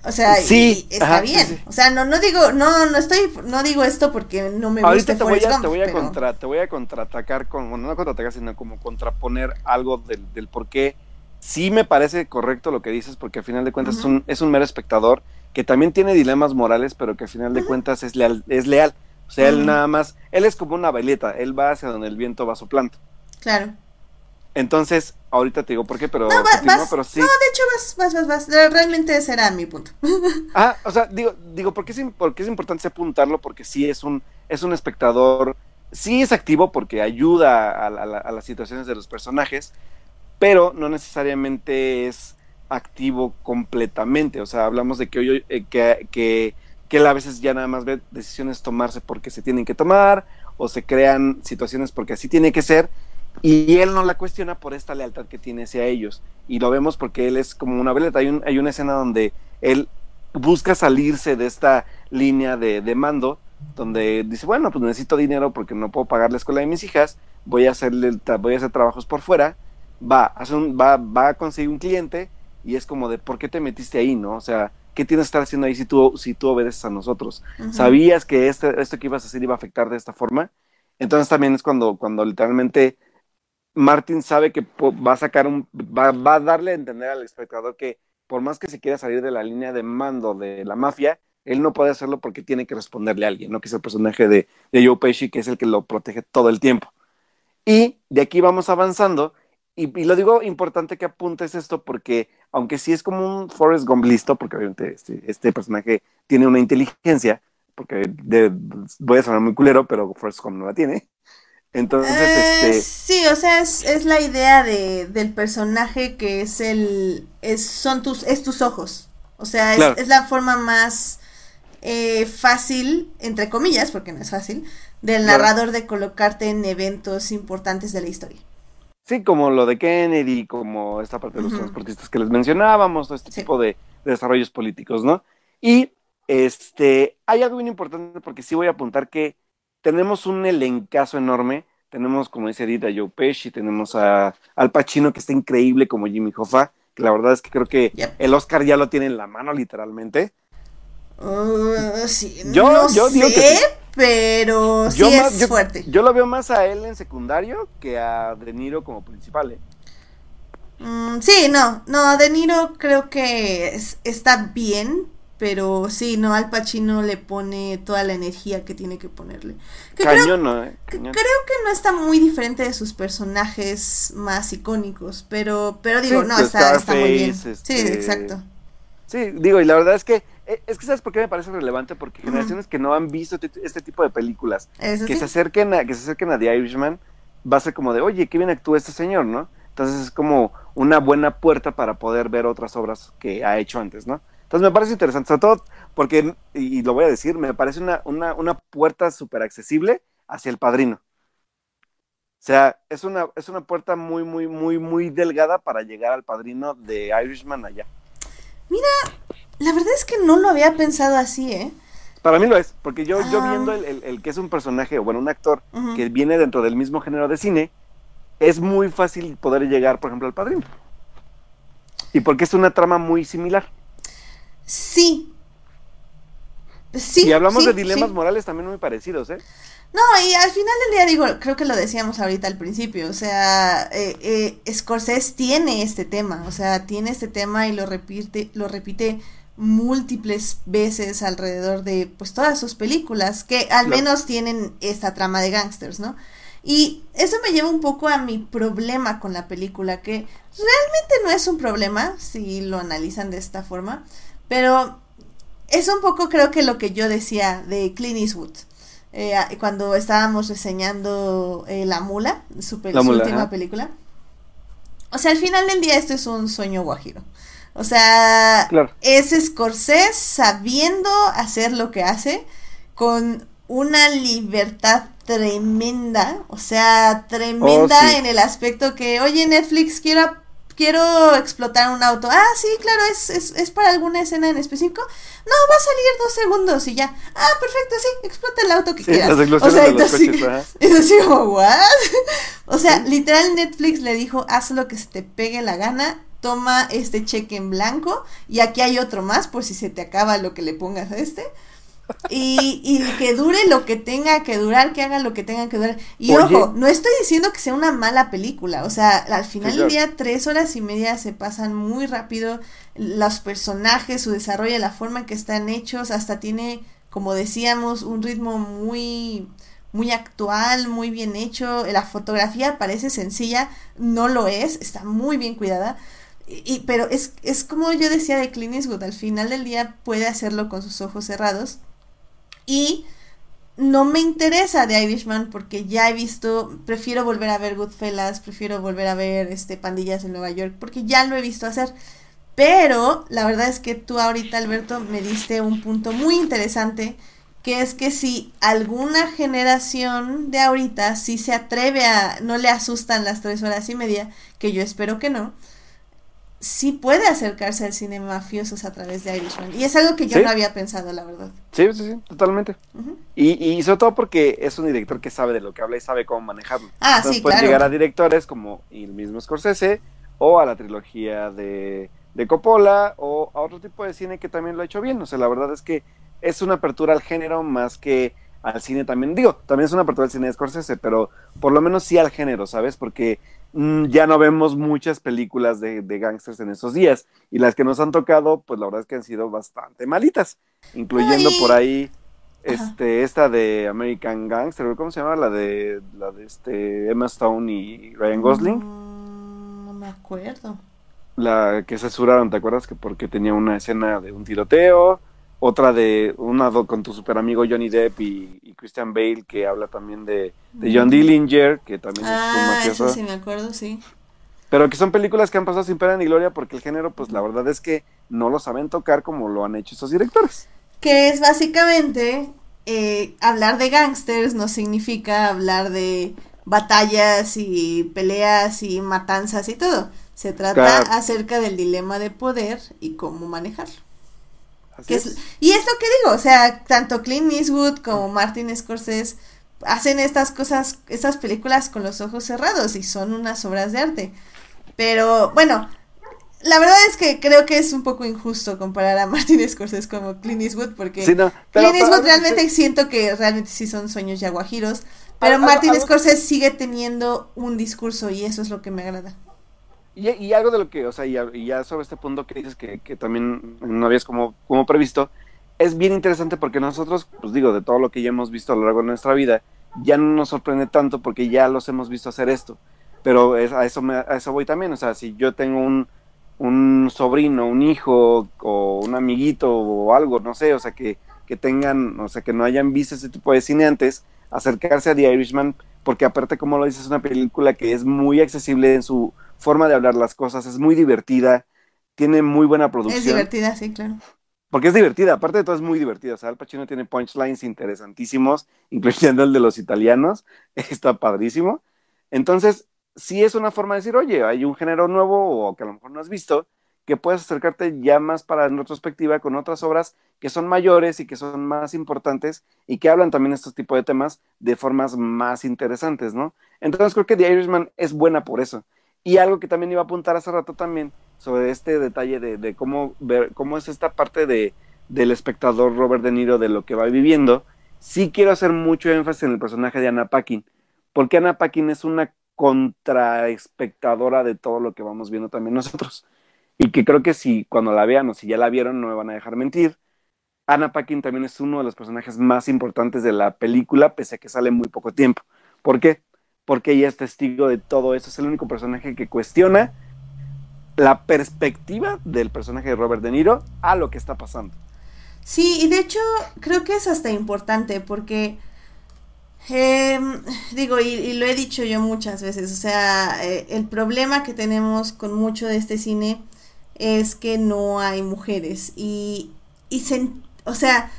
O sea, sí, está bien. O sea, no, no digo, no, no estoy, no digo esto porque no me Ahorita te voy, a, te voy a contra, te voy a contraatacar con, bueno, no contraatacar, sino como contraponer algo del, del por qué sí me parece correcto lo que dices, porque al final de cuentas es, un, es un mero espectador que también tiene dilemas morales, pero que al final de cuentas es leal, es leal. O sea, él nada más, él es como una veleta, él va hacia donde el viento va soplando. Claro. Entonces, ahorita te digo por qué, pero, no, pero sí. No, de hecho vas, vas, vas, vas. Realmente ese era mi punto. ah, o sea, digo, digo, ¿por qué es, porque es importante apuntarlo? Porque sí es un, es un espectador, sí es activo porque ayuda a, a las situaciones de los personajes, pero no necesariamente es activo completamente. O sea, hablamos de que, hoy, eh, que, que, que, él a veces ya nada más ve decisiones tomarse porque se tienen que tomar o se crean situaciones porque así tiene que ser y él no la cuestiona por esta lealtad que tiene hacia ellos. Y lo vemos porque él es como una veleta. Hay, un, hay una escena donde él busca salirse de esta línea de, de mando donde dice, bueno, pues necesito dinero porque no puedo pagar la escuela de mis hijas, voy a hacerle voy a hacer trabajos por fuera va, hace un, va, va a conseguir un cliente y es como de, ¿por qué te metiste ahí, no? O sea, ¿qué tienes que estar haciendo ahí si tú, si tú obedeces a nosotros? ¿Sabías que este, esto que ibas a hacer iba a afectar de esta forma? Entonces también es cuando, cuando literalmente Martin sabe que va a sacar un, va, va, a darle a entender al espectador que por más que se quiera salir de la línea de mando de la mafia, él no puede hacerlo porque tiene que responderle a alguien, ¿no? Que es el personaje de, de Joe Pesci, que es el que lo protege todo el tiempo. Y de aquí vamos avanzando y, lo digo importante que apuntes esto porque, aunque sí es como un Forrest Gump listo, porque obviamente este, este personaje tiene una inteligencia, porque voy a sonar muy culero, pero Forrest Gump no la tiene. Entonces, eh, este... Sí, o sea, es, es la idea de, del personaje que es el... Es, son tus, es tus ojos. O sea, es, es la forma más eh, fácil, entre comillas, porque no es fácil, del narrador de colocarte en eventos importantes de la historia. Sí, como lo de Kennedy, como esta parte de los transportistas que les mencionábamos, todo este tipo de, desarrollos políticos, ¿no? Y este, hay algo bien importante porque sí voy a apuntar que tenemos un elencazo enorme. Tenemos, como dice Edith, a Joe Pesci, tenemos a Al Pacino, que está increíble como Jimmy Hoffa, que la verdad es que creo que el Oscar ya lo tiene en la mano, literalmente. Uh, sí, yo, no yo digo que pero sí es fuerte. Yo lo veo más a él en secundario que a De Niro como principal. ¿eh? Mm, sí, no, no, De Niro creo que está bien, pero sí, no, Al Pacino le pone toda la energía que tiene que ponerle. Cañón, ¿no? Eh? Creo que no está muy diferente de sus personajes más icónicos, pero, pero digo, no, está, está, muy bien. Sí, este, exacto. Sí, digo, y la verdad es que eh, es que sabes por qué me parece relevante porque generaciones que no han visto este tipo de películas que se acerquen a que se acerquen a The Irishman va a ser como de oye qué bien actúa este señor no entonces es como una buena puerta para poder ver otras obras que ha hecho antes no Entonces me parece interesante, sobre todo porque, y lo voy a decir, me parece una, una, una puerta súper accesible hacia el padrino. O sea, es una, es una puerta muy, muy, muy, muy delgada para llegar al padrino de Irishman allá. Mira, la verdad es que no lo había pensado así, ¿eh? Para mí lo es, porque yo, yo Ah. viendo el, el- el que es un personaje, o bueno, un actor que viene dentro del mismo género de cine, es muy fácil poder llegar, por ejemplo, al padrino. Y porque es una trama muy similar. Sí. Sí. y hablamos sí, de dilemas sí. morales también muy parecidos, ¿eh? No, y al final del día digo, creo que lo decíamos ahorita al principio, o sea, eh, eh, Scorsese tiene este tema, o sea, tiene este tema y lo repite, lo repite múltiples veces alrededor de pues todas sus películas, que al menos tienen esta trama de gangsters, ¿no? Y eso me lleva un poco a mi problema con la película, que realmente no es un problema si lo analizan de esta forma, pero es un poco creo que lo que yo decía de Clint Eastwood. eh, cuando estábamos reseñando eh, La Mula, su, pe- La su Mula, última película. O sea, al final del día esto es un sueño guajiro. O sea, Claro. es Scorsese sabiendo hacer lo que hace con una libertad tremenda, o sea, tremenda Oh, sí. en el aspecto que, oye Netflix, quiero, quiero explotar un auto. Ah, sí, claro, es, es, es para alguna escena en específico. No, va a salir dos segundos y ya. Ah, perfecto, sí, explota el auto que Sí, quieras. coches, ajá. es así como, ¿what? o sea, literal Netflix le dijo, haz lo que se te pegue la gana, toma este cheque en blanco y aquí hay otro más por si se te acaba lo que le pongas a este. Y, y que dure lo que tenga que durar, que haga lo que tenga que durar. Y Oye. ojo, no estoy diciendo que sea una mala película, o sea, al final Sí, del claro. día tres horas y media se pasan muy rápido, los personajes, su desarrollo, la forma en que están hechos, hasta tiene, como decíamos, un ritmo muy muy actual, muy bien hecho, la fotografía parece sencilla, no lo es, está muy bien cuidada. Y, y- pero es, es como yo decía de Clint Eastwood, al final del día puede hacerlo con sus ojos cerrados. Y no me interesa de Irishman porque ya he visto, prefiero volver a ver Goodfellas, prefiero volver a ver este Pandillas en Nueva York, porque ya lo he visto hacer. Pero la verdad es que tú ahorita, Alberto, me diste un punto muy interesante, que es que si alguna generación de ahorita sí se atreve a, no le asustan las tres horas y media, que yo espero que no, sí puede acercarse al cine mafiosos a través de Irishman. Y es algo que yo Sí. no había pensado, la verdad. Sí, sí, sí, totalmente. Y, y sobre todo porque es un director que sabe de lo que habla y sabe cómo manejarlo. Ah, Entonces sí, puede claro. llegar a directores como el mismo Scorsese o a la trilogía de, de Coppola o a otro tipo de cine que también lo ha hecho bien. O sea, la verdad es que es una apertura al género más que al cine también. Digo, también es una apertura al cine de Scorsese, pero por lo menos sí al género, ¿sabes? Porque mm, ya no vemos muchas películas de, de gangsters en esos días. Y las que nos han tocado, pues la verdad es que han sido bastante malitas. Incluyendo Ay. por ahí Ajá. este, esta de American Gangster, ¿cómo se llama? La de, la de este Emma Stone y Ryan Gosling. Mm, no me acuerdo. La que censuraron, ¿te acuerdas? Que porque tenía una escena de un tiroteo. Otra de una con tu super amigo Johnny Depp y, y Christian Bale, que habla también de, de John Dillinger, que también es un Ah, eso sí me acuerdo, sí. Pero que son películas que han pasado sin pena ni gloria porque el género, pues la verdad es que no lo saben tocar como lo han hecho esos directores. Que es básicamente eh, hablar de gangsters no significa hablar de batallas y peleas y matanzas y todo. Se trata Claro. acerca del dilema de poder y cómo manejarlo. Que es- y es lo que digo, o sea, tanto Clint Eastwood como Martin Scorsese hacen estas cosas, estas películas con los ojos cerrados y son unas obras de arte. Pero bueno, la verdad es que creo que es un poco injusto comparar a Martin Scorsese como Clint Eastwood porque Sí, no, pero- Clint Eastwood pero- realmente siento que realmente sí son sueños yaguajiros, pero Martin Scorsese sigue teniendo un discurso y eso es lo que me agrada. Y, algo de lo que, o sea, y, ya sobre este punto que dices que, que también no habías como, como previsto, es bien interesante porque nosotros, pues digo, de todo lo que ya hemos visto a lo largo de nuestra vida, ya no nos sorprende tanto porque ya los hemos visto hacer esto. Pero a, eso me, a eso voy también, o sea, si yo tengo un, un sobrino, un hijo o un amiguito o algo, no sé, o sea, que, que tengan, o sea, que no hayan visto ese tipo de cine antes, acercarse a The Irishman, porque aparte, como lo dices, es una película que es muy accesible en su forma de hablar las cosas, es muy divertida, tiene muy buena Es producción. divertida, sí, claro. porque es divertida, aparte de todo es muy divertida, o sea, Al Pacino tiene punchlines interesantísimos, incluyendo el de los italianos, está padrísimo. Entonces, sí es una forma de decir, oye, hay un género nuevo o que a lo mejor no has visto, que puedes acercarte ya más para en retrospectiva con otras obras que son mayores y que son más importantes y que hablan también estos tipos de temas de formas más interesantes, ¿no? Entonces creo que The Irishman es buena por eso. Y algo que también iba a apuntar hace rato también sobre este detalle de, cómo ver, cómo es esta parte de, del espectador Robert De Niro de lo que va viviendo, sí quiero hacer mucho énfasis en el personaje de Anna Paquin, porque Anna Paquin es una contraespectadora de todo lo que vamos viendo también nosotros y que creo que si cuando la vean o si ya la vieron no me van a dejar mentir. Anna Paquin también es uno de los personajes más importantes de la película, pese a que sale muy poco tiempo. ¿Por qué? Porque ella es testigo de todo eso, es el único personaje que cuestiona la perspectiva del personaje de Robert De Niro a lo que está pasando. Sí, y de hecho creo que es hasta importante porque, em, digo, y, lo he dicho yo muchas veces, o sea, eh, el problema que tenemos con mucho de este cine es que no hay mujeres y, y se, o sea,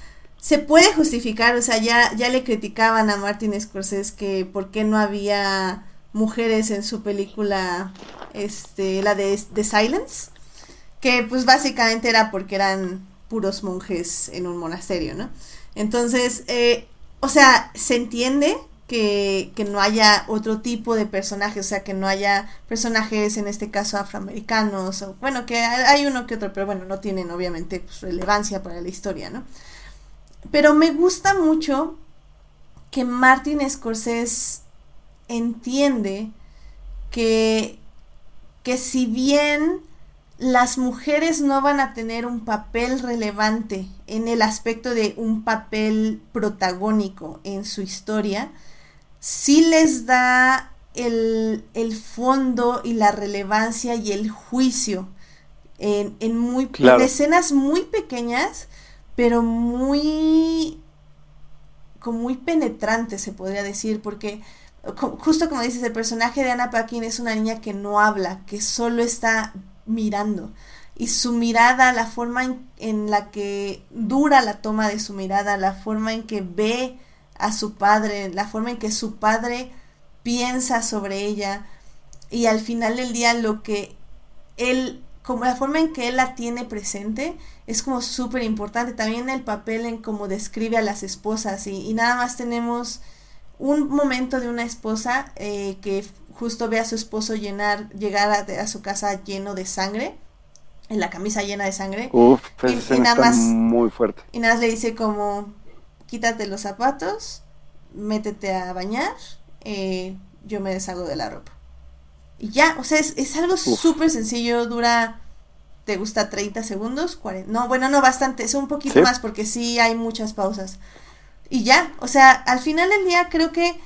se puede justificar, o sea, ya, ya le criticaban a Martin Scorsese que por qué no había mujeres en su película, este, la de The Silence, que pues básicamente era porque eran puros monjes en un monasterio, ¿no? Entonces, eh, o sea, se entiende que, no haya otro tipo de personajes, o sea, que no haya personajes, en este caso afroamericanos, o bueno, que hay uno que otro, pero bueno, no tienen obviamente pues, relevancia para la historia, ¿no? Pero me gusta mucho que Martin Scorsese entiende que, que si bien las mujeres no van a tener un papel relevante en el aspecto de un papel protagónico en su historia, sí les da el, fondo y la relevancia y el juicio en, en muy escenas muy pequeñas, pero muy como muy penetrantes se podría decir, porque justo como dices, el personaje de Anna Paquin es una niña que no habla, que solo está mirando. Y su mirada, la forma en la que dura la toma de su mirada, la forma en que ve a su padre, la forma en que su padre piensa sobre ella y al final del día lo que él, como la forma en que él la tiene presente es como súper importante. También el papel en cómo describe a las esposas y, nada más tenemos un momento de una esposa eh, que justo ve a su esposo llenar, llegar a, su casa lleno de sangre, en la camisa llena de sangre. Uf, y, nada más, muy fuerte. Y nada más le dice como, quítate los zapatos, métete a bañar, eh, yo me deshago de la ropa. Y ya, o sea, es, algo súper sencillo, dura, ¿te gusta 30 segundos? 40, no, bueno, no, bastante, es un poquito más porque sí hay muchas pausas. Y ya, o sea, al final del día creo que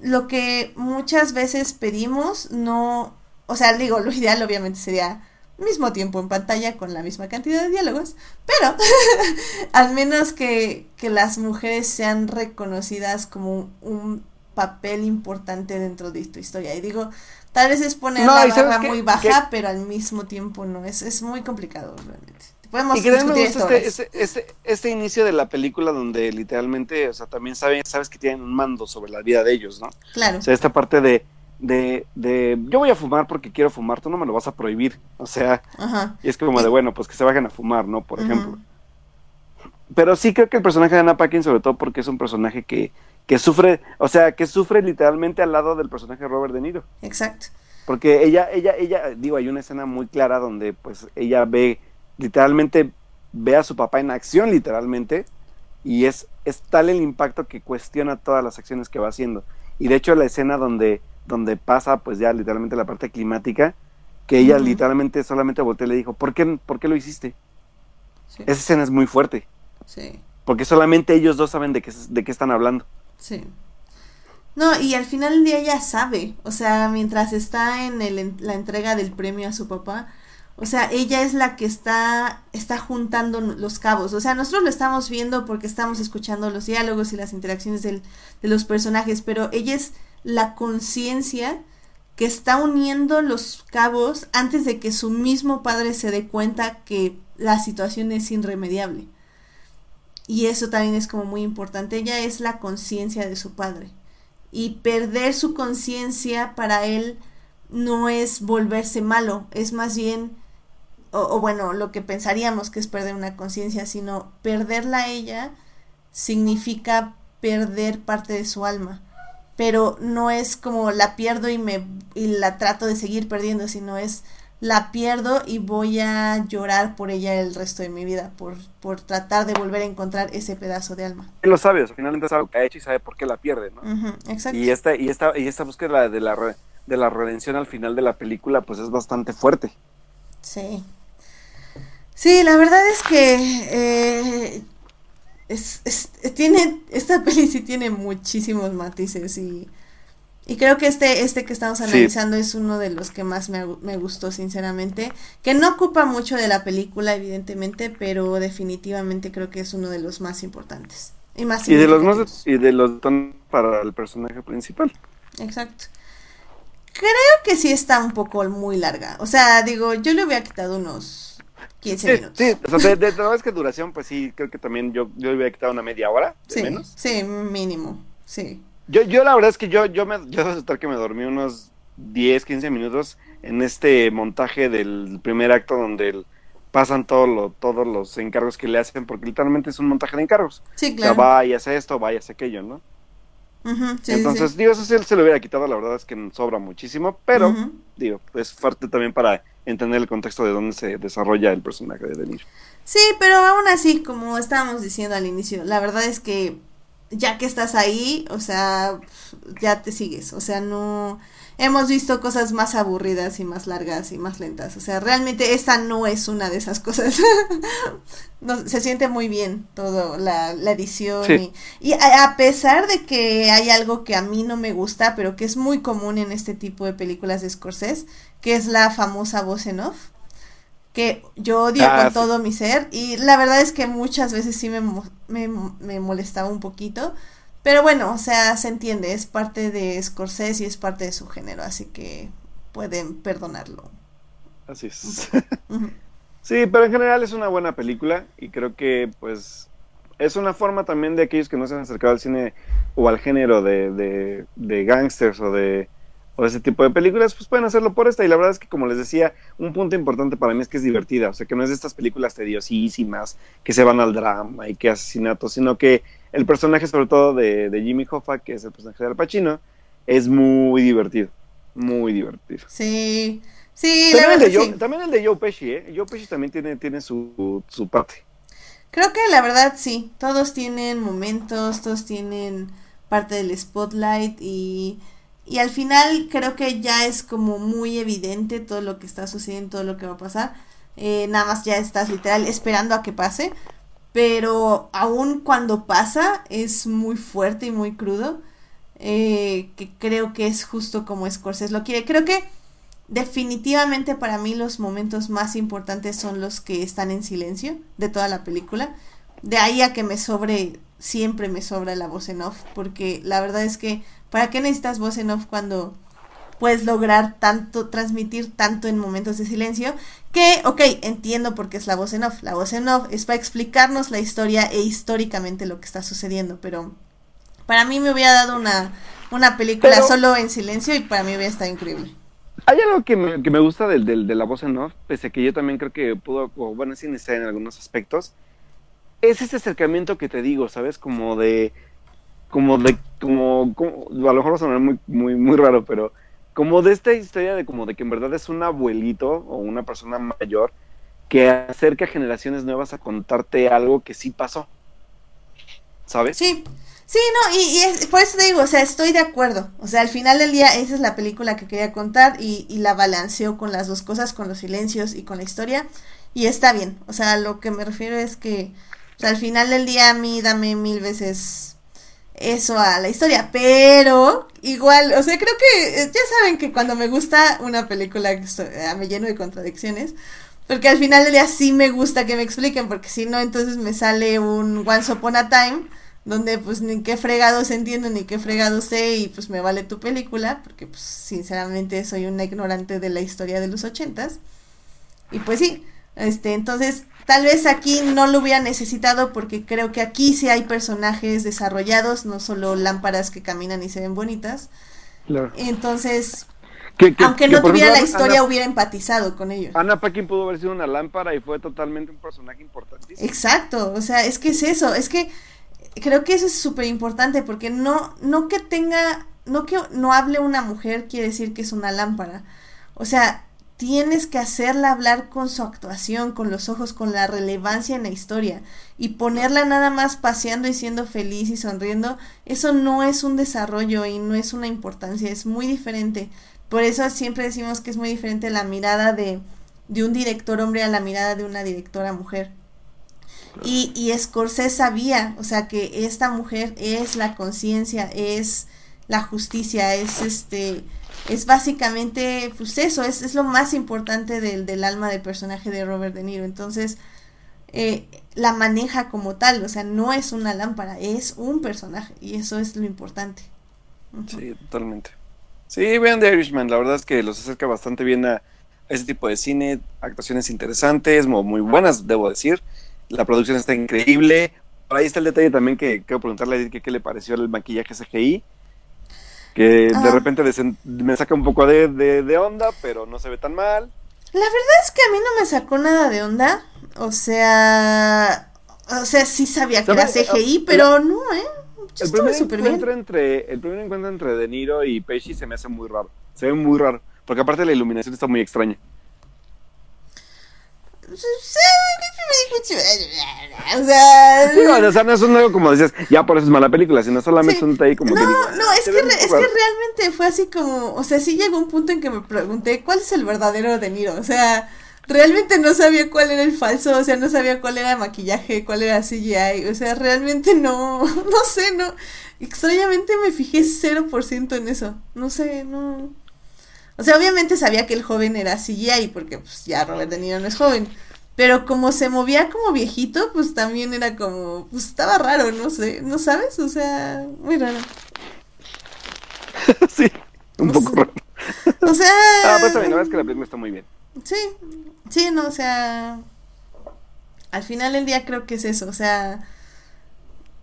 lo que muchas veces pedimos no, o sea, digo, lo ideal obviamente sería mismo tiempo en pantalla con la misma cantidad de diálogos, pero al menos que, las mujeres sean reconocidas como un, papel importante dentro de tu historia. Y digo, tal vez es poner la barra muy baja, pero al mismo tiempo no, es, es muy complicado realmente. Podemos y que me gusta este, este, este, inicio de la película donde literalmente, o sea, también saben, sabes que tienen un mando sobre la vida de ellos, ¿no? Claro. O sea, esta parte de de, de yo voy a fumar porque quiero fumar, tú no me lo vas a prohibir. O sea, y es como de, bueno, pues que se vayan a fumar, ¿no? Por ejemplo. Pero sí creo que el personaje de Anna Paquin, sobre todo porque es un personaje que, que sufre, o sea, que sufre literalmente al lado del personaje de Robert De Niro. Exacto. Porque ella, ella, ella, digo, hay una escena muy clara donde pues ella ve, literalmente, ve a su papá en acción, literalmente, y es, es tal el impacto que cuestiona todas las acciones que va haciendo. Y de hecho la escena donde donde pasa pues ya literalmente la parte climática, que ella literalmente solamente volteó y le dijo, ¿por qué, ¿por qué lo hiciste? Esa escena es muy fuerte. Sí. Porque solamente ellos dos saben de qué, de qué están hablando. Sí. No, y al final del día ella sabe, o sea, mientras está en el, la entrega del premio a su papá, o sea, ella es la que está, está juntando los cabos. O sea, nosotros lo estamos viendo porque estamos escuchando los diálogos y las interacciones del, de los personajes, pero ella es la conciencia que está uniendo los cabos antes de que su mismo padre se dé cuenta que la situación es irremediable. Y eso también es como muy importante. Ella es la conciencia de su padre. Y perder su conciencia para él no es volverse malo, es más bien, o, bueno, lo que pensaríamos que es perder una conciencia, sino perderla a ella significa perder parte de su alma. Pero no es como la pierdo y me y la trato de seguir perdiendo, sino es la pierdo y voy a llorar por ella el resto de mi vida, por, por tratar de volver a encontrar ese pedazo de alma. Él lo sabe, finalmente sabe lo que ha hecho y sabe por qué la pierde, ¿no? exacto. Y esta, y esta, y esta búsqueda de la, de la redención al final de la película, pues es bastante fuerte. Sí. Sí, la verdad es que eh, es, tiene, esta peli sí tiene muchísimos matices y y creo que este, este que estamos analizando es uno de los que más me, me, gustó, sinceramente. Que no ocupa mucho de la película, evidentemente, pero definitivamente creo que es uno de los más importantes. Y más Y de los más y de los para el personaje principal. Exacto. Creo que sí está un poco muy larga. O sea, digo, yo le hubiera quitado unos 15 minutos. Sí, o sea, de, de, que duración, pues sí, creo que también yo, yo le hubiera quitado una media hora, de sí, menos. Sí, mínimo, sí. Yo, yo la verdad es que yo, yo me, yo aceptar que me dormí unos 10, 15 minutos en este montaje del primer acto donde pasan todo lo, todos los encargos que le hacen, porque literalmente es un montaje de encargos. Sí, claro. O sea, va y hace esto, va y hace aquello, ¿no? Entonces, digo, eso sí se lo hubiera quitado, la verdad es que sobra muchísimo, pero, digo, es fuerte también para entender el contexto de dónde se desarrolla el personaje de Denir. Sí, pero aún así, como estábamos diciendo al inicio, la verdad es que ya que estás ahí, o sea, ya te sigues, o sea, no hemos visto cosas más aburridas y más largas y más lentas, o sea, realmente esta no es una de esas cosas. no, se siente muy bien todo, la, la edición y, y a, pesar de que hay algo que a mí no me gusta, pero que es muy común en este tipo de películas de Scorsese, que es la famosa voz en off que yo odio ah, con todo mi ser y la verdad es que muchas veces sí me, me, molestaba un poquito, pero bueno, o sea, se entiende, es parte de Scorsese y es parte de su género, así que pueden perdonarlo. Así es. sí, pero en general es una buena película y creo que pues es una forma también de aquellos que no se han acercado al cine o al género de, de, de gangsters o de o ese tipo de películas, pues pueden hacerlo por esta. Y la verdad es que, como les decía, un punto importante para mí es que es divertida. O sea, que no es de estas películas tediosísimas que se van al drama y que asesinatos, sino que el personaje, sobre todo de, Jimmy Hoffa, que es el personaje de Al Pacino, es muy divertido. Muy divertido. Sí. Sí, también, el de Joe, también el de Joe Pesci, ¿eh? Joe Pesci también tiene, tiene su, su parte. Creo que la verdad sí. Todos tienen momentos, todos tienen parte del spotlight y y al final creo que ya es como muy evidente todo lo que está sucediendo, todo lo que va a pasar. Eh, nada más ya estás literal esperando a que pase. Pero aún cuando pasa es muy fuerte y muy crudo. Eh, que creo que es justo como Scorsese lo quiere. Creo que definitivamente para mí los momentos más importantes son los que están en silencio de toda la película. De ahí a que me sobre, siempre me sobra la voz en off. Porque la verdad es que ¿Para qué necesitas voz en off cuando puedes lograr tanto, transmitir tanto en momentos de silencio? Que, ok, entiendo por qué es la voz en off. La voz en off es para explicarnos la historia e históricamente lo que está sucediendo, pero para mí me hubiera dado una, una película solo en silencio y para mí hubiera estado increíble. Hay algo que me, que me gusta del, del, de la voz en off, pese a que yo también creo que pudo, bueno, sí necesita en algunos aspectos, es ese acercamiento que te digo, ¿sabes? Como de como de, como, a lo mejor va a sonar muy, muy, muy raro, pero como de esta historia de como de que en verdad es un abuelito o una persona mayor que acerca generaciones nuevas a contarte algo que sí pasó. ¿Sabes? Sí, sí, no, y, y por eso te digo, o sea, estoy de acuerdo. O sea, al final del día esa es la película que quería contar y, la balanceo con las dos cosas, con los silencios y con la historia. Y está bien. O sea, lo que me refiero es que, o sea, al final del día a mí dame mil veces eso a la historia, pero igual, o sea, creo que eh, ya saben que cuando me gusta una película eh, me lleno de contradicciones, porque al final del día sí me gusta que me expliquen, porque si no, entonces me sale un Once Upon a Time, donde pues ni qué fregados entiendo, ni qué fregados sé, y pues me vale tu película, porque pues sinceramente soy una ignorante de la historia de los ochentas. Y pues sí, Este, entonces, tal vez aquí no lo hubiera necesitado porque creo que aquí sí hay personajes desarrollados, no solo lámparas que caminan y se ven bonitas. Claro. Entonces, Que- que- aunque que, no tuviera la historia, Ana- hubiera empatizado con ellos. Anna Paquin pudo haber sido una lámpara y fue totalmente un personaje importantísimo. Exacto, o sea, es que es eso, es que creo que eso es súper importante porque no, no que tenga, no que no hable una mujer quiere decir que es una lámpara. O sea, tienes que hacerla hablar con su actuación, con los ojos, con la relevancia en la historia y ponerla nada más paseando y siendo feliz y sonriendo, eso no es un desarrollo y no es una importancia, es muy diferente. Por eso siempre decimos que es muy diferente la mirada de, de un director hombre a la mirada de una directora mujer. Y, y Scorsese sabía, o sea, que esta mujer es la conciencia, es la justicia, es este, es básicamente, pues eso, es, es lo más importante del, del alma del personaje de Robert De Niro. Entonces, eh, la maneja como tal, o sea, no es una lámpara, es un personaje, y eso es lo importante. Sí, totalmente. Sí, vean The Irishman, la verdad es que los acerca bastante bien a ese tipo de cine, actuaciones interesantes, muy buenas, debo decir. La producción está increíble. Por ahí está el detalle también que quiero preguntarle a Edith qué le pareció el maquillaje CGI. Que de Ah. repente me saca un poco de, de- de onda, pero no se ve tan mal. La verdad es que a mí no me sacó nada de onda. O sea, o sea, sí sabía que era. CGI, Ah, pero no, ¿eh? El primer, súper bien. encuentro entre, el primer encuentro entre De Niro y Pesci se me hace muy raro. Se ve muy raro. Porque aparte la iluminación está muy extraña. O sea, Digo, o sea, no es un algo como decías, ya por eso es mala película, sino solamente Sí. es un detalle como no, que digo, no, es que, re- es que realmente fue así como, o sea, sí llegó un punto en que me pregunté cuál es el verdadero De Niro, o sea, realmente no sabía cuál era el falso, o sea, no sabía cuál era maquillaje, cuál era CGI, o sea, realmente no, no sé, no, extrañamente me fijé 0% en eso, no sé, no, o sea, obviamente sabía que el joven era CGI, porque pues ya Robert De Niro no es joven, pero como se movía como viejito, pues también era como, pues estaba raro, no sé, ¿no sabes? O sea, muy raro. sí, un poco raro. O sea, Ah, pues también, la verdad es que la película está muy bien. sí, sí, no, o sea, al final del día creo que es eso, o sea,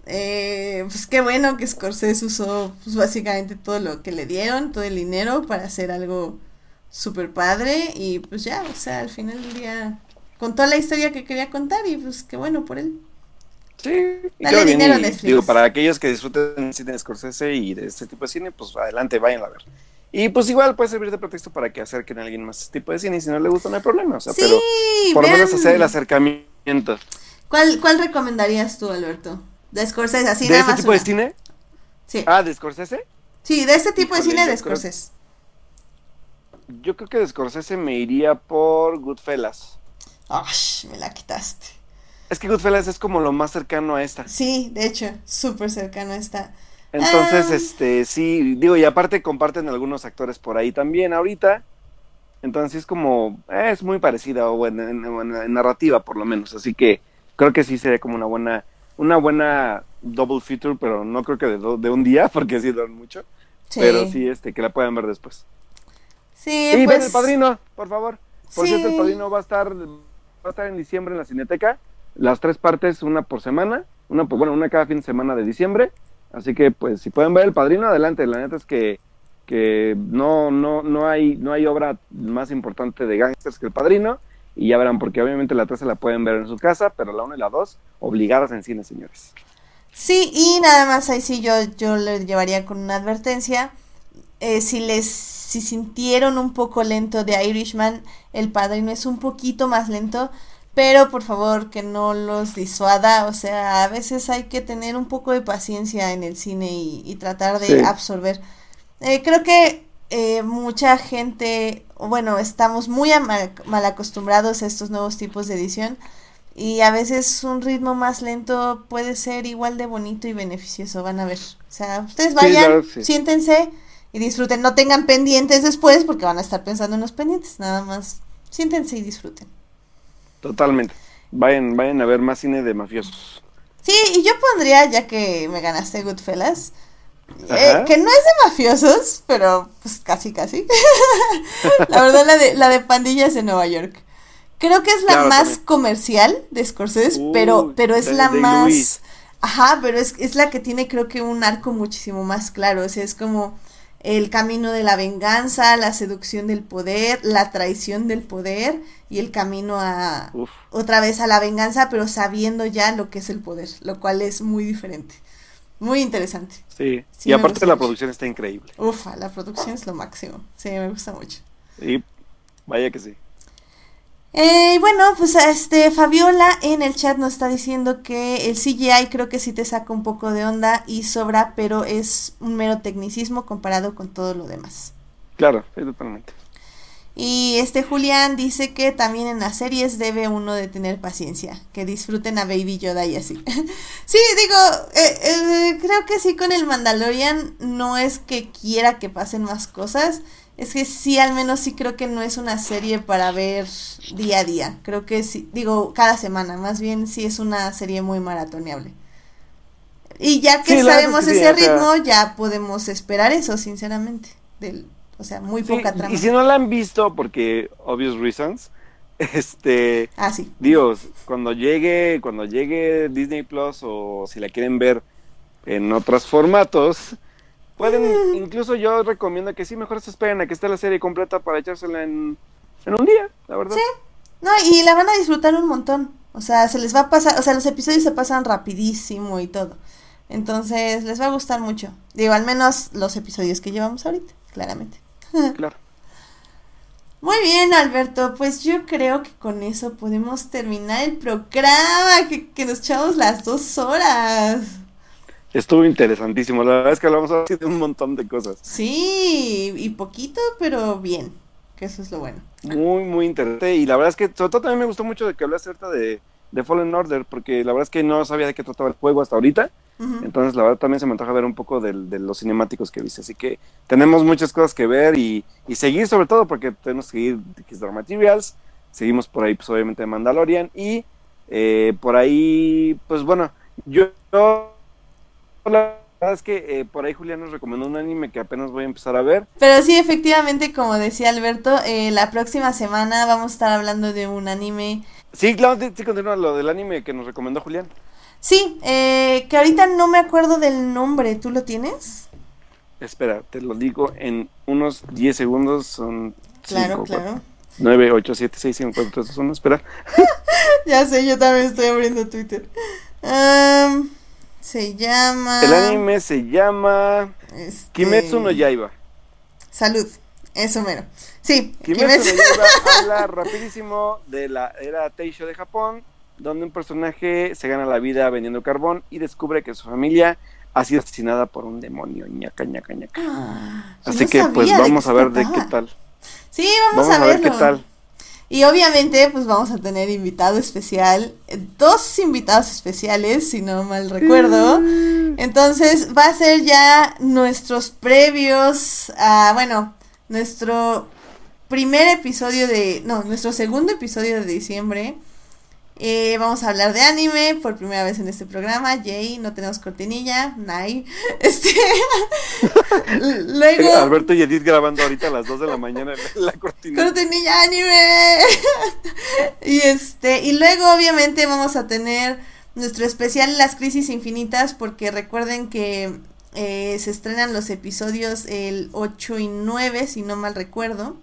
eh, pues qué bueno que Scorsese usó, pues básicamente todo lo que le dieron, todo el dinero para hacer algo súper padre y pues ya, o sea, al final del día contó la historia que quería contar y pues qué bueno por él. Sí, Dale bien, dinero a y, digo, para aquellos que disfruten cine de Scorsese y de este tipo de cine, pues adelante, vayan a ver. Y pues igual puede servir de pretexto para que acerquen a alguien más este tipo de cine y si no le gusta no hay problema, o sea, Sí, pero por lo menos hacer el acercamiento. ¿Cuál, ¿Cuál recomendarías tú, Alberto? De Scorsese, así ¿De nada este más tipo de cine? Sí. Ah, ¿de Scorsese? sí, de este tipo de cine de creo- Scorsese. Yo creo que de Scorsese me iría por Goodfellas. Ay, me la quitaste. Es que Goodfellas es como lo más cercano a esta. Sí, de hecho, súper cercano está. Entonces, Ah. este, sí, digo, y aparte comparten algunos actores por ahí también ahorita. Entonces es como, eh, es muy parecida o en- en narrativa por lo menos. Así que creo que sí sería como una buena, una buena double feature, pero no creo que de, do- de un día, porque sí duran mucho. Sí. Pero sí, este, que la puedan ver después. Sí, y pues. ven el padrino, por favor. Por sí. cierto, el padrino va a estar, va a estar en diciembre en la Cineteca. Las tres partes, una por semana, una por, bueno, una cada fin de semana de diciembre. Así que pues si pueden ver el padrino, adelante. La neta es que, que no, no, no hay, no hay obra más importante de gangsters que el padrino. Y ya verán, porque obviamente la 3 se la pueden ver en su casa, pero la 1 y la 2 obligadas en cine, señores. Sí, y nada más ahí sí yo, yo le llevaría con una advertencia. Eh, si les si sintieron un poco lento de Irishman, el padrino es un poquito más lento, pero por favor que no los disuada, o sea, a veces hay que tener un poco de paciencia en el cine y, y tratar de Sí. absorber. Eh, creo que eh, mucha gente, bueno, estamos muy ama- mal acostumbrados a estos nuevos tipos de edición. Y a veces un ritmo más lento puede ser igual de bonito y beneficioso, van a ver. O sea, ustedes vayan, sí. siéntense y disfruten. No tengan pendientes después porque van a estar pensando en los pendientes. Nada más, siéntense y disfruten. Totalmente. Vayan, vayan a ver más cine de mafiosos. Sí, y yo pondría, ya que me ganaste Goodfellas, eh, que no es de mafiosos, pero pues casi casi. la verdad, la de, la de pandillas de Nueva York. Creo que es la más comercial de Scorsese, pero, pero es la más... Ajá, pero es, es la que tiene creo que un arco muchísimo más claro, o sea, es como el camino de la venganza, la seducción del poder, la traición del poder y el camino a otra vez a la venganza, pero sabiendo ya lo que es el poder, lo cual es muy diferente. Muy interesante. Sí, y aparte la producción está increíble. Ufa, la producción es lo máximo. Sí, me gusta mucho. Y vaya que sí. Eh, bueno, pues este Fabiola en el chat nos está diciendo que el CGI creo que sí te saca un poco de onda y sobra, pero es un mero tecnicismo comparado con todo lo demás. Claro, totalmente. Y este Julián dice que también en las series debe uno de tener paciencia, que disfruten a Baby Yoda y así. sí, digo, eh, eh, creo que sí con el Mandalorian no es que quiera que pasen más cosas, es que sí, al menos sí creo que no es una serie para ver día a día. Creo que sí, digo, cada semana. Más bien sí es una serie muy maratoneable. Y ya que sabemos ese ritmo, ya podemos esperar eso, sinceramente. Del, o sea, muy poca trama. Y si no la han visto, porque obvious reasons, este... Ah, sí. Dios, cuando llegue, cuando llegue Disney Plus o si la quieren ver en otros formatos, Pueden, incluso yo recomiendo que sí, mejor se esperen a que esté la serie completa para echársela en, un día, la verdad. Sí, no, y la van a disfrutar un montón. O sea, se les va a pasar, o sea, los episodios se pasan rapidísimo y todo. Entonces, les va a gustar mucho. Digo, al menos los episodios que llevamos ahorita, claramente. Claro. Muy bien, Alberto. Pues yo creo que con eso podemos terminar el programa, que, que nos echamos las dos horas. Estuvo interesantísimo. La verdad es que hablamos de un montón de cosas. Sí, y poquito, pero bien. Que eso es lo bueno. Muy, muy interesante. Y la verdad es que, sobre todo, también me gustó mucho de que hablas acerca de, de Fallen Order, porque la verdad es que no sabía de qué trataba el juego hasta ahorita. Entonces, la verdad, también se me antoja ver un poco de, los cinemáticos que viste. Así que tenemos muchas cosas que ver y, y seguir, sobre todo, porque tenemos que seguir X Materials. Seguimos por ahí, pues, obviamente, Mandalorian. Y eh, por ahí, pues bueno, yo la verdad es que eh, por ahí Julián nos recomendó un anime que apenas voy a empezar a ver. Pero sí, efectivamente, como decía Alberto, eh, la próxima semana vamos a estar hablando de un anime. Sí, claro, sí, continúa lo del anime que nos recomendó Julián. Sí, eh, que ahorita no me acuerdo del nombre, ¿tú lo tienes? Espera, te lo digo en unos 10 segundos, son... Claro, claro. 9, 8, 7, 6, 5, 4, 3, 2, 1, espera. ya sé, yo también estoy abriendo Twitter. Um... Se llama. El anime se llama. Este... Kimetsu no Yaiba. Salud. Eso mero. Sí, Kimetsu, no Yaiba habla rapidísimo de la era Teisho de Japón, donde un personaje se gana la vida vendiendo carbón y descubre que su familia ha sido asesinada por un demonio. ñaca, ñaca, ñaca. Ah, Así que, pues, vamos a ver de qué tal. Sí, vamos, a, ver qué tal. Y obviamente, pues vamos a tener invitado especial, dos invitados especiales, si no mal recuerdo. Entonces, va a ser ya nuestros previos a, bueno, nuestro primer episodio de, no, nuestro segundo episodio de diciembre. Eh, vamos a hablar de anime por primera vez en este programa. Jay, no tenemos cortinilla. Nay. Este. Luego. Alberto y Edith grabando ahorita a las 2 de la mañana la cortinilla. Cortinilla anime. y este. Y luego, obviamente, vamos a tener nuestro especial Las Crisis Infinitas. Porque recuerden que eh, se estrenan los episodios el 8 y 9, si no mal recuerdo.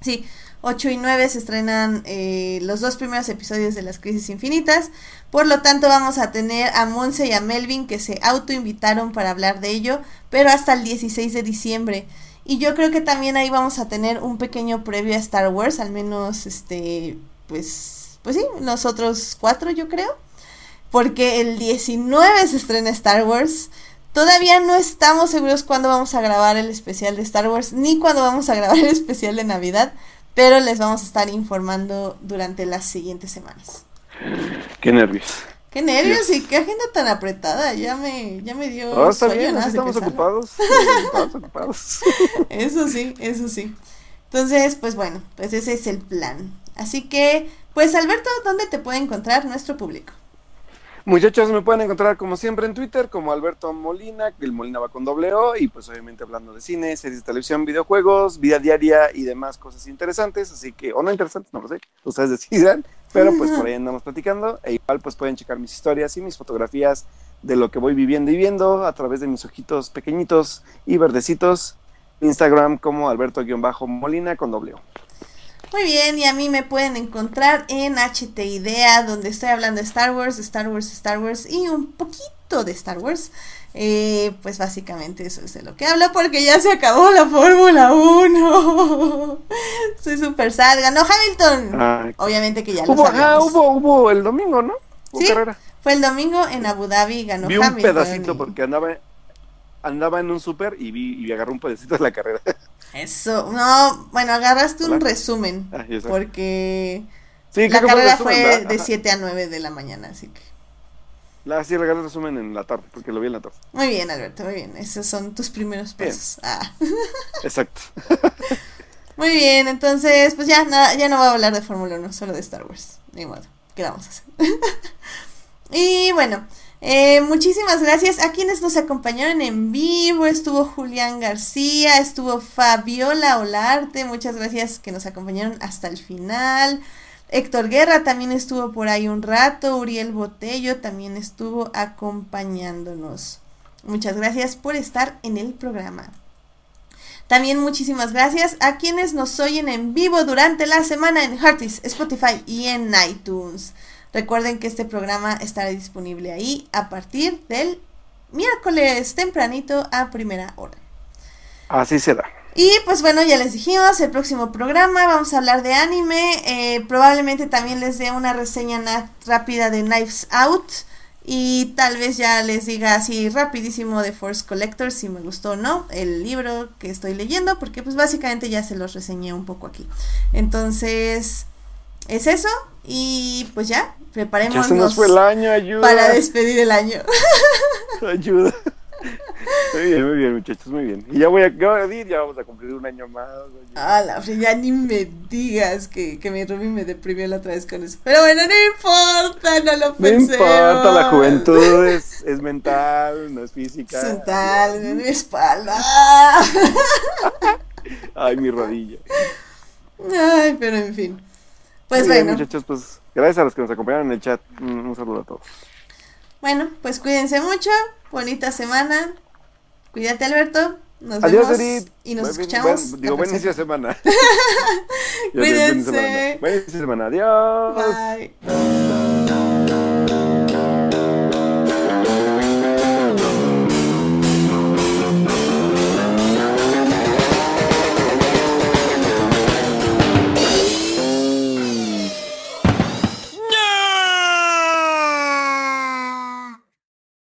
Sí, 8 y 9 se estrenan eh, los dos primeros episodios de Las Crisis Infinitas. Por lo tanto, vamos a tener a Monse y a Melvin que se autoinvitaron para hablar de ello, pero hasta el 16 de diciembre. Y yo creo que también ahí vamos a tener un pequeño previo a Star Wars, al menos este, pues, pues sí, nosotros cuatro yo creo. Porque el 19 se estrena Star Wars. Todavía no estamos seguros cuándo vamos a grabar el especial de Star Wars, ni cuándo vamos a grabar el especial de Navidad pero les vamos a estar informando durante las siguientes semanas. Qué nervios. Qué nervios y qué agenda tan apretada. Ya me, ya me dio. Oh, está bien, estamos ocupados. estamos ocupados. Eso sí, eso sí. Entonces, pues bueno, pues ese es el plan. Así que, pues Alberto, ¿dónde te puede encontrar nuestro público? Muchachos, me pueden encontrar como siempre en Twitter como Alberto Molina, que el Molina va con doble O, y pues obviamente hablando de cine, series de televisión, videojuegos, vida diaria y demás cosas interesantes, así que, o no interesantes, no lo sé, ustedes decidan, pero pues por ahí andamos platicando, e igual pues pueden checar mis historias y mis fotografías de lo que voy viviendo y viendo a través de mis ojitos pequeñitos y verdecitos, Instagram como Alberto-Molina con doble O. Muy bien, y a mí me pueden encontrar en HT Idea, donde estoy hablando de Star Wars, Star Wars, Star Wars y un poquito de Star Wars. Eh, pues básicamente eso es de lo que hablo porque ya se acabó la Fórmula 1. Soy súper sad. Ganó Hamilton. Obviamente que ya lo hubo, sabemos. hubo, hubo el domingo, ¿no? Hubo Sí, carrera. fue el domingo en Abu Dhabi, ganó Vi un Hamilton. pedacito y- porque andaba, andaba en un súper y vi y agarré un pedacito de la carrera. Eso, no, bueno, agarraste un Hola. resumen Ah, porque Sí, la carrera resumen, fue de Ajá. 7 a 9 de la mañana, así que... La, sí, regalé el resumen en la tarde, porque lo vi en la tarde. Muy bien, Alberto, muy bien. Esos son tus primeros pasos. Ah. Exacto. Muy bien, entonces, pues ya, nada, ya no voy a hablar de Fórmula 1, solo de Star Wars. Ni modo, ¿qué vamos a hacer? y bueno, eh, muchísimas gracias a quienes nos acompañaron en vivo. Estuvo Julián García, estuvo Fabiola Olarte, muchas gracias que nos acompañaron hasta el final. Héctor Guerra también estuvo por ahí un rato, Uriel Botello también estuvo acompañándonos. Muchas gracias por estar en el programa. También muchísimas gracias a quienes nos oyen en vivo durante la semana en Heartis, Spotify y en iTunes. Recuerden que este programa estará disponible ahí a partir del miércoles tempranito a primera hora. Así será. Y pues bueno, ya les dijimos, el próximo programa vamos a hablar de anime. eh, probablemente también les dé una reseña rápida de Knives Out. Y tal vez ya les diga así rapidísimo de Force Collector si me gustó o no el libro que estoy leyendo. Porque pues básicamente ya se los reseñé un poco aquí. Entonces, es eso. Y pues ya, Ya se nos preparémonos fue el año, ayuda. para despedir el año. Ayuda. Muy bien, muy bien, muchachos, muy bien. Y ya voy a, ya ya vamos a cumplir un año más. Ah, la ya ni me digas que, que mi Ruby me deprimió la otra vez con eso. Pero bueno, no importa, no lo No pensé. importa, la juventud es, es mental, no es física. Sental, en mi espalda. Ay, mi rodilla. Ay, pero en fin. Pues Muy bien, bueno, muchachos, pues gracias a los que nos acompañaron en el chat. Un, saludo a todos. bueno, pues cuídense mucho. Bonita semana. Cuídate, Alberto. Nos Adiós, vemos Edith. y nos Buen- escuchamos. buen- digo, buen inicio de semana. Cuídense. Buen inicio de semana. Adiós. Bye.